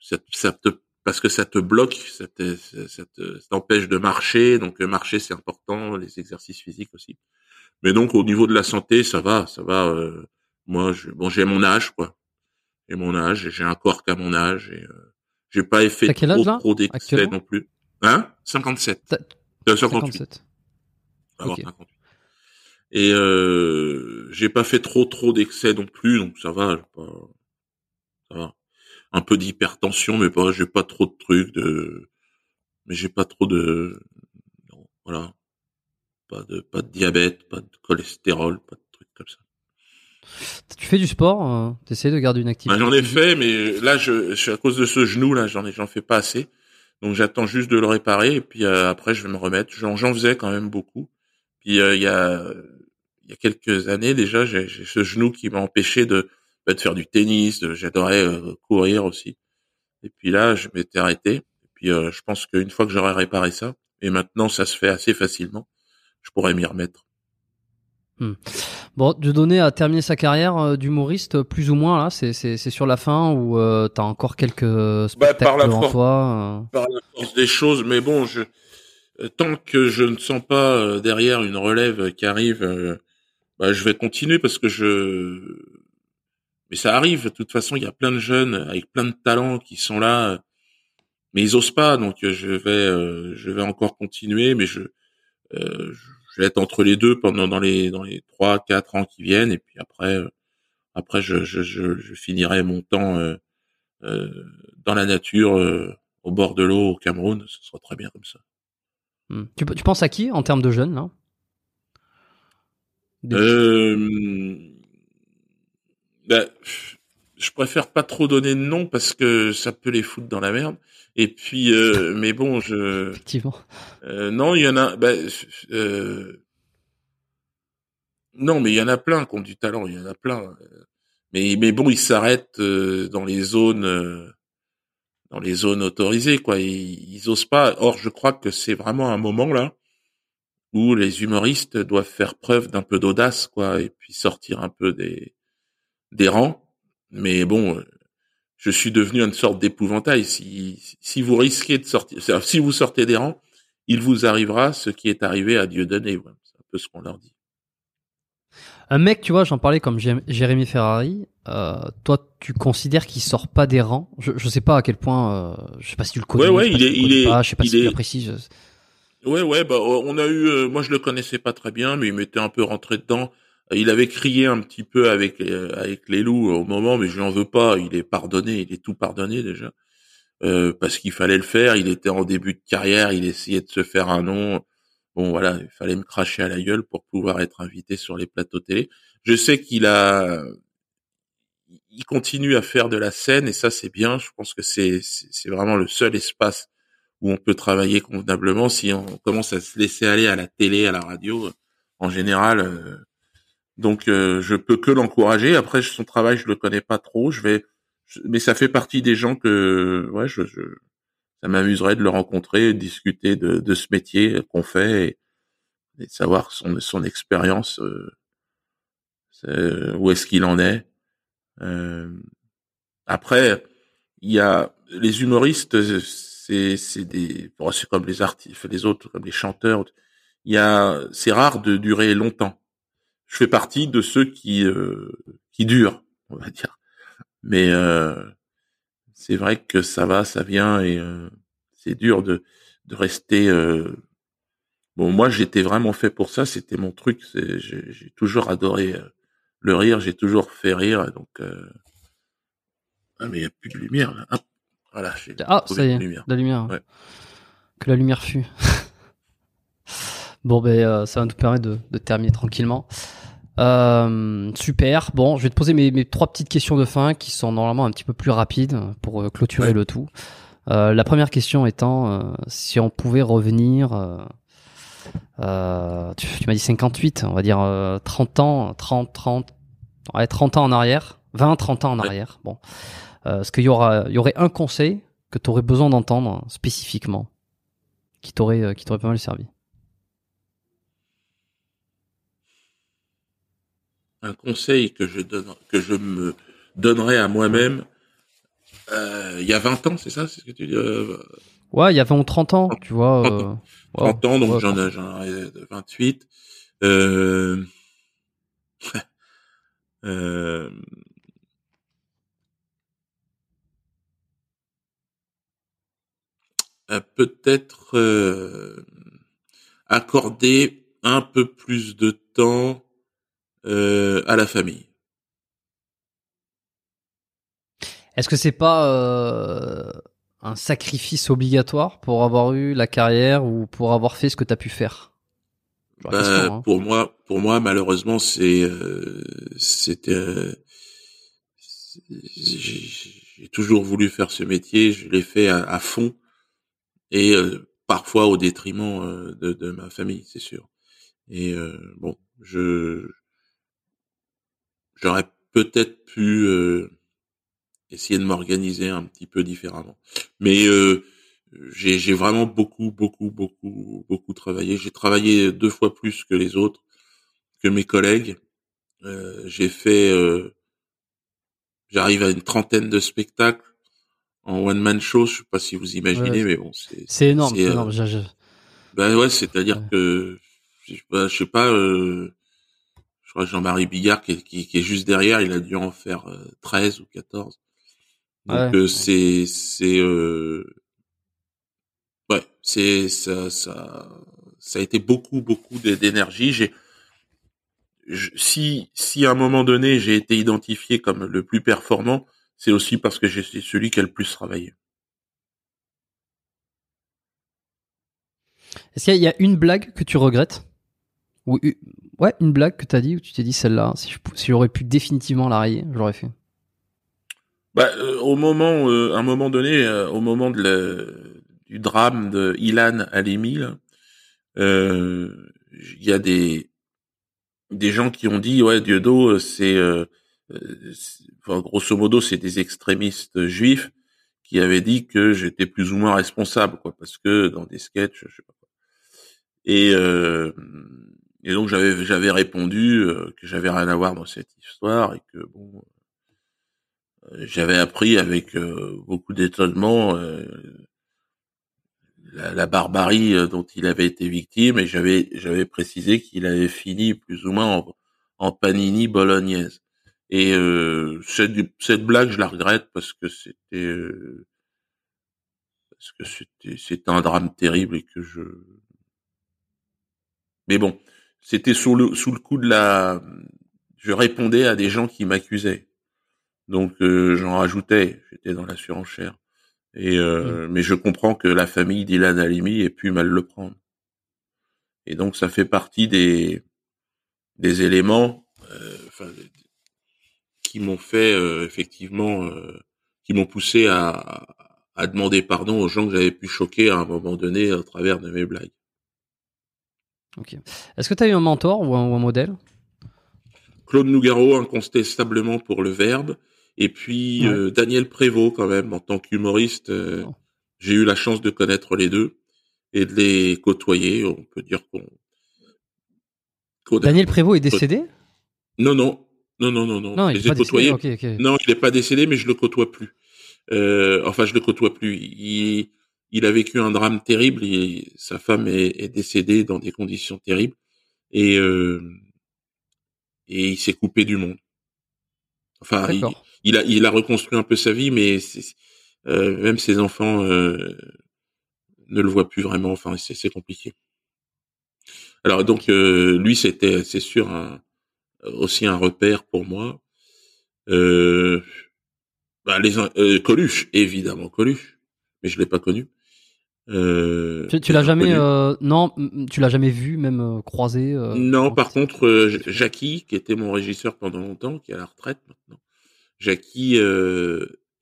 Ça, ça te, parce que ça te bloque, ça t'empêche de marcher. Donc euh, marcher c'est important, les exercices physiques aussi. Mais donc au niveau de la santé, ça va, ça va. Euh, moi, je, bon, j'ai mon âge quoi. J'ai mon âge, j'ai un corps qu'à mon âge et j'ai pas fait trop, trop d'excès non plus. Hein? 57. 57. Et euh, j'ai pas fait trop trop d'excès non plus, donc ça va, pas, ça va. Un peu d'hypertension, mais pas, j'ai pas trop de trucs de, mais j'ai pas trop de, non, voilà, pas de pas de diabète, pas de cholestérol, pas de trucs comme ça. Tu fais du sport, euh, t'essayes de garder une activité. Ben, j'en ai fait, mais là, je, je, à cause de ce genou là, j'en ai, j'en fais pas assez. Donc j'attends juste de le réparer et puis euh, après je vais me remettre. J'en faisais quand même beaucoup. Puis euh, il y a il y a quelques années déjà, j'ai ce genou qui m'a empêché de, bah, de faire du tennis. J'adorais euh, courir aussi. Et puis là, je m'étais arrêté. Et puis je pense qu'une fois que j'aurai réparé ça, et maintenant ça se fait assez facilement, je pourrais m'y remettre. Hmm. Bon, donner à terminer sa carrière euh, d'humoriste, plus ou moins là, c'est c'est sur la fin ou euh, t'as encore quelques bah, spectacles bah, devant toi. Euh... Par la force des choses, mais bon, je euh, tant que je ne sens pas euh, derrière une relève qui arrive, bah, je vais continuer parce que je. Mais ça arrive. De toute façon, il y a plein de jeunes avec plein de talents qui sont là, mais ils osent pas. Donc je vais je vais encore continuer, mais je, je je vais être entre les deux pendant dans les dans les trois quatre ans qui viennent et puis après euh, après je, je, je, je, finirai mon temps euh, euh, dans la nature au bord de l'eau au Cameroun. Ce sera très bien comme ça. Hmm. tu, tu penses à qui en termes de jeunes là? Euh, ben, je préfère pas trop donner de nom parce que ça peut les foutre dans la merde et puis, euh, mais bon, je. Effectivement. Euh, non, il y en a. Bah, euh, non, mais il y en a plein qui ont du talent. Il y en a plein. Mais mais bon, ils s'arrêtent euh, dans les zones, euh, dans les zones autorisées, quoi. Ils, ils osent pas. Or, je crois que c'est vraiment un moment là où les humoristes doivent faire preuve d'un peu d'audace, quoi, et puis sortir un peu des des rangs. Mais bon, je suis devenu une sorte d'épouvantail. Si, si vous risquez de sortir, si vous sortez des rangs, il vous arrivera ce qui est arrivé à Dieu donné. C'est un peu ce qu'on leur dit. Un mec, tu vois, j'en parlais comme Jérémy Ferrari. Euh, toi, tu considères qu'il sort pas des rangs? Je, je sais pas à quel point. Euh, je sais pas si tu le connais. Ouais, ouais, il est, il est. Je sais pas si est... tu l'apprécies. Ouais, ouais, bah, on a eu. Euh, moi, je le connaissais pas très bien, mais il m'était un peu rentré dedans. Il avait crié un petit peu avec euh, avec les loups au moment, mais je n'en veux pas. Il est pardonné, il est tout pardonné déjà, euh, parce qu'il fallait le faire. Il était en début de carrière, il essayait de se faire un nom. Bon voilà, il fallait me cracher à la gueule pour pouvoir être invité sur les plateaux télé. Je sais qu'il a, il continue à faire de la scène et ça c'est bien. Je pense que c'est c'est vraiment le seul espace où on peut travailler convenablement. Si on commence à se laisser aller à la télé, à la radio, en général euh, donc euh, je peux que l'encourager. Après son travail, je le connais pas trop. Je vais, mais ça fait partie des gens que, ouais, je, je ça m'amuserait de le rencontrer, de discuter de, de ce métier qu'on fait et, de savoir son son expérience, euh, où est-ce qu'il en est. Euh, après, il y a les humoristes, c'est c'est des, c'est comme les artistes, les autres, comme les chanteurs. Il y a, c'est rare de durer longtemps je fais partie de ceux qui qui durent, on va dire. Mais c'est vrai que ça va, ça vient et c'est dur de de rester Bon, moi, j'étais vraiment fait pour ça. C'était mon truc. J'ai toujours adoré euh, le rire. J'ai toujours fait rire. Donc, euh... ah, mais il n'y a plus de lumière là. voilà. Ah, ça y est, lumière. la lumière. Ouais. Que la lumière fut. bon, ben, euh, ça va nous permettre de, de terminer tranquillement. Euh, super. Bon, je vais te poser mes, mes, trois petites questions de fin qui sont normalement un petit peu plus rapides pour euh, clôturer le tout. la première question étant si on pouvait revenir euh, tu, m'as dit 58, on va dire 30 euh, ans, 30, 30, ouais, 30 ans en arrière, 20, 30 ans en arrière. Bon, euh, est-ce qu'il y aura, il y aurait un conseil que tu aurais besoin d'entendre spécifiquement, qui t'aurait, qui t'aurait pas mal servi? Un conseil que je donne, que je me donnerais à moi-même. il y a 20 ans, c'est ça, c'est ce que tu dis Ouais, il y a 20 ou 30 ans, tu vois. 30 ans, donc j'en ai, j'en ai 28. Euh... euh... peut-être euh, accorder un peu plus de temps euh, à la famille. Est-ce que c'est pas euh, un sacrifice obligatoire pour avoir eu la carrière ou pour avoir fait ce que tu as pu faire? Bah, hein. Pour moi, pour moi, malheureusement, c'est euh, c'était euh, j'ai toujours voulu faire ce métier, je l'ai fait à, fond et euh, parfois au détriment de, de, ma famille, c'est sûr. Et bon, je j'aurais peut-être pu essayer de m'organiser un petit peu différemment. Mais euh, j'ai vraiment beaucoup, beaucoup, beaucoup, beaucoup travaillé. J'ai travaillé deux fois plus que les autres, que mes collègues. Euh, j'ai fait, euh, j'arrive à une trentaine de spectacles en one man show. Je sais pas si vous imaginez, mais bon, c'est c'est énorme. C'est énorme. Ben ouais, c'est-à-dire que je, je sais pas. je crois Jean-Marie Bigard qui, qui, qui, est juste derrière, il a dû en faire 13 ou 14. Donc euh, c'est c'est euh... ouais c'est ça ça ça a été beaucoup beaucoup d'énergie. J'ai si si à un moment donné j'ai été identifié comme le plus performant, c'est aussi parce que j'ai celui qui a le plus travaillé. Est-ce qu'il y a une blague que tu regrettes? Ou ouais une blague que tu as dit où tu t'es dit celle-là si j'aurais pu définitivement la rayer, je l'aurais fait. Bah, euh, au moment, euh, à un moment donné, euh, au moment de le, du drame de Ilan Halimi, il y a des des gens qui ont dit ouais Dieudo c'est enfin, grosso modo c'est des extrémistes juifs qui avaient dit que j'étais plus ou moins responsable quoi parce que dans des sketchs je sais pas quoi. et et donc j'avais j'avais répondu que j'avais rien à voir dans cette histoire et que bon j'avais appris avec euh, beaucoup d'étonnement euh, la, barbarie euh, dont il avait été victime et j'avais j'avais précisé qu'il avait fini plus ou moins en, en panini bolognaise. Et cette, cette blague, je la regrette parce que c'était parce que c'était c'était un drame terrible et que je. Mais bon, c'était sous le sous le coup de la. Je répondais à des gens qui m'accusaient. Donc euh, j'en rajoutais, j'étais dans la surenchère. Et euh, mmh. mais je comprends que la famille d'Ilan Halimi ait pu mal le prendre. Et donc ça fait partie des des éléments euh, qui m'ont fait effectivement qui m'ont poussé à, à demander pardon aux gens que j'avais pu choquer à un moment donné à travers de mes blagues. Ok. Est-ce que tu as eu un mentor ou un, ou un modèle? Claude Nougaro, incontestablement pour le verbe. Et puis euh, Daniel Prévost quand même en tant qu'humoriste, euh, oh. j'ai eu la chance de connaître les deux et de les côtoyer. On peut dire qu'on. Daniel Prévost est décédé? Non non non non non non. Non, il est pas Non, il n'est pas décédé, mais je le côtoie plus. Euh, enfin, je le côtoie plus. Il, il a vécu un drame terrible. Et sa femme est, est, décédée dans des conditions terribles. Et et il s'est coupé du monde. Enfin, il, a il a reconstruit un peu sa vie, mais euh, même ses enfants euh, ne le voient plus vraiment. Enfin, c'est compliqué. Alors donc euh, lui, c'était c'est sûr un, aussi un repère pour moi. Euh, bah, les euh, Coluche, évidemment Coluche, mais je l'ai pas connu. Euh, tu, l'as jamais, euh, non, tu l'as jamais vu, même euh, croisé. Euh, non, par contre, euh, Jackie, qui était mon régisseur pendant longtemps, qui est à la retraite maintenant, Jackie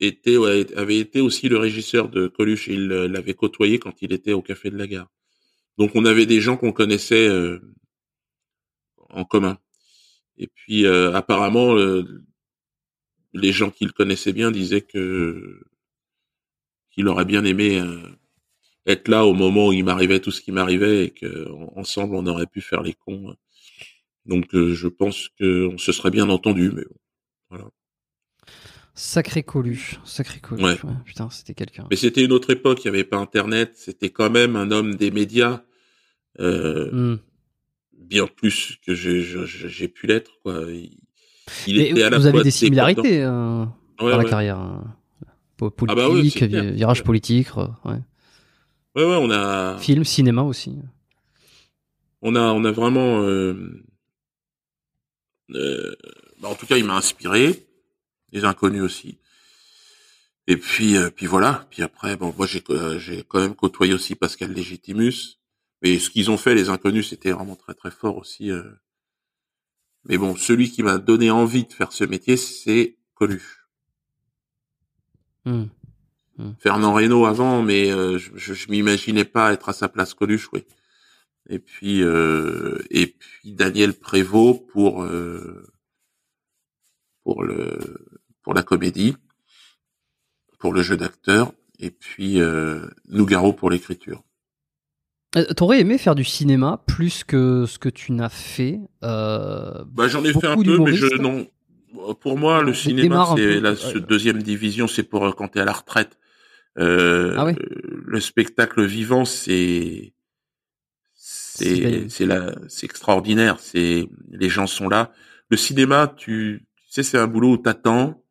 était, ouais, avait été aussi le régisseur de Coluche. Il l'avait côtoyé quand il était au Café de la Gare. Donc, on avait des gens qu'on connaissait en commun. Et puis, apparemment, les gens qui le connaissaient bien disaient que qu'il aurait bien aimé être là au moment où il m'arrivait tout ce qui m'arrivait et que ensemble on aurait pu faire les cons. Donc euh, je pense qu'on se serait bien entendu, mais bon, voilà. Sacré Coluche, sacré Coluche. Ouais. putain, c'était quelqu'un. Mais c'était une autre époque, il n'y avait pas Internet, c'était quand même un homme des médias, euh, hmm. bien plus que j'ai pu l'être. Quoi. Il, était à la vous avez des similarités euh, dans la carrière. Hein. Politique, ah bah virage politique, ouais. Ouais, ouais, on a. Film, cinéma aussi. On a, on a vraiment. Euh... Euh... Bah, en tout cas, il m'a inspiré. Les inconnus aussi. Et puis, euh, puis voilà. Puis après, bon, moi, j'ai, euh, j'ai quand même côtoyé aussi Pascal Légitimus. Mais ce qu'ils ont fait, les inconnus, c'était vraiment très très fort aussi. Euh. Mais bon, celui qui m'a donné envie de faire ce métier, c'est Coluche. Hmm. Hmm. Fernand Reynaud avant, mais euh, je, je, m'imaginais pas être à sa place Coluche, oui. Et puis euh, et puis Daniel Prévost pour euh, pour le pour la comédie, pour le jeu d'acteur, et puis Nougaro pour l'écriture. T'aurais aimé faire du cinéma plus que ce que tu n'as fait bah, J'en ai fait un peu, mais je non. Pour moi, le cinéma, c'est la deuxième division, c'est pour quand t'es à la retraite. Euh, ah le spectacle vivant, c'est c'est c'est là, c'est extraordinaire. C'est les gens sont là. Le cinéma, tu, tu sais, c'est un boulot où t'attends.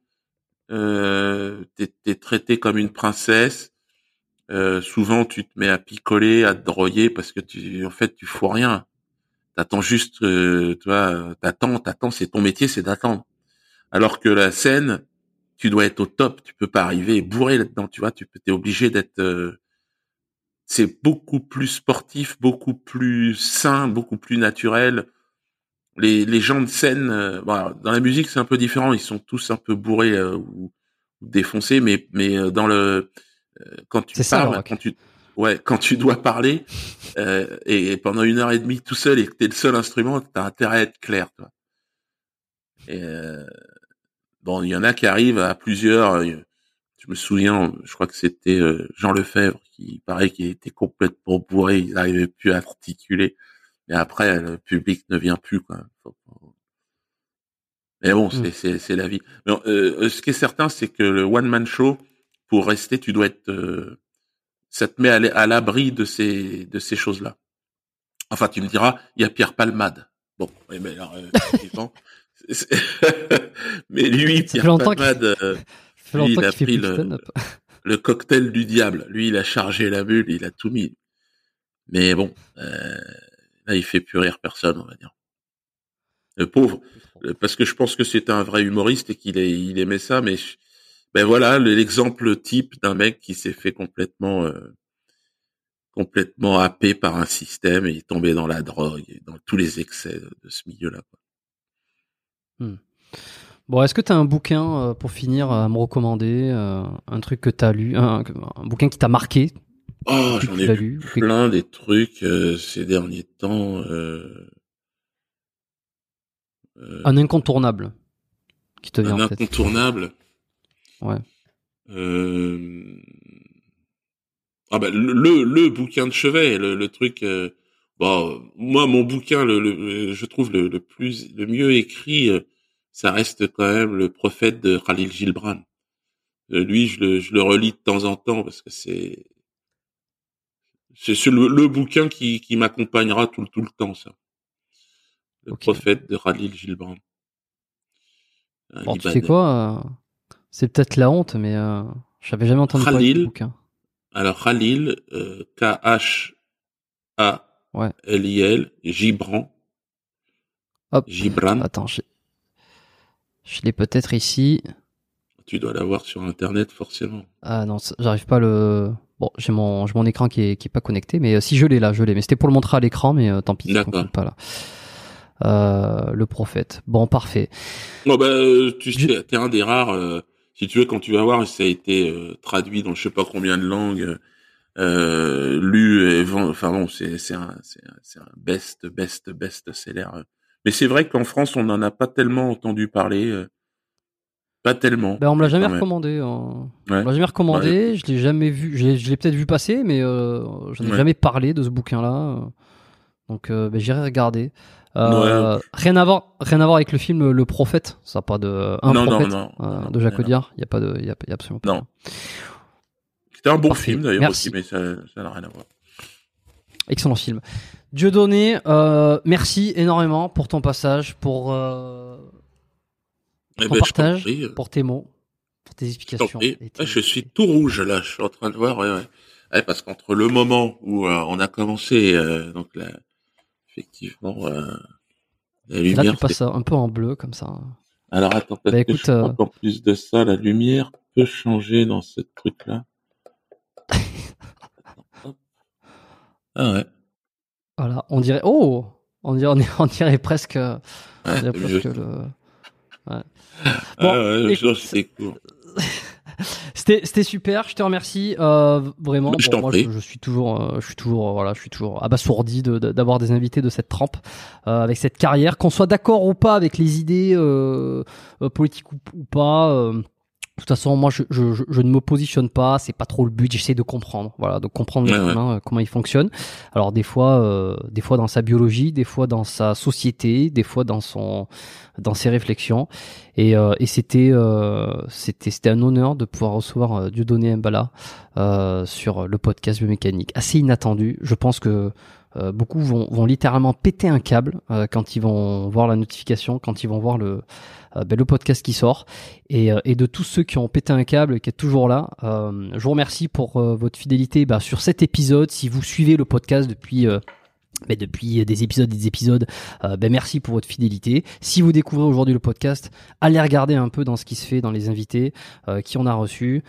Euh, t'es es traité comme une princesse. Euh, souvent, tu te mets à picoler, à te droyer parce que tu, en fait, tu fous rien. T'attends juste, euh, tu vois, t'attends, t'attends. C'est ton métier, c'est d'attendre. Alors que la scène, tu dois être au top. Tu peux pas arriver bourré là-dedans, tu vois. Tu peux, t'es obligé d'être. Euh, c'est beaucoup plus sportif, beaucoup plus sain, beaucoup plus naturel. Les, les gens de scène, euh, dans la musique c'est un peu différent. Ils sont tous un peu bourrés euh, ou, défoncés, mais mais dans le quand tu parles, quand tu ouais, quand tu dois parler et, pendant une heure et demie tout seul et que t'es le seul instrument, t'as intérêt à être clair, toi. Et, Bon, il y en a qui arrivent à plusieurs. Euh, je me souviens, je crois que c'était euh, Jean Lefebvre qui, paraît, qui était complètement bourré, il n'arrivait plus à articuler. Et après, le public ne vient plus. Quoi. Mais bon, mmh. c'est c'est la vie. Mais, euh, ce qui est certain, c'est que le one man show, pour rester, tu dois être, ça te met à l'abri de ces de ces choses-là. Enfin, tu me diras, il y a Pierre Palmade. Bon, mais alors, mais lui, Pierre Palmade, euh, lui, il a pris le, cocktail du diable. Lui, il a chargé la bulle, il a tout mis. Mais bon, euh, là, il fait plus rire personne, on va dire. Le pauvre, parce que je pense que c'est un vrai humoriste et qu'il il aimait ça, mais ben voilà l'exemple type d'un mec qui s'est fait complètement euh, complètement happé par un système et est tombé dans la drogue et dans tous les excès de, ce milieu-là. Hmm. Bon, est-ce que tu as un bouquin euh, pour finir à me recommander euh, Un truc que tu as lu un, bouquin qui t'a marqué? Oh, j'en ai lu plein des trucs euh, ces derniers temps. un incontournable qui te vient un incontournable Ouais. Ah ben, le, le, bouquin de chevet, le, truc... Bon, moi, mon bouquin, le, je trouve le, plus, le mieux écrit, ça reste quand même le prophète de Khalil Gilbran. Euh, lui, je le, je le relis de temps en temps parce que c'est c'est le, le, bouquin qui, qui m'accompagnera tout, tout le temps, ça. le prophète de Khalil Gilbrand. Bon, tu sais quoi C'est peut-être la honte, mais euh, j'avais jamais entendu parler de bouquin. Alors Khalil, K-H-A-L-I-L, Gibran. Hop. Gibran. Attends, je, je l'ai peut-être ici. Tu dois l'avoir sur internet forcément. Ah non, j'arrive pas à le. Bon, j'ai mon, mon écran qui est, qui est pas connecté, mais euh, si je l'ai là, je l'ai. Mais c'était pour le montrer à l'écran, mais euh, tant pis, D'accord. pas là. Euh, le prophète. Bon, parfait. Bon, bah, tu sais, t'es un des rares. si tu veux, quand tu vas voir, ça a été traduit dans je sais pas combien de langues, lu, et, enfin bon, c'est un, c'est un best, best, best seller. Mais c'est vrai qu'en France, on n'en a pas tellement entendu parler. Pas tellement. Ben on me l'a jamais recommandé. Hein. On me l'a jamais recommandé. Je l'ai jamais vu. Je l'ai peut-être vu passer, mais euh, je n'ai jamais parlé de ce bouquin-là. Donc, euh, ben, j'irai regarder. Euh, rien à voir, rien à voir avec le film Le Prophète. Ça n'a pas de un non, prophète non, non, de Jacques Audiard. Il y a pas de, il y a, y a absolument pas. Non. C'était un bon film d'ailleurs aussi, mais ça n'a rien à voir. Excellent film. Dieudonné, euh, merci énormément pour ton passage, pour euh, eh ton ben, partage, euh. pour tes mots, pour tes explications. Je, je, suis tout rouge là, je suis en train de voir, ouais, ouais. parce qu'entre le moment où euh, on a commencé, euh, donc là, effectivement, la lumière. Là, tu passes un peu en bleu comme ça. Alors attends, parce bah, que je en plus de ça, la lumière peut changer dans ce truc-là. ah ouais. Voilà, on dirait. Oh, on dirait, on dirait presque. On dirait presque le. Ouais. Bon, ah C'était super, je te remercie euh, vraiment. Je, moi, je, suis toujours, euh, je suis toujours, voilà, je suis toujours abasourdi d'avoir des invités de cette trempe euh, avec cette carrière, qu'on soit d'accord ou pas avec les idées euh, politiques ou, ou pas. De toute façon, moi, je, je, je ne me positionne pas. C'est pas trop le but. J'essaie de comprendre, voilà, de comprendre euh, comment il fonctionne. Alors des fois, euh, des fois dans sa biologie, des fois dans sa société, des fois dans son, dans ses réflexions. Et, euh, et c'était, euh, c'était, c'était un honneur de pouvoir recevoir euh, Dieudonné Mbala euh, sur le podcast biomécanique. Assez inattendu. Je pense que beaucoup vont, vont littéralement péter un câble quand ils vont voir la notification, quand ils vont voir le euh, ben, le podcast qui sort. Et, euh, et, de tous ceux qui ont pété un câble, qui est toujours là, euh, je vous remercie pour votre fidélité bah, sur cet épisode. Si vous suivez le podcast depuis mais depuis des épisodes et des épisodes, euh, ben merci pour votre fidélité. Si vous découvrez aujourd'hui le podcast, allez regarder un peu dans ce qui se fait, dans les invités euh, qui on a reçus.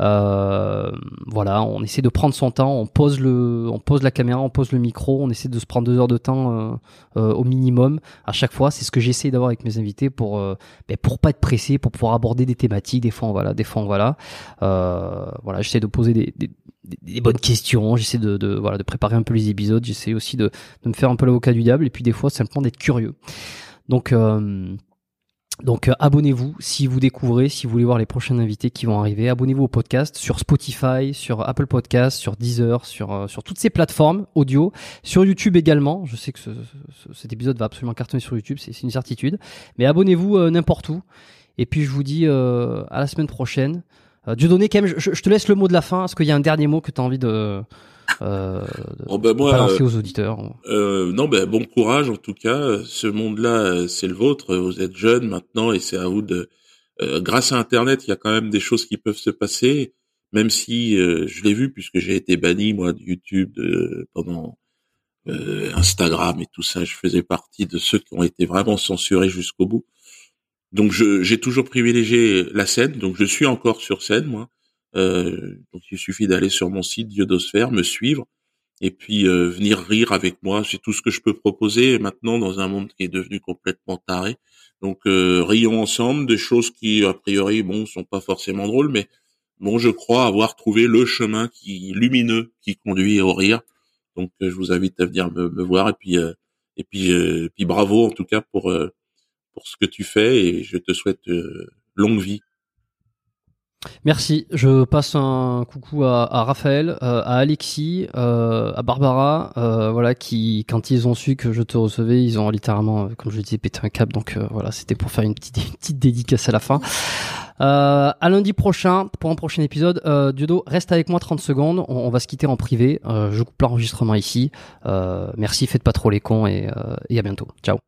Euh, voilà, on essaie de prendre son temps, on pose le, on pose la caméra, on pose le micro, on essaie de se prendre deux heures de temps au minimum à chaque fois. C'est ce que j'essaie d'avoir avec mes invités pour, ben pour pas être pressé, pour pouvoir aborder des thématiques. Des fois, voilà, des fois, voilà. voilà, j'essaie de poser des, des, des bonnes questions, j'essaie de, de, voilà, de préparer un peu les épisodes, j'essaie aussi de, de me faire un peu l'avocat du diable, et puis des fois simplement d'être curieux. Donc, euh, donc euh, abonnez-vous si vous découvrez, si vous voulez voir les prochains invités qui vont arriver. Abonnez-vous au podcast sur Spotify, sur Apple Podcast, sur Deezer, sur euh, sur toutes ces plateformes audio, sur YouTube également. Je sais que ce, cet épisode va absolument cartonner sur YouTube, c'est une certitude. Mais abonnez-vous n'importe où. Et puis je vous dis à la semaine prochaine. Euh, Dieudonné, quand même, je, te laisse le mot de la fin. Est-ce qu'il y a un dernier mot que tu as envie de, euh, oh, moi, balancer aux auditeurs euh, Non, ben bon courage en tout cas. Ce monde-là, c'est le vôtre. Vous êtes jeune maintenant et c'est à vous de. Euh, grâce à Internet, il y a quand même des choses qui peuvent se passer, même si euh, je l'ai vu puisque j'ai été banni moi de YouTube pendant Instagram et tout ça. Je faisais partie de ceux qui ont été vraiment censurés jusqu'au bout. Donc j'ai toujours privilégié la scène, donc je suis encore sur scène moi. Euh, donc il suffit d'aller sur mon site Diodosphère, me suivre et puis euh, venir rire avec moi. C'est tout ce que je peux proposer maintenant dans un monde qui est devenu complètement taré. Donc euh, rions ensemble des choses qui a priori bon sont pas forcément drôles, mais bon je crois avoir trouvé le chemin qui lumineux qui conduit au rire. Donc je vous invite à venir me, me voir et puis et puis puis bravo en tout cas pour pour ce que tu fais et je te souhaite euh, longue vie. Merci. Je passe un coucou à, Raphaël, euh, à Alexis, euh, à Barbara, voilà, qui, quand ils ont su que je te recevais, ils ont littéralement, comme je le disais, pété un câble. Donc voilà, c'était pour faire une petite, dédicace à la fin. À lundi prochain pour un prochain épisode. Euh, reste avec moi 30 secondes. On, on va se quitter en privé. je coupe l'enregistrement ici. merci, faites pas trop les cons et, et à bientôt. Ciao.